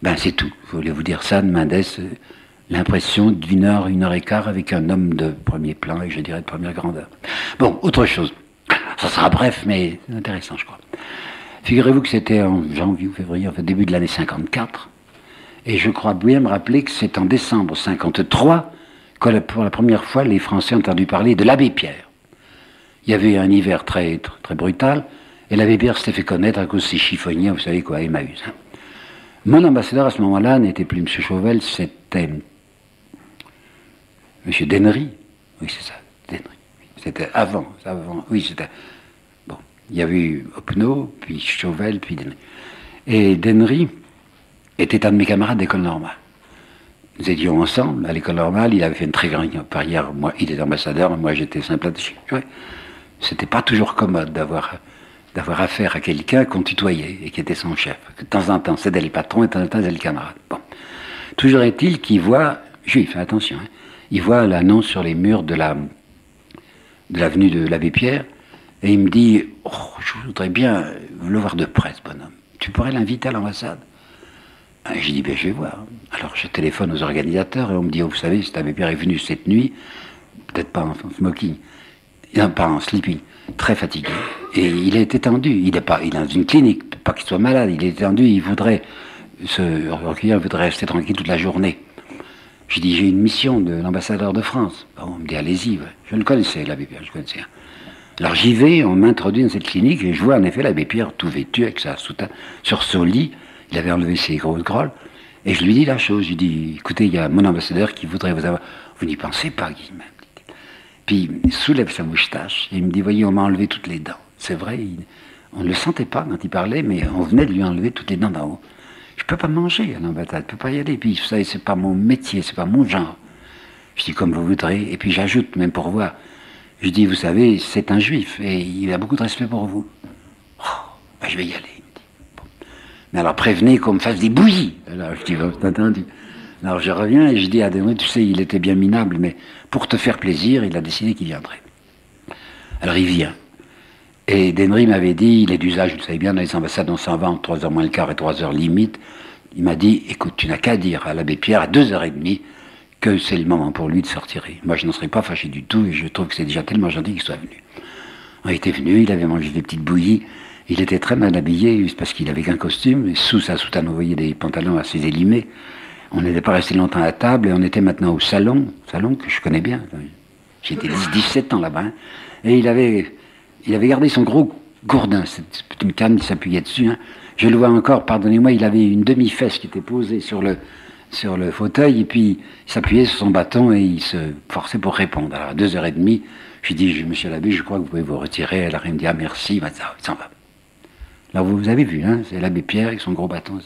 Ben c'est tout. Je voulais vous dire ça de Mendes, l'impression d'une heure, une heure et quart avec un homme de premier plan et je dirais de première grandeur. Bon, autre chose. Ça sera bref, mais intéressant, je crois. Figurez-vous que c'était en janvier ou février, enfin début de l'année 54. Et je crois bien me rappeler que c'est en décembre 53 que pour la première fois les Français ont entendu parler de l'abbé Pierre. Il y avait un hiver très, très, brutal, et l'abbé Pierre s'était fait connaître à cause de ses chiffonniers, vous savez quoi, Emmaüs. Hein. Mon ambassadeur à ce moment-là n'était plus M. Chauvel, c'était M. Dennery. Oui, c'est ça, Dennery. C'était avant, avant, oui, c'était. Bon, il y avait eu Opno, puis Chauvel, puis Dennery. Et Dennery, était un de mes camarades d'école normale. Nous étions ensemble à l'école normale, il avait fait une très grande carrière, moi il était ambassadeur, moi j'étais simple attaché. C'était pas toujours commode d'avoir affaire à quelqu'un qu'on tutoyait et qui était son chef. De temps en temps c'était le patron et de temps en temps c'était le camarade. Bon. Toujours est-il qu'il voit, juif, attention, hein, il voit l'annonce sur les murs de la de l'avenue de l'abbé Pierre et il me dit oh, je voudrais bien le voir de près ce bonhomme. Tu pourrais l'inviter à l'ambassade j'ai dit, ben, je vais voir. Alors je téléphone aux organisateurs et on me dit, oh, vous savez, cet abbé Pierre est venu cette nuit, peut-être pas en smoking, non, pas en sleeping, très fatigué. Et il est étendu, il est, pas, il est dans une clinique, pas qu'il soit malade, il est étendu, il voudrait se recueillir, il voudrait rester tranquille toute la journée. J'ai dit, j'ai une mission de l'ambassadeur de France. on me dit, allez-y, je le connaissais, l'abbé Pierre, je connaissais. Alors j'y vais, on m'introduit dans cette clinique et je vois en effet l'abbé Pierre tout vêtu avec sa soutane sur son lit il avait enlevé ses grosses grolles. Et je lui dis la chose. Je lui dis écoutez, il y a mon ambassadeur qui voudrait vous avoir. Vous n'y pensez pas, Guillemette. Puis il soulève sa moustache et il me dit voyez, on m'a enlevé toutes les dents. C'est vrai, on ne le sentait pas quand il parlait, mais on venait de lui enlever toutes les dents d'en haut. Je ne peux pas manger à l'ambassade, je ne peux pas y aller. Puis vous savez, c'est pas mon métier, c'est pas mon genre. Je dis comme vous voudrez. Et puis j'ajoute, même pour voir, je dis vous savez, c'est un juif et il a beaucoup de respect pour vous. Oh, ben, je vais y aller alors prévenez qu'on me fasse des bouillies. Alors je dis, entendu. Alors je reviens et je dis à Denry, tu sais, il était bien minable, mais pour te faire plaisir, il a décidé qu'il viendrait. Alors il vient. Et Denry m'avait dit, il est d'usage, vous savez bien, dans les ambassades, on s'en va entre 3h moins le quart et 3h limite. Il m'a dit, écoute, tu n'as qu'à dire à l'abbé Pierre à 2h30 que c'est le moment pour lui de sortir. Moi, je n'en serais pas fâché du tout et je trouve que c'est déjà tellement gentil qu'il soit venu. On était venu, il avait mangé des petites bouillies. Il était très mal habillé, parce qu'il avait qu'un costume, et sous sa soutane, vous voyez des pantalons assez élimés. On n'était pas resté longtemps à table, et on était maintenant au salon, salon que je connais bien. J'étais 17 ans là-bas, hein. et il avait, il avait gardé son gros gourdin, cette petite canne, il s'appuyait dessus. Hein. Je le vois encore, pardonnez-moi, il avait une demi-fesse qui était posée sur le, sur le fauteuil, et puis il s'appuyait sur son bâton et il se forçait pour répondre. Alors à deux heures et demie, je lui dis, monsieur l'abbé, je crois que vous pouvez vous retirer. Alors il me dit, ah merci, il s'en va. Là, vous avez vu, hein, c'est l'abbé Pierre avec son gros bâton.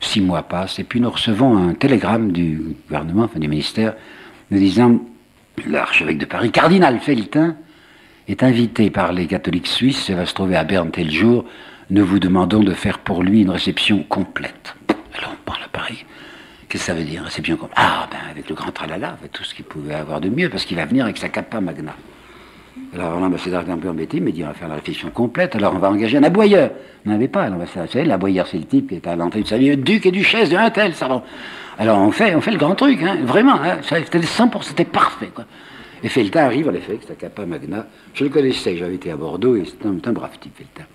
Six mois passent, et puis nous recevons un télégramme du gouvernement, enfin du ministère, nous disant l'archevêque de Paris, cardinal Feltin, est invité par les catholiques suisses et va se trouver à Berne tel jour. Nous vous demandons de faire pour lui une réception complète. Alors on parle à Paris. Qu'est-ce que ça veut dire, réception complète? Ah, ben avec le grand tralala, avec tout ce qu'il pouvait avoir de mieux, parce qu'il va venir avec sa capa magna. Alors l'ambassadeur était un peu embêté, mais dit on va faire la réflexion complète, alors on va engager un aboyeur. On n'avait pas l'ambassadeur. Vous savez, l'aboyeur, c'est le type qui est à l'entrée de sa vie, duc et duchesse de un tel, va. Alors on fait, on fait le grand truc, hein, vraiment, hein, c'était 100%, c'était parfait. Et Feltin arrive, en effet, avec sa capa magna. Je le connaissais, j'avais été à Bordeaux, et c'était un, brave type, Feltin.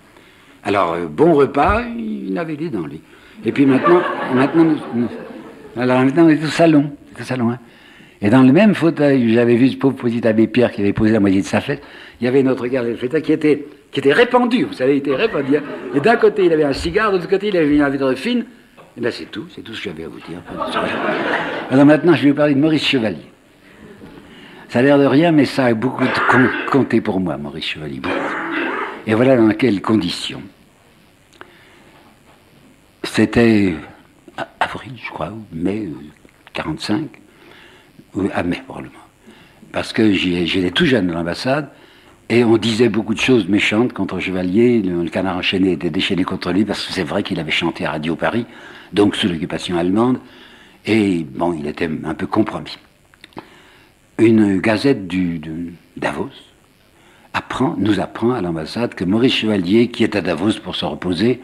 Alors, euh, bon repas, il avait des dans lui. Et puis maintenant, maintenant, alors maintenant on est au salon. Au salon hein. Et dans le même fauteuil, j'avais vu ce pauvre petit abbé Pierre qui avait posé la moitié de sa fête, il y avait notre garde de qui était, qui était répandu, vous savez, il était répandu. Hein. Et d'un côté, il avait un cigare, de l'autre côté, il avait une vitre fine. Et bien c'est tout, c'est tout ce que j'avais à vous dire. Alors maintenant, je vais vous parler de Maurice Chevalier. Ça a l'air de rien, mais ça a beaucoup compté pour moi, Maurice Chevalier. Et voilà dans quelles conditions. C'était avril, je crois, mai 45, ou à mai probablement. Parce que j'étais tout jeune dans l'ambassade, et on disait beaucoup de choses méchantes contre Chevalier. Le, canard enchaîné était déchaîné contre lui, parce que c'est vrai qu'il avait chanté à Radio Paris, donc sous l'occupation allemande, et bon, il était un peu compromis une gazette de Davos apprend, nous apprend à l'ambassade que Maurice Chevalier, qui est à Davos pour se reposer,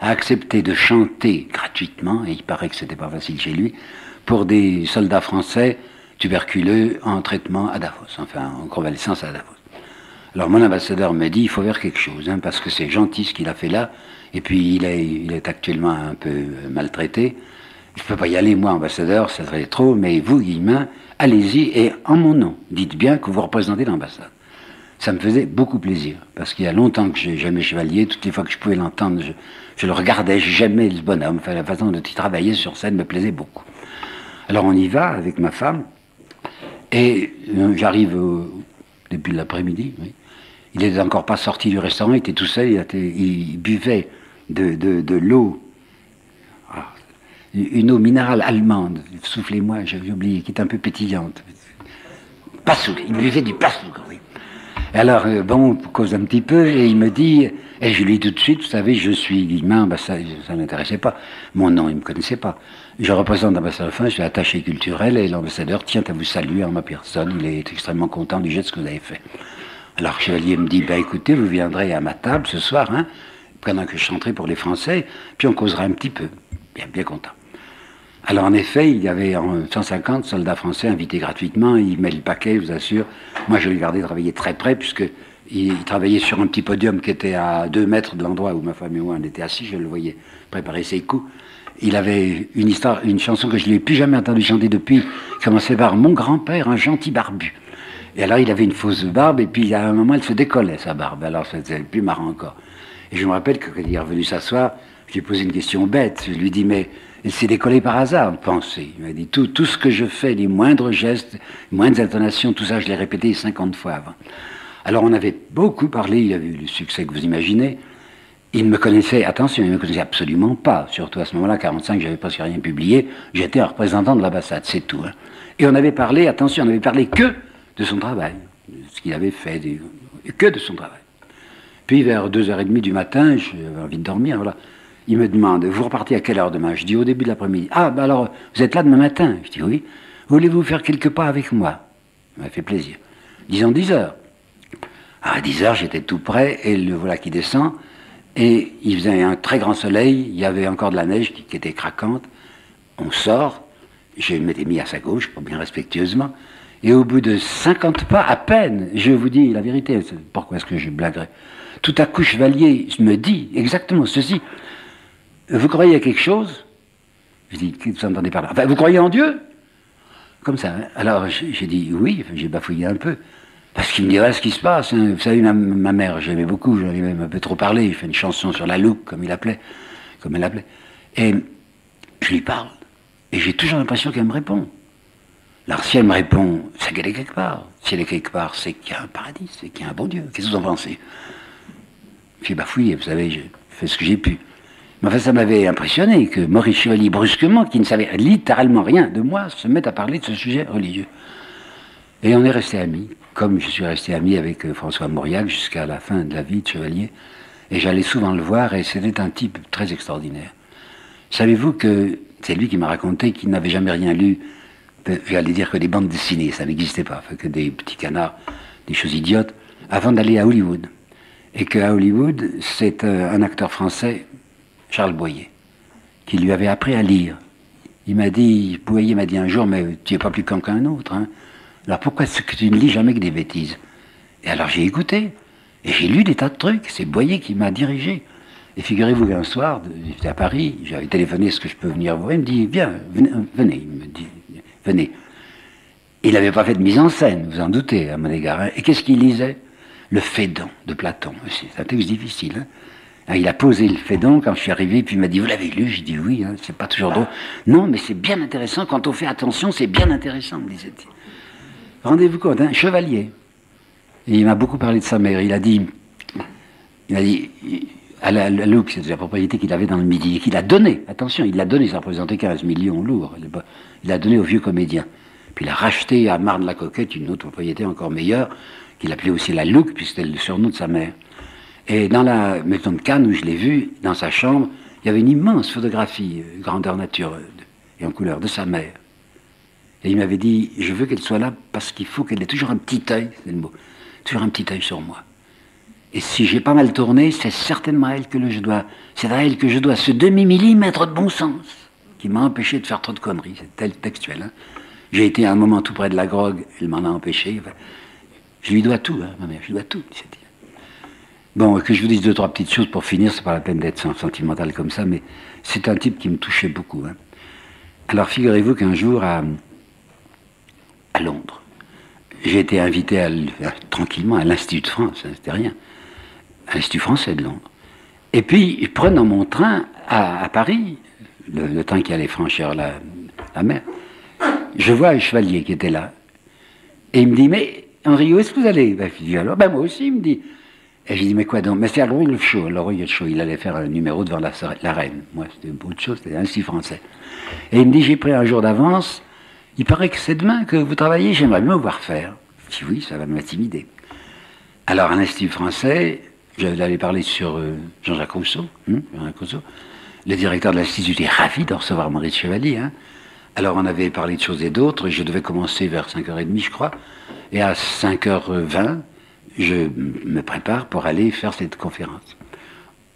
a accepté de chanter gratuitement, et il paraît que c'était pas facile chez lui, pour des soldats français tuberculeux en traitement à Davos, enfin en convalescence à Davos. Alors mon ambassadeur me dit, il faut faire quelque chose, hein, parce que c'est gentil ce qu'il a fait là, et puis il est, actuellement un peu maltraité. Je ne peux pas y aller, moi, ambassadeur, ça serait trop, mais vous, Guillemin, allez-y et en mon nom, dites bien que vous représentez l'ambassade. Ça me faisait beaucoup plaisir, parce qu'il y a longtemps que j'ai jamais chevalier, toutes les fois que je pouvais l'entendre, je, le regardais, j'aimais ce bonhomme, enfin, la façon dont il travaillait sur scène me plaisait beaucoup. Alors on y va avec ma femme, et euh, j'arrive depuis l'après-midi, il n'était encore pas sorti du restaurant, il était tout seul, il, buvait de l'eau une eau minérale allemande, soufflez-moi, j'avais oublié, qui est un peu pétillante. Passouk, il buvait du passouk, oui. Et alors, euh, bon, on cause un petit peu, et il me dit, et je lui dis tout de suite, vous savez, je suis Guillemin, bah ça ne m'intéressait pas. Mon nom, il ne me connaissait pas. Je représente l'ambassadeur France, je suis attaché culturel, et l'ambassadeur tient à vous saluer en ma personne. Il est extrêmement content du geste que vous avez fait. Alors, Chevalier me dit, ben écoutez, vous viendrez à ma table ce soir, hein, pendant que je chanterai pour les Français, puis on causera un petit peu. Bien, content. Alors en effet, il y avait 150 soldats français invités gratuitement, il met le paquet, je vous assure. Moi je le gardais travailler très près, puisque il, travaillait sur un petit podium qui était à deux mètres de l'endroit où ma femme et moi on était assis, je le voyais préparer ses coups. Il avait une histoire, une chanson que je n'ai plus jamais entendu chanter depuis, commençait par Mon grand-père, un gentil barbu. Et alors il avait une fausse barbe, et puis à un moment elle se décollait sa barbe, alors c'était plus marrant encore. Et je me rappelle que quand il est revenu s'asseoir, je lui ai posé une question bête, je lui dis mais il s'est décollé par hasard, pensée. Il m'a dit tout, tout ce que je fais, les moindres gestes, les moindres intonations, tout ça, je l'ai répété 50 fois avant. Alors on avait beaucoup parlé, il a eu le succès que vous imaginez. Il me connaissait, attention, il ne me connaissait absolument pas, surtout à ce moment-là, 45, j'avais presque rien publié, j'étais un représentant de l'ambassade, c'est tout. Hein. Et on avait parlé, attention, on avait parlé que de son travail, ce qu'il avait fait, que de son travail. Puis vers 2h30 du matin, j'avais envie de dormir, voilà. Il me demande, vous repartez à quelle heure demain? Je dis au début de l'après-midi. Ah, ben alors, vous êtes là demain matin? Je dis oui. Voulez-vous faire quelques pas avec moi? Ça m'a fait plaisir. Disons 10 heures. À 10 heures, j'étais tout près, et le voilà qui descend, et il faisait un très grand soleil, il y avait encore de la neige qui, était craquante. On sort, je m'étais mis à sa gauche, bien respectueusement, et au bout de 50 pas, à peine, je vous dis la vérité, pourquoi est-ce que je blaguerais Tout à coup, Chevalier me dit exactement ceci. Vous croyez à quelque chose? Je dis, vous entendez par là Enfin, vous croyez en Dieu? Comme ça. Hein. Alors j'ai dit oui, j'ai bafouillé un peu. Parce qu'il me dirait ce qui se passe. Hein. Vous savez, ma, mère, j'aimais beaucoup, j'en ai même un peu trop parlé. Il fait une chanson sur la loupe, comme il appelait, comme elle l'appelait. Et je lui parle. Et j'ai toujours l'impression qu'elle me répond. Alors si elle me répond, c'est qu'elle est quelque part. Si elle est quelque part, c'est qu'il y a un paradis, c'est qu'il y a un bon Dieu. Qu'est-ce que vous en pensez? J'ai bafouillé, vous savez, j'ai fait ce que j'ai pu. Mais enfin, ça m'avait impressionné que Maurice Chevalier, brusquement, qui ne savait littéralement rien de moi, se mette à parler de ce sujet religieux. Et on est resté amis, comme je suis resté ami avec euh, François Mauriac jusqu'à la fin de la vie de Chevalier. Et j'allais souvent le voir, et c'était un type très extraordinaire. Savez-vous que c'est lui qui m'a raconté qu'il n'avait jamais rien lu, j'allais dire que des bandes dessinées, ça n'existait pas, que des petits canards, des choses idiotes, avant d'aller à Hollywood. Et qu'à Hollywood, c'est euh, un acteur français Charles Boyer, qui lui avait appris à lire. Il m'a dit, Boyer m'a dit un jour, mais tu n'es pas plus con qu'un autre. Hein. Alors pourquoi est-ce que tu ne lis jamais que des bêtises? Et alors j'ai écouté, et j'ai lu des tas de trucs. C'est Boyer qui m'a dirigé. Et figurez-vous qu'un soir, j'étais à Paris, j'avais téléphoné, est-ce que je peux venir voir? Il me dit, viens, venez, venez. Il me dit, venez. Il n'avait pas fait de mise en scène, vous en doutez, à mon égard. hein. Et qu'est-ce qu'il lisait? Le Phédon de Platon. C'est un texte difficile. hein. Ah, Il a posé le Phédon quand je suis arrivé, puis il m'a dit, vous l'avez lu? J'ai dit oui, hein, c'est pas toujours drôle. Non, mais c'est bien intéressant, quand on fait attention, c'est bien intéressant, me disait-il. Rendez-vous compte, un chevalier. Et il m'a beaucoup parlé de sa mère. Il a dit, il a dit, la, la Louque, c'était la propriété qu'il avait dans le Midi, et qu'il a donné, attention, il l'a donné, ça représentait 15 millions lourds, il l'a donné au vieux comédien. Puis il a racheté à Marne-la-Coquette une autre propriété encore meilleure, qu'il appelait aussi la Louque, puis c'était le surnom de sa mère. Et dans la maison de Cannes, où je l'ai vu, dans sa chambre, il y avait une immense photographie, euh, grandeur nature, euh, et en couleur, de sa mère. Et il m'avait dit, je veux qu'elle soit là parce qu'il faut qu'elle ait toujours un petit œil, c'est le mot, toujours un petit œil sur moi. Et si j'ai pas mal tourné, c'est certainement à elle que je dois, c'est à elle que je dois ce demi-millimètre de bon sens qui m'a empêché de faire trop de conneries. C'est tel textuel. hein. J'ai été à un moment tout près de la grogue, elle m'en a empêché. Je lui dois tout, hein, ma mère, je lui dois tout. Bon, que je vous dise deux, trois petites choses pour finir, c'est pas la peine d'être sen- sentimental comme ça, mais c'est un type qui me touchait beaucoup. hein. Alors figurez-vous qu'un jour, à, à Londres, j'ai été invité tranquillement à l'Institut de France, hein, c'était rien, l'Institut français de Londres. Et puis, prenant mon train à, Paris, le, le train qui allait franchir la, mer, je vois un chevalier qui était là. Et il me dit, mais Henri, où est-ce que vous allez? Ben, Je dis, alors, ben moi aussi, il me dit. Et je dis, mais quoi donc? Mais c'est à Royal Show. Le Show, il allait faire un numéro devant la, la reine. Moi, c'était autre chose, c'était ainsi français. Et il me dit, j'ai pris un jour d'avance. Il paraît que c'est demain que vous travaillez, j'aimerais bien vous voir faire. Je dis, oui, ça va m'intimider. Alors, à l'Institut français, j'allais parler sur euh, Jean-Jacques Rousseau, hein, Jean-Jacques Rousseau. Le directeur de l'Institut était ravi de recevoir Maurice Chevalier. hein. Alors, on avait parlé de choses et d'autres. Je devais commencer vers 5h30, je crois. Et à 5h20, je me prépare pour aller faire cette conférence.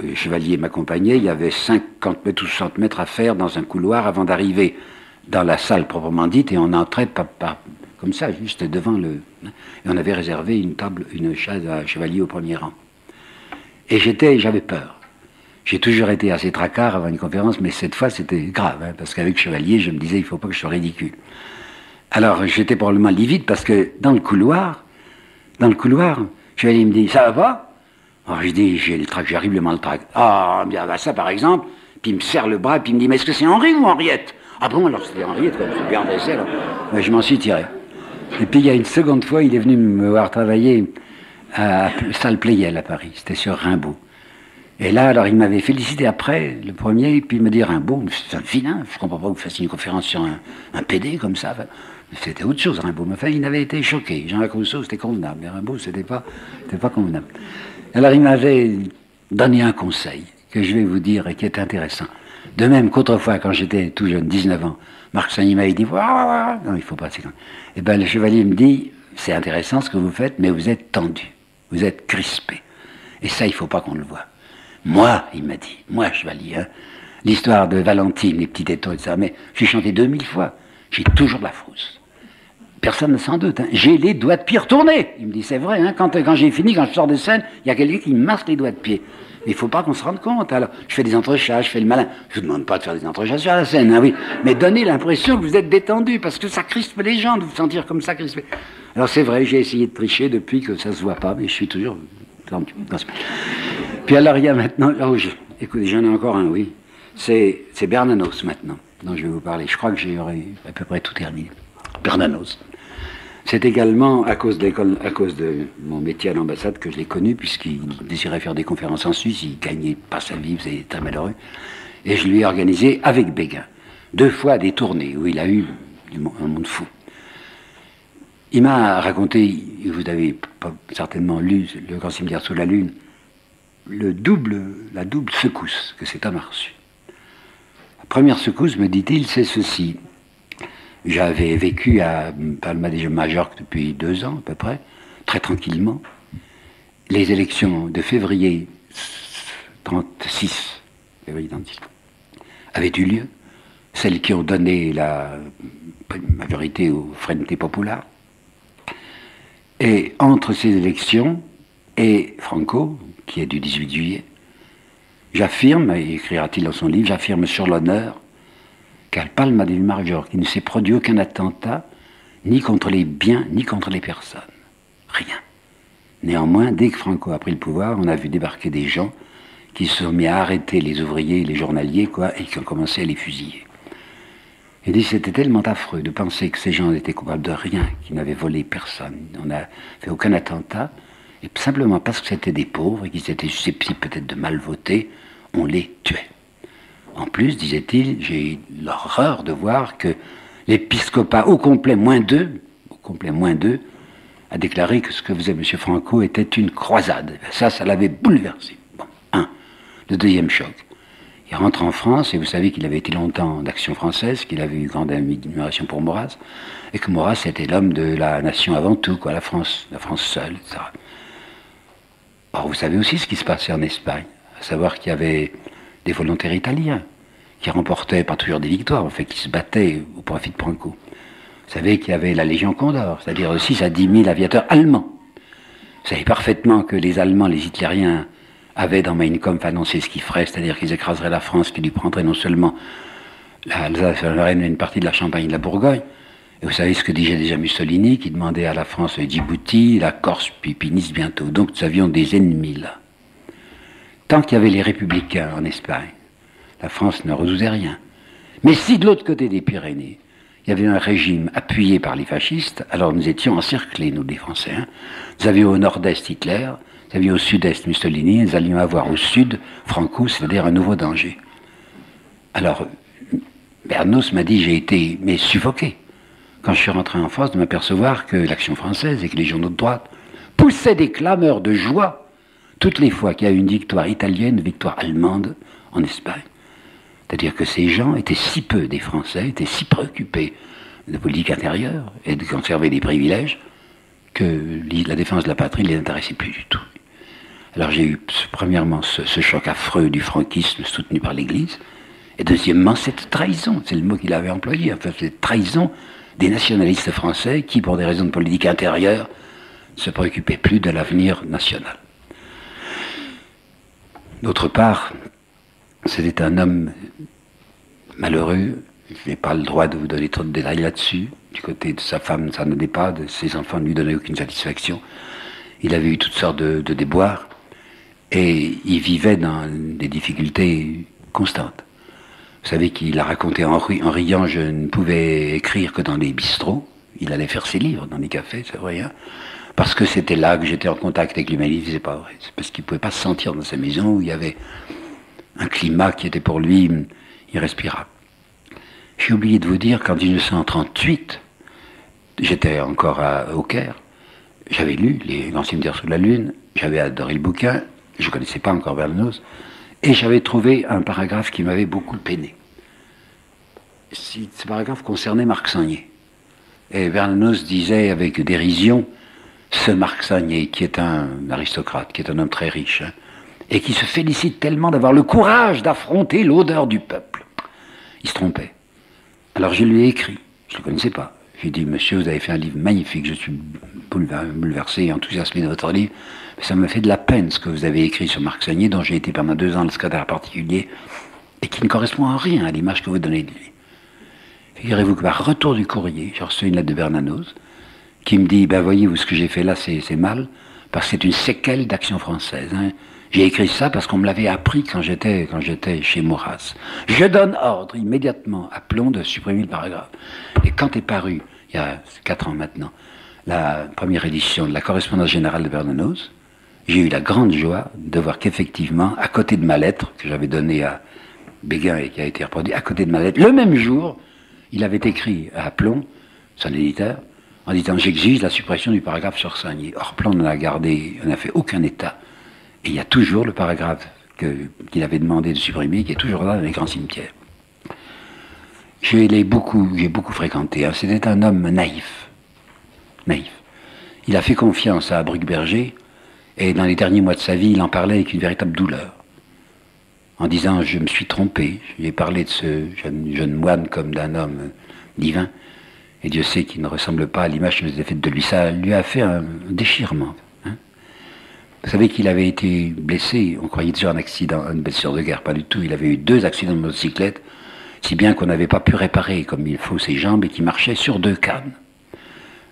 Euh, Chevalier m'accompagnait. Il y avait 50 mètres ou 60 mètres à faire dans un couloir avant d'arriver dans la salle proprement dite. Et on entrait pas, comme ça, juste devant le. Et on avait réservé une table, une chaise à Chevalier au premier rang. Et j'étais, j'avais peur. J'ai toujours été assez tracard avant une conférence, mais cette fois c'était grave, hein, parce qu'avec Chevalier, je me disais, il ne faut pas que je sois ridicule. Alors j'étais probablement livide parce que dans le couloir, dans le couloir, Chevalier me dit, ça va pas? Alors je dis, j'ai le trac, j'arrive le trac. Ah, bien bah, ça par exemple, puis il me serre le bras, puis il me dit, mais est-ce que c'est Henri ou Henriette? Ah bon, alors c'était Henriette, comme je regardais ça, là. Mais je m'en suis tiré. Et puis il y a une seconde fois, il est venu me voir travailler à salle Playel à Paris, c'était sur Rimbaud. Et là, alors, il m'avait félicité après, le premier, puis il me dit Rimbaud, c'est un vilain, je comprends pas que vous fassiez une conférence sur un, un PD comme ça. C'était autre chose, Rimbaud. Mais enfin, il avait été choqué. Jean-Jacques c'était convenable, mais Rimbaud, c'était pas, pas convenable. Alors, il m'avait donné un conseil que je vais vous dire et qui est intéressant. De même qu'autrefois, quand j'étais tout jeune, 19 ans, Marc Sagny m'avait dit Ouah, Non, il faut pas, c'est quand Eh bien, le chevalier me dit C'est intéressant ce que vous faites, mais vous êtes tendu, vous êtes crispé. Et ça, il faut pas qu'on le voit. Moi, il m'a dit, moi, chevalier, hein, l'histoire de Valentine, les petits détails et ça, mais j'ai chanté 2000 fois, j'ai toujours la frousse. Personne ne s'en doute. hein. J'ai les doigts de pied retournés. Il me dit, c'est vrai, hein, quand, j'ai fini, quand je sors de scène, il y a quelqu'un qui me masque les doigts de pied. Mais il faut pas qu'on se rende compte. Alors, je fais des entrechats, je fais le malin. Je vous demande pas de faire des entrechats sur la scène, hein, oui. Mais donnez l'impression que vous êtes détendu, parce que ça crispe les gens de vous sentir comme ça crispé. Alors, c'est vrai, j'ai essayé de tricher depuis que ça se voit pas, mais je suis toujours Puis alors, il y a maintenant, oh, écoutez, j'en ai encore un, oui. C'est, Bernanos maintenant, dont je vais vous parler. Je crois que j'ai à peu près tout terminé. Bernanos. C'est également à cause, de mon métier à l'ambassade que je l'ai connu, puisqu'il désirait faire des conférences en Suisse, il gagnait pas sa vie, c'était très malheureux. Et je lui ai organisé, avec Béguin, deux fois des tournées où il a eu un monde fou. Il m'a raconté, vous avez certainement lu Le Grand Cimetière sous la Lune, le double, la double secousse que cet homme a reçue. La première secousse, me dit-il, c'est ceci. J'avais vécu à Palma de Majorque depuis deux ans à peu près, très tranquillement. Les élections de février 36, février 36 avaient eu lieu, celles qui ont donné la majorité au Frente Popular. Et entre ces élections et Franco, qui est du 18 juillet, J'affirme, écrira-t-il dans son livre, j'affirme sur l'honneur qu'Al Palma de Major, qui ne s'est produit aucun attentat, ni contre les biens, ni contre les personnes. Rien. Néanmoins, dès que Franco a pris le pouvoir, on a vu débarquer des gens qui se sont mis à arrêter les ouvriers, les journaliers, et qui ont commencé à les fusiller. Il dit c'était tellement affreux de penser que ces gens étaient coupables de rien, qu'ils n'avaient volé personne, on n'a fait aucun attentat, et simplement parce que c'était des pauvres et qu'ils étaient susceptibles peut-être de mal voter, on les tuait. En plus, disait-il, j'ai eu l'horreur de voir que l'épiscopat au complet moins deux, au complet moins deux, a déclaré que ce que faisait M. Franco était une croisade. Ça, ça l'avait bouleversé. Bon, un. Le deuxième choc. Il rentre en France, et vous savez qu'il avait été longtemps d'action française, qu'il avait eu grande admiration pour Maurras, et que Maurras était l'homme de la nation avant tout, quoi, la France, la France seule, etc. Or, vous savez aussi ce qui se passait en Espagne, à savoir qu'il y avait des volontaires italiens qui remportaient pas toujours des victoires, en fait, qui se battaient au profit de Franco. Vous savez qu'il y avait la Légion Condor, c'est-à-dire 6 à 10 000 aviateurs allemands. Vous savez parfaitement que les Allemands, les Hitlériens, avaient dans Mein Kampf annoncé ce qu'ils feraient, c'est-à-dire qu'ils écraseraient la France, qu'ils lui prendraient non seulement l'Alsace, la Lorraine et une partie de la Champagne et de la Bourgogne. Et vous savez ce que disait déjà Mussolini, qui demandait à la France Djibouti, la Corse, puis, Nice bientôt. Donc nous avions des ennemis là. Tant qu'il y avait les républicains en Espagne, la France ne redoutait rien. Mais si de l'autre côté des Pyrénées, il y avait un régime appuyé par les fascistes, alors nous étions encerclés, nous les Français. Hein. Nous avions au nord-est Hitler, nous avions au sud-est Mussolini, nous allions avoir au sud Franco, c'est-à-dire un nouveau danger. Alors, Bernos m'a dit, j'ai été mais suffoqué, quand je suis rentré en France, de m'apercevoir que l'action française et que les journaux de droite poussaient des clameurs de joie toutes les fois qu'il y a eu une victoire italienne, une victoire allemande en Espagne. C'est-à-dire que ces gens étaient si peu des Français, étaient si préoccupés de politique intérieure et de conserver des privilèges que la défense de la patrie ne les intéressait plus du tout. Alors j'ai eu premièrement ce, choc affreux du franquisme soutenu par l'Église, et deuxièmement cette trahison, c'est le mot qu'il avait employé, enfin cette trahison des nationalistes français qui, pour des raisons de politique intérieure, ne se préoccupaient plus de l'avenir national. D'autre part, c'était un homme malheureux. Je n'ai pas le droit de vous donner trop de détails là-dessus. Du côté de sa femme, ça n'allait pas. De ses enfants ne lui donnaient aucune satisfaction. Il avait eu toutes sortes de, déboires. Et il vivait dans des difficultés constantes. Vous savez qu'il a raconté en, riant, je ne pouvais écrire que dans les bistrots. Il allait faire ses livres dans les cafés, c'est vrai. Hein. Parce que c'était là que j'étais en contact avec l'humanité, c'est pas vrai. C'est parce qu'il pouvait pas se sentir dans sa maison où il y avait un climat qui était pour lui irrespirable. J'ai oublié de vous dire qu'en 1938, j'étais encore à, au Caire, j'avais lu Les Grands cimetières sous la Lune, j'avais adoré le bouquin, je connaissais pas encore Bernanos, et j'avais trouvé un paragraphe qui m'avait beaucoup peiné. Ce paragraphe concernait Marc Sagné. Et Bernanos disait avec dérision, ce Marc Sagné, qui est un aristocrate, qui est un homme très riche, hein, et qui se félicite tellement d'avoir le courage d'affronter l'odeur du peuple. Il se trompait. Alors je lui ai écrit, je ne le connaissais pas. J'ai dit, monsieur, vous avez fait un livre magnifique, je suis bouleversé et enthousiasmé de votre livre, mais ça me fait de la peine ce que vous avez écrit sur Marc Sagné, dont j'ai été pendant deux ans le secrétaire particulier, et qui ne correspond à rien à l'image que vous donnez de lui. Figurez-vous que par retour du courrier, j'ai reçu une lettre de Bernanos, qui me dit, ben voyez-vous, ce que j'ai fait là, c'est mal, parce que c'est une séquelle d'action française. Hein. J'ai écrit ça parce qu'on me l'avait appris quand j'étais chez Maurras. Je donne ordre immédiatement à Plomb de supprimer le paragraphe. Et quand est paru, il y a quatre ans maintenant, la première édition de la correspondance générale de Bernanos, j'ai eu la grande joie de voir qu'effectivement, à côté de ma lettre que j'avais donnée à Béguin et qui a été reproduite, à côté de ma lettre, le même jour, il avait écrit à Plomb, son éditeur, en disant j'exige la suppression du paragraphe sur Sagné. Or, Plomb n'en a gardé, n'a fait aucun état. Et il y a toujours le paragraphe qu'il avait demandé de supprimer, qui est toujours là dans les grands cimetières. J'ai beaucoup, beaucoup fréquenté. Hein. C'était un homme naïf. Naïf. Il a fait confiance à Bruckberger, et dans les derniers mois de sa vie, il en parlait avec une véritable douleur. En disant Je me suis trompé. J'ai parlé de ce jeune moine comme d'un homme divin. Et Dieu sait qu'il ne ressemble pas à l'image que vous ai faite de lui. Ça lui a fait un déchirement Vous savez qu'il avait été blessé, on croyait déjà un accident, une blessure de guerre, pas du tout. Il avait eu deux accidents de motocyclette, si bien qu'on n'avait pas pu réparer comme il faut ses jambes et qu'il marchait sur deux cannes.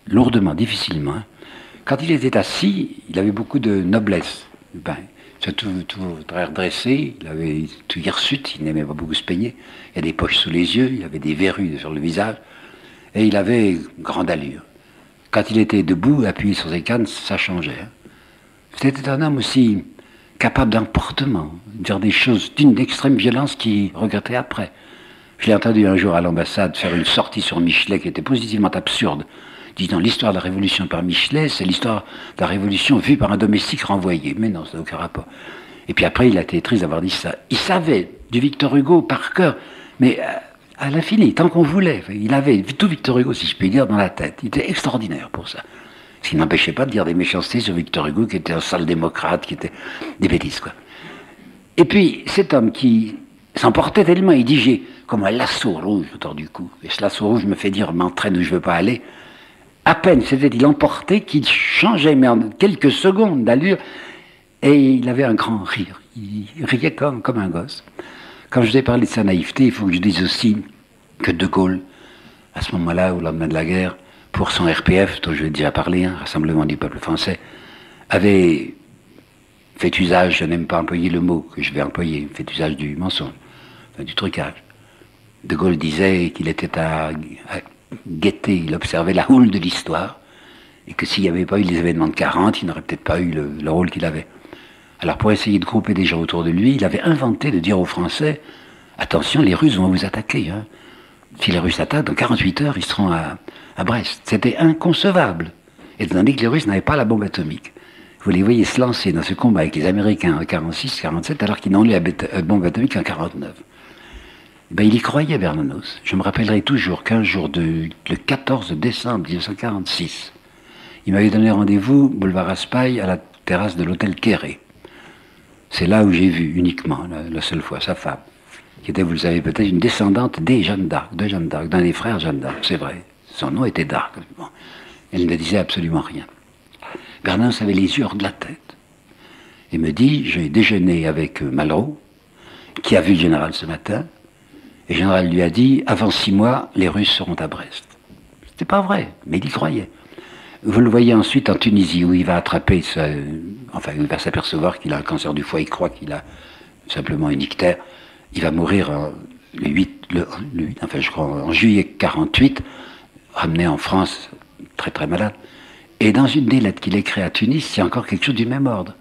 Lourdement, difficilement. Quand il était assis, il avait beaucoup de noblesse. Ben, tout, tout très redressé, il avait tout hirsute, il n'aimait pas beaucoup se peigner. Il y a des poches sous les yeux, il avait des verrues sur le visage, et il avait grande allure. Quand il était debout, appuyé sur ses cannes, ça changeait. C'était un homme aussi capable d'emportement, dire des choses d'une extrême violence qu'il regrettait après. Je l'ai entendu un jour à l'ambassade faire une sortie sur Michelet qui était positivement absurde, disant l'histoire de la Révolution par Michelet, c'est l'histoire de la Révolution vue par un domestique renvoyé. Mais non, ça n'a aucun rapport. Et puis après, il a été triste d'avoir dit ça. Il savait du Victor Hugo par cœur, mais euh, à l'infini, tant qu'on voulait. Il avait tout Victor Hugo, si je puis dire, dans la tête. Il était extraordinaire pour ça. Ce qui n'empêchait pas de dire des méchancetés sur Victor Hugo, qui était un sale démocrate, qui était des bêtises, quoi. Et puis, cet homme qui s'emportait tellement, il dit, comme un lasso rouge autour du cou. Et ce lasso rouge me fait dire, m'entraîne où je veux pas aller. À peine s'était-il emporté qu'il changeait, mais en quelques secondes d'allure, et il avait un grand rire. Il riait comme, comme un gosse. Quand je vous ai parlé de sa naïveté, il faut que je dise aussi que De Gaulle, à ce moment-là, au lendemain de la guerre, pour son RPF, dont je vais déjà parler, hein, Rassemblement du peuple français, avait fait usage, je n'aime pas employer le mot que je vais employer, fait usage du mensonge, du trucage. De Gaulle disait qu'il était à, guetter, il observait la houle de l'histoire, et que s'il n'y avait pas eu les événements de 40, il n'aurait peut-être pas eu le, rôle qu'il avait. Alors pour essayer de grouper des gens autour de lui, il avait inventé de dire aux Français, attention, les Russes vont vous attaquer. Hein. Si les Russes attaquent, dans 48 heures, ils seront à, Brest. C'était inconcevable. Et tandis que les Russes n'avaient pas la bombe atomique. Vous les voyez se lancer dans ce combat avec les Américains en 46, 47, alors qu'ils n'ont eu la euh, bombe atomique en 49. Eh ben, il y croyait, Bernanos. Je me rappellerai toujours qu'un jour, de, le 14 décembre 1946, il m'avait donné rendez-vous, boulevard Raspail, à la terrasse de l'hôtel Quéré. C'est là où j'ai vu uniquement, la, seule fois, sa femme, qui était, vous le savez peut-être, une descendante des Jeanne d'Arc, de Jeanne d'Arc, d'un des frères Jeanne d'Arc, c'est vrai. Son nom était d'Arc. Elle ne disait absolument rien. Bernanos avait les yeux hors de la tête. Il me dit, j'ai déjeuné avec Malraux, qui a vu le général ce matin, et le général lui a dit, avant six mois, les Russes seront à Brest. C'était pas vrai, mais il y croyait. Vous le voyez ensuite en Tunisie, où il va attraper, enfin, il va s'apercevoir qu'il a un cancer du foie, il croit qu'il a simplement une ictère. Il va mourir le 8, le, en juillet 48, ramené en France, très très malade. Et dans une des lettres qu'il écrit à Tunis, a encore quelque chose du même ordre.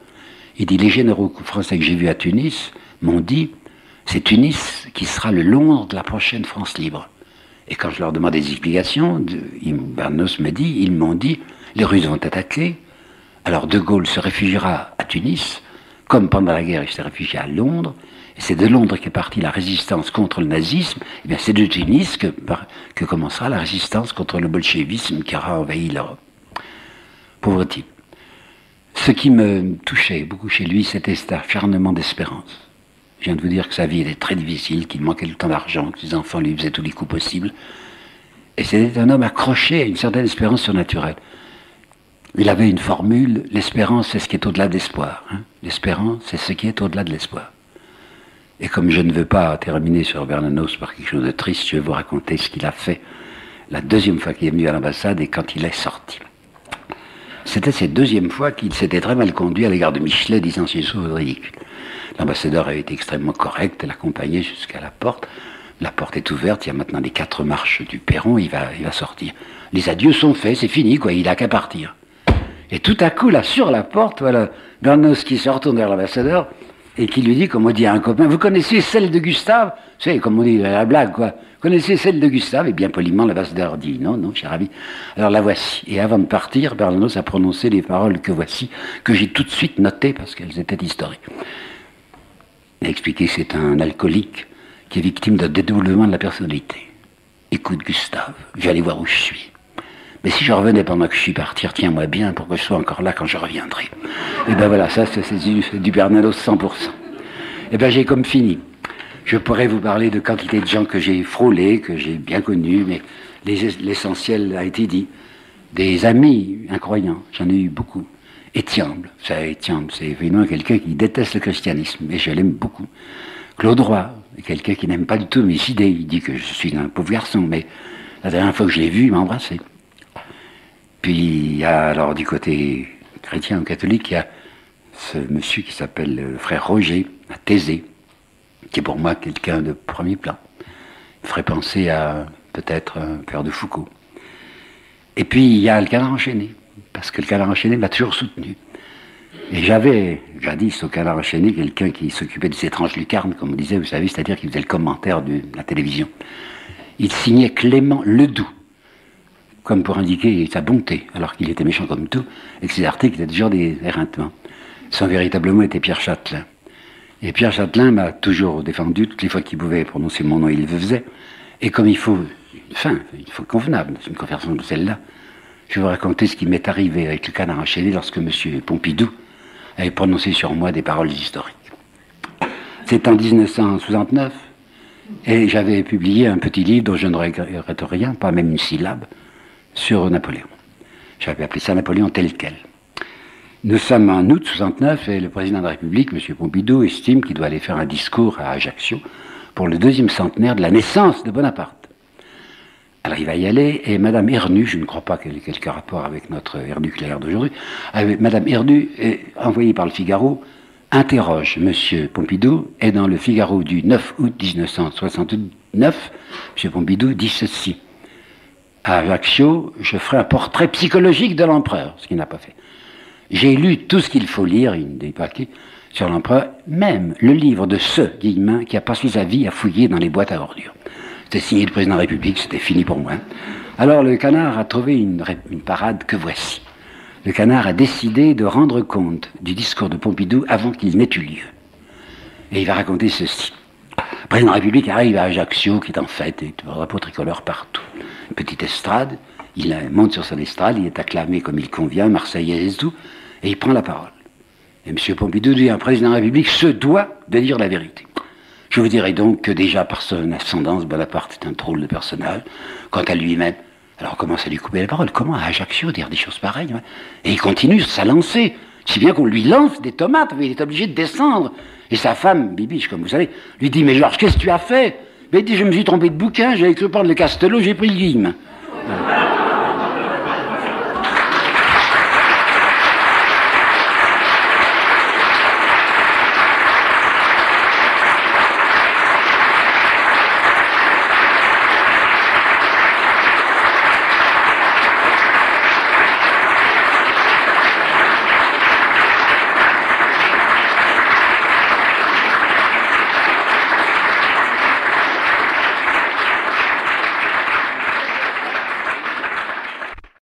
Il dit Les généraux français que j'ai vus à Tunis m'ont dit c'est Tunis qui sera le Londres de la prochaine France libre. Et quand je leur demande des explications, Bernos me dit ils m'ont dit les Russes vont attaquer, alors De Gaulle se réfugiera à Tunis, comme pendant la guerre il s'est réfugié à Londres, c'est de Londres qu'est partie la résistance contre le nazisme, et eh bien c'est de Tunis que, commencera la résistance contre le bolchevisme qui aura envahi l'Europe. Pauvre type. Ce qui me touchait beaucoup chez lui, c'était cet acharnement d'espérance. Je viens de vous dire que sa vie était très difficile, qu'il manquait le temps d'argent, que ses enfants lui faisaient tous les coups possibles. Et c'était un homme accroché à une certaine espérance surnaturelle. Il avait une formule, l'espérance c'est ce qui est au-delà de l'espoir. Hein. L'espérance c'est ce qui est au-delà de l'espoir. Et comme je ne veux pas terminer sur Bernanos par quelque chose de triste, je vais vous raconter ce qu'il a fait la deuxième fois qu'il est venu à l'ambassade et quand il est sorti. C'était cette deuxième fois qu'il s'était très mal conduit à l'égard de Michelet, disant c'est ridicule. L'ambassadeur avait été extrêmement correct, l'accompagnait jusqu'à la porte. La porte est ouverte, il y a maintenant les quatre marches du perron, il va, sortir. Les adieux sont faits, c'est fini, quoi, il a qu'à partir. Et tout à coup, là, sur la porte, voilà, Bernos qui se retourne vers l'ambassadeur, et qui lui dit, comme on dit à un copain, vous connaissez celle de Gustave? Savez, comme on dit, la blague, quoi. Vous connaissez celle de Gustave? Et bien poliment, l'ambassadeur dit, non, non, cher ami. Alors la voici. Et avant de partir, Bernanos a prononcé les paroles que voici, que j'ai tout de suite notées parce qu'elles étaient historiques. Il a expliqué c'est un alcoolique qui est victime d'un dédoublement de la personnalité. Écoute, Gustave, j'allais voir où je suis. Mais si je revenais pendant que je suis parti, tiens-moi bien pour que je sois encore là quand je reviendrai. Et ben voilà, ça c'est du, Bernanos 100%. Et ben j'ai comme fini. Je pourrais vous parler de quantité de gens que j'ai frôlés, que j'ai bien connus, mais l'essentiel a été dit. Des amis incroyants, j'en ai eu beaucoup. Étiamble, ça, Étiamble, c'est évidemment quelqu'un qui déteste le christianisme, et je l'aime beaucoup. Claude Roy, quelqu'un qui n'aime pas du tout mes idées, il dit que je suis un pauvre garçon, mais la dernière fois que je l'ai vu, il m'a embrassé. Puis, alors, du côté chrétien ou catholique, il y a ce monsieur qui s'appelle le frère Roger, à Thésée, qui est pour moi quelqu'un de premier plan. Il ferait penser à peut-être un père de Foucault. Et puis, il y a le canard enchaîné, parce que le canard enchaîné m'a toujours soutenu. Et j'avais, jadis, au canard enchaîné, quelqu'un qui s'occupait de ces étranges lucarnes, comme on disait, vous savez, c'est-à-dire qui faisait le commentaire de la télévision. Il signait Clément Ledoux, comme pour indiquer sa bonté, alors qu'il était méchant comme tout, et que ses articles étaient toujours des éreintements. Son véritable mot était Pierre Châtelain. Et Pierre Châtelain m'a toujours défendu, toutes les fois qu'il pouvait prononcer mon nom, il le faisait. Et comme il faut une fin, il faut convenable, une conversation de celle-là, je vais vous raconter ce qui m'est arrivé avec le canard enchaîné lorsque M. Pompidou avait prononcé sur moi des paroles historiques. C'est en 1969, et j'avais publié un petit livre dont je ne regrette rien, pas même une syllabe, sur Napoléon. J'avais appelé ça Napoléon tel quel. Nous sommes en août 69 et le président de la République, M. Pompidou, estime qu'il doit aller faire un discours à Ajaccio pour le deuxième centenaire de la naissance de Bonaparte. Alors il va y aller, et Madame Ernu, je ne crois pas qu'elle ait quelque rapport avec notre Ernu Claire d'aujourd'hui, Madame Ernu, envoyée par le Figaro, interroge M. Pompidou, et dans le Figaro du 9 août 1969, M. Pompidou dit ceci. À Ajaccio, je ferai un portrait psychologique de l'empereur, ce qu'il n'a pas fait. J'ai lu tout ce qu'il faut lire, il des paquets, sur l'empereur, même le livre de ce Guillemin qui a passé sa vie à fouiller dans les boîtes à ordures. C'était signé le président de la République, c'était fini pour moi. Alors le canard a trouvé une, parade que voici. Le canard a décidé de rendre compte du discours de Pompidou avant qu'il n'ait eu lieu. Et il va raconter ceci. Le président de la République arrive à Ajaccio, qui est en fête, et drapeau tricolore partout. Une petite estrade, il monte sur son estrade, il est acclamé comme il convient, Marseillais et tout, et il prend la parole. Et M. Pompidou dit un président de la République se doit de dire la vérité. Je vous dirais donc que déjà par son ascendance, Bonaparte est un drôle de personnage. Quant à lui-même, alors commence à lui couper la parole? Comment à Ajaccio dire des choses pareilles? Et il continue sa lancée, si bien qu'on lui lance des tomates, il est obligé de descendre. Et sa femme, Bibiche, comme vous savez, lui dit Mais Georges, qu'est-ce que tu as fait? Mais il dit Je me suis trompé de bouquin, j'ai écrit par le Castello, j'ai pris le guime.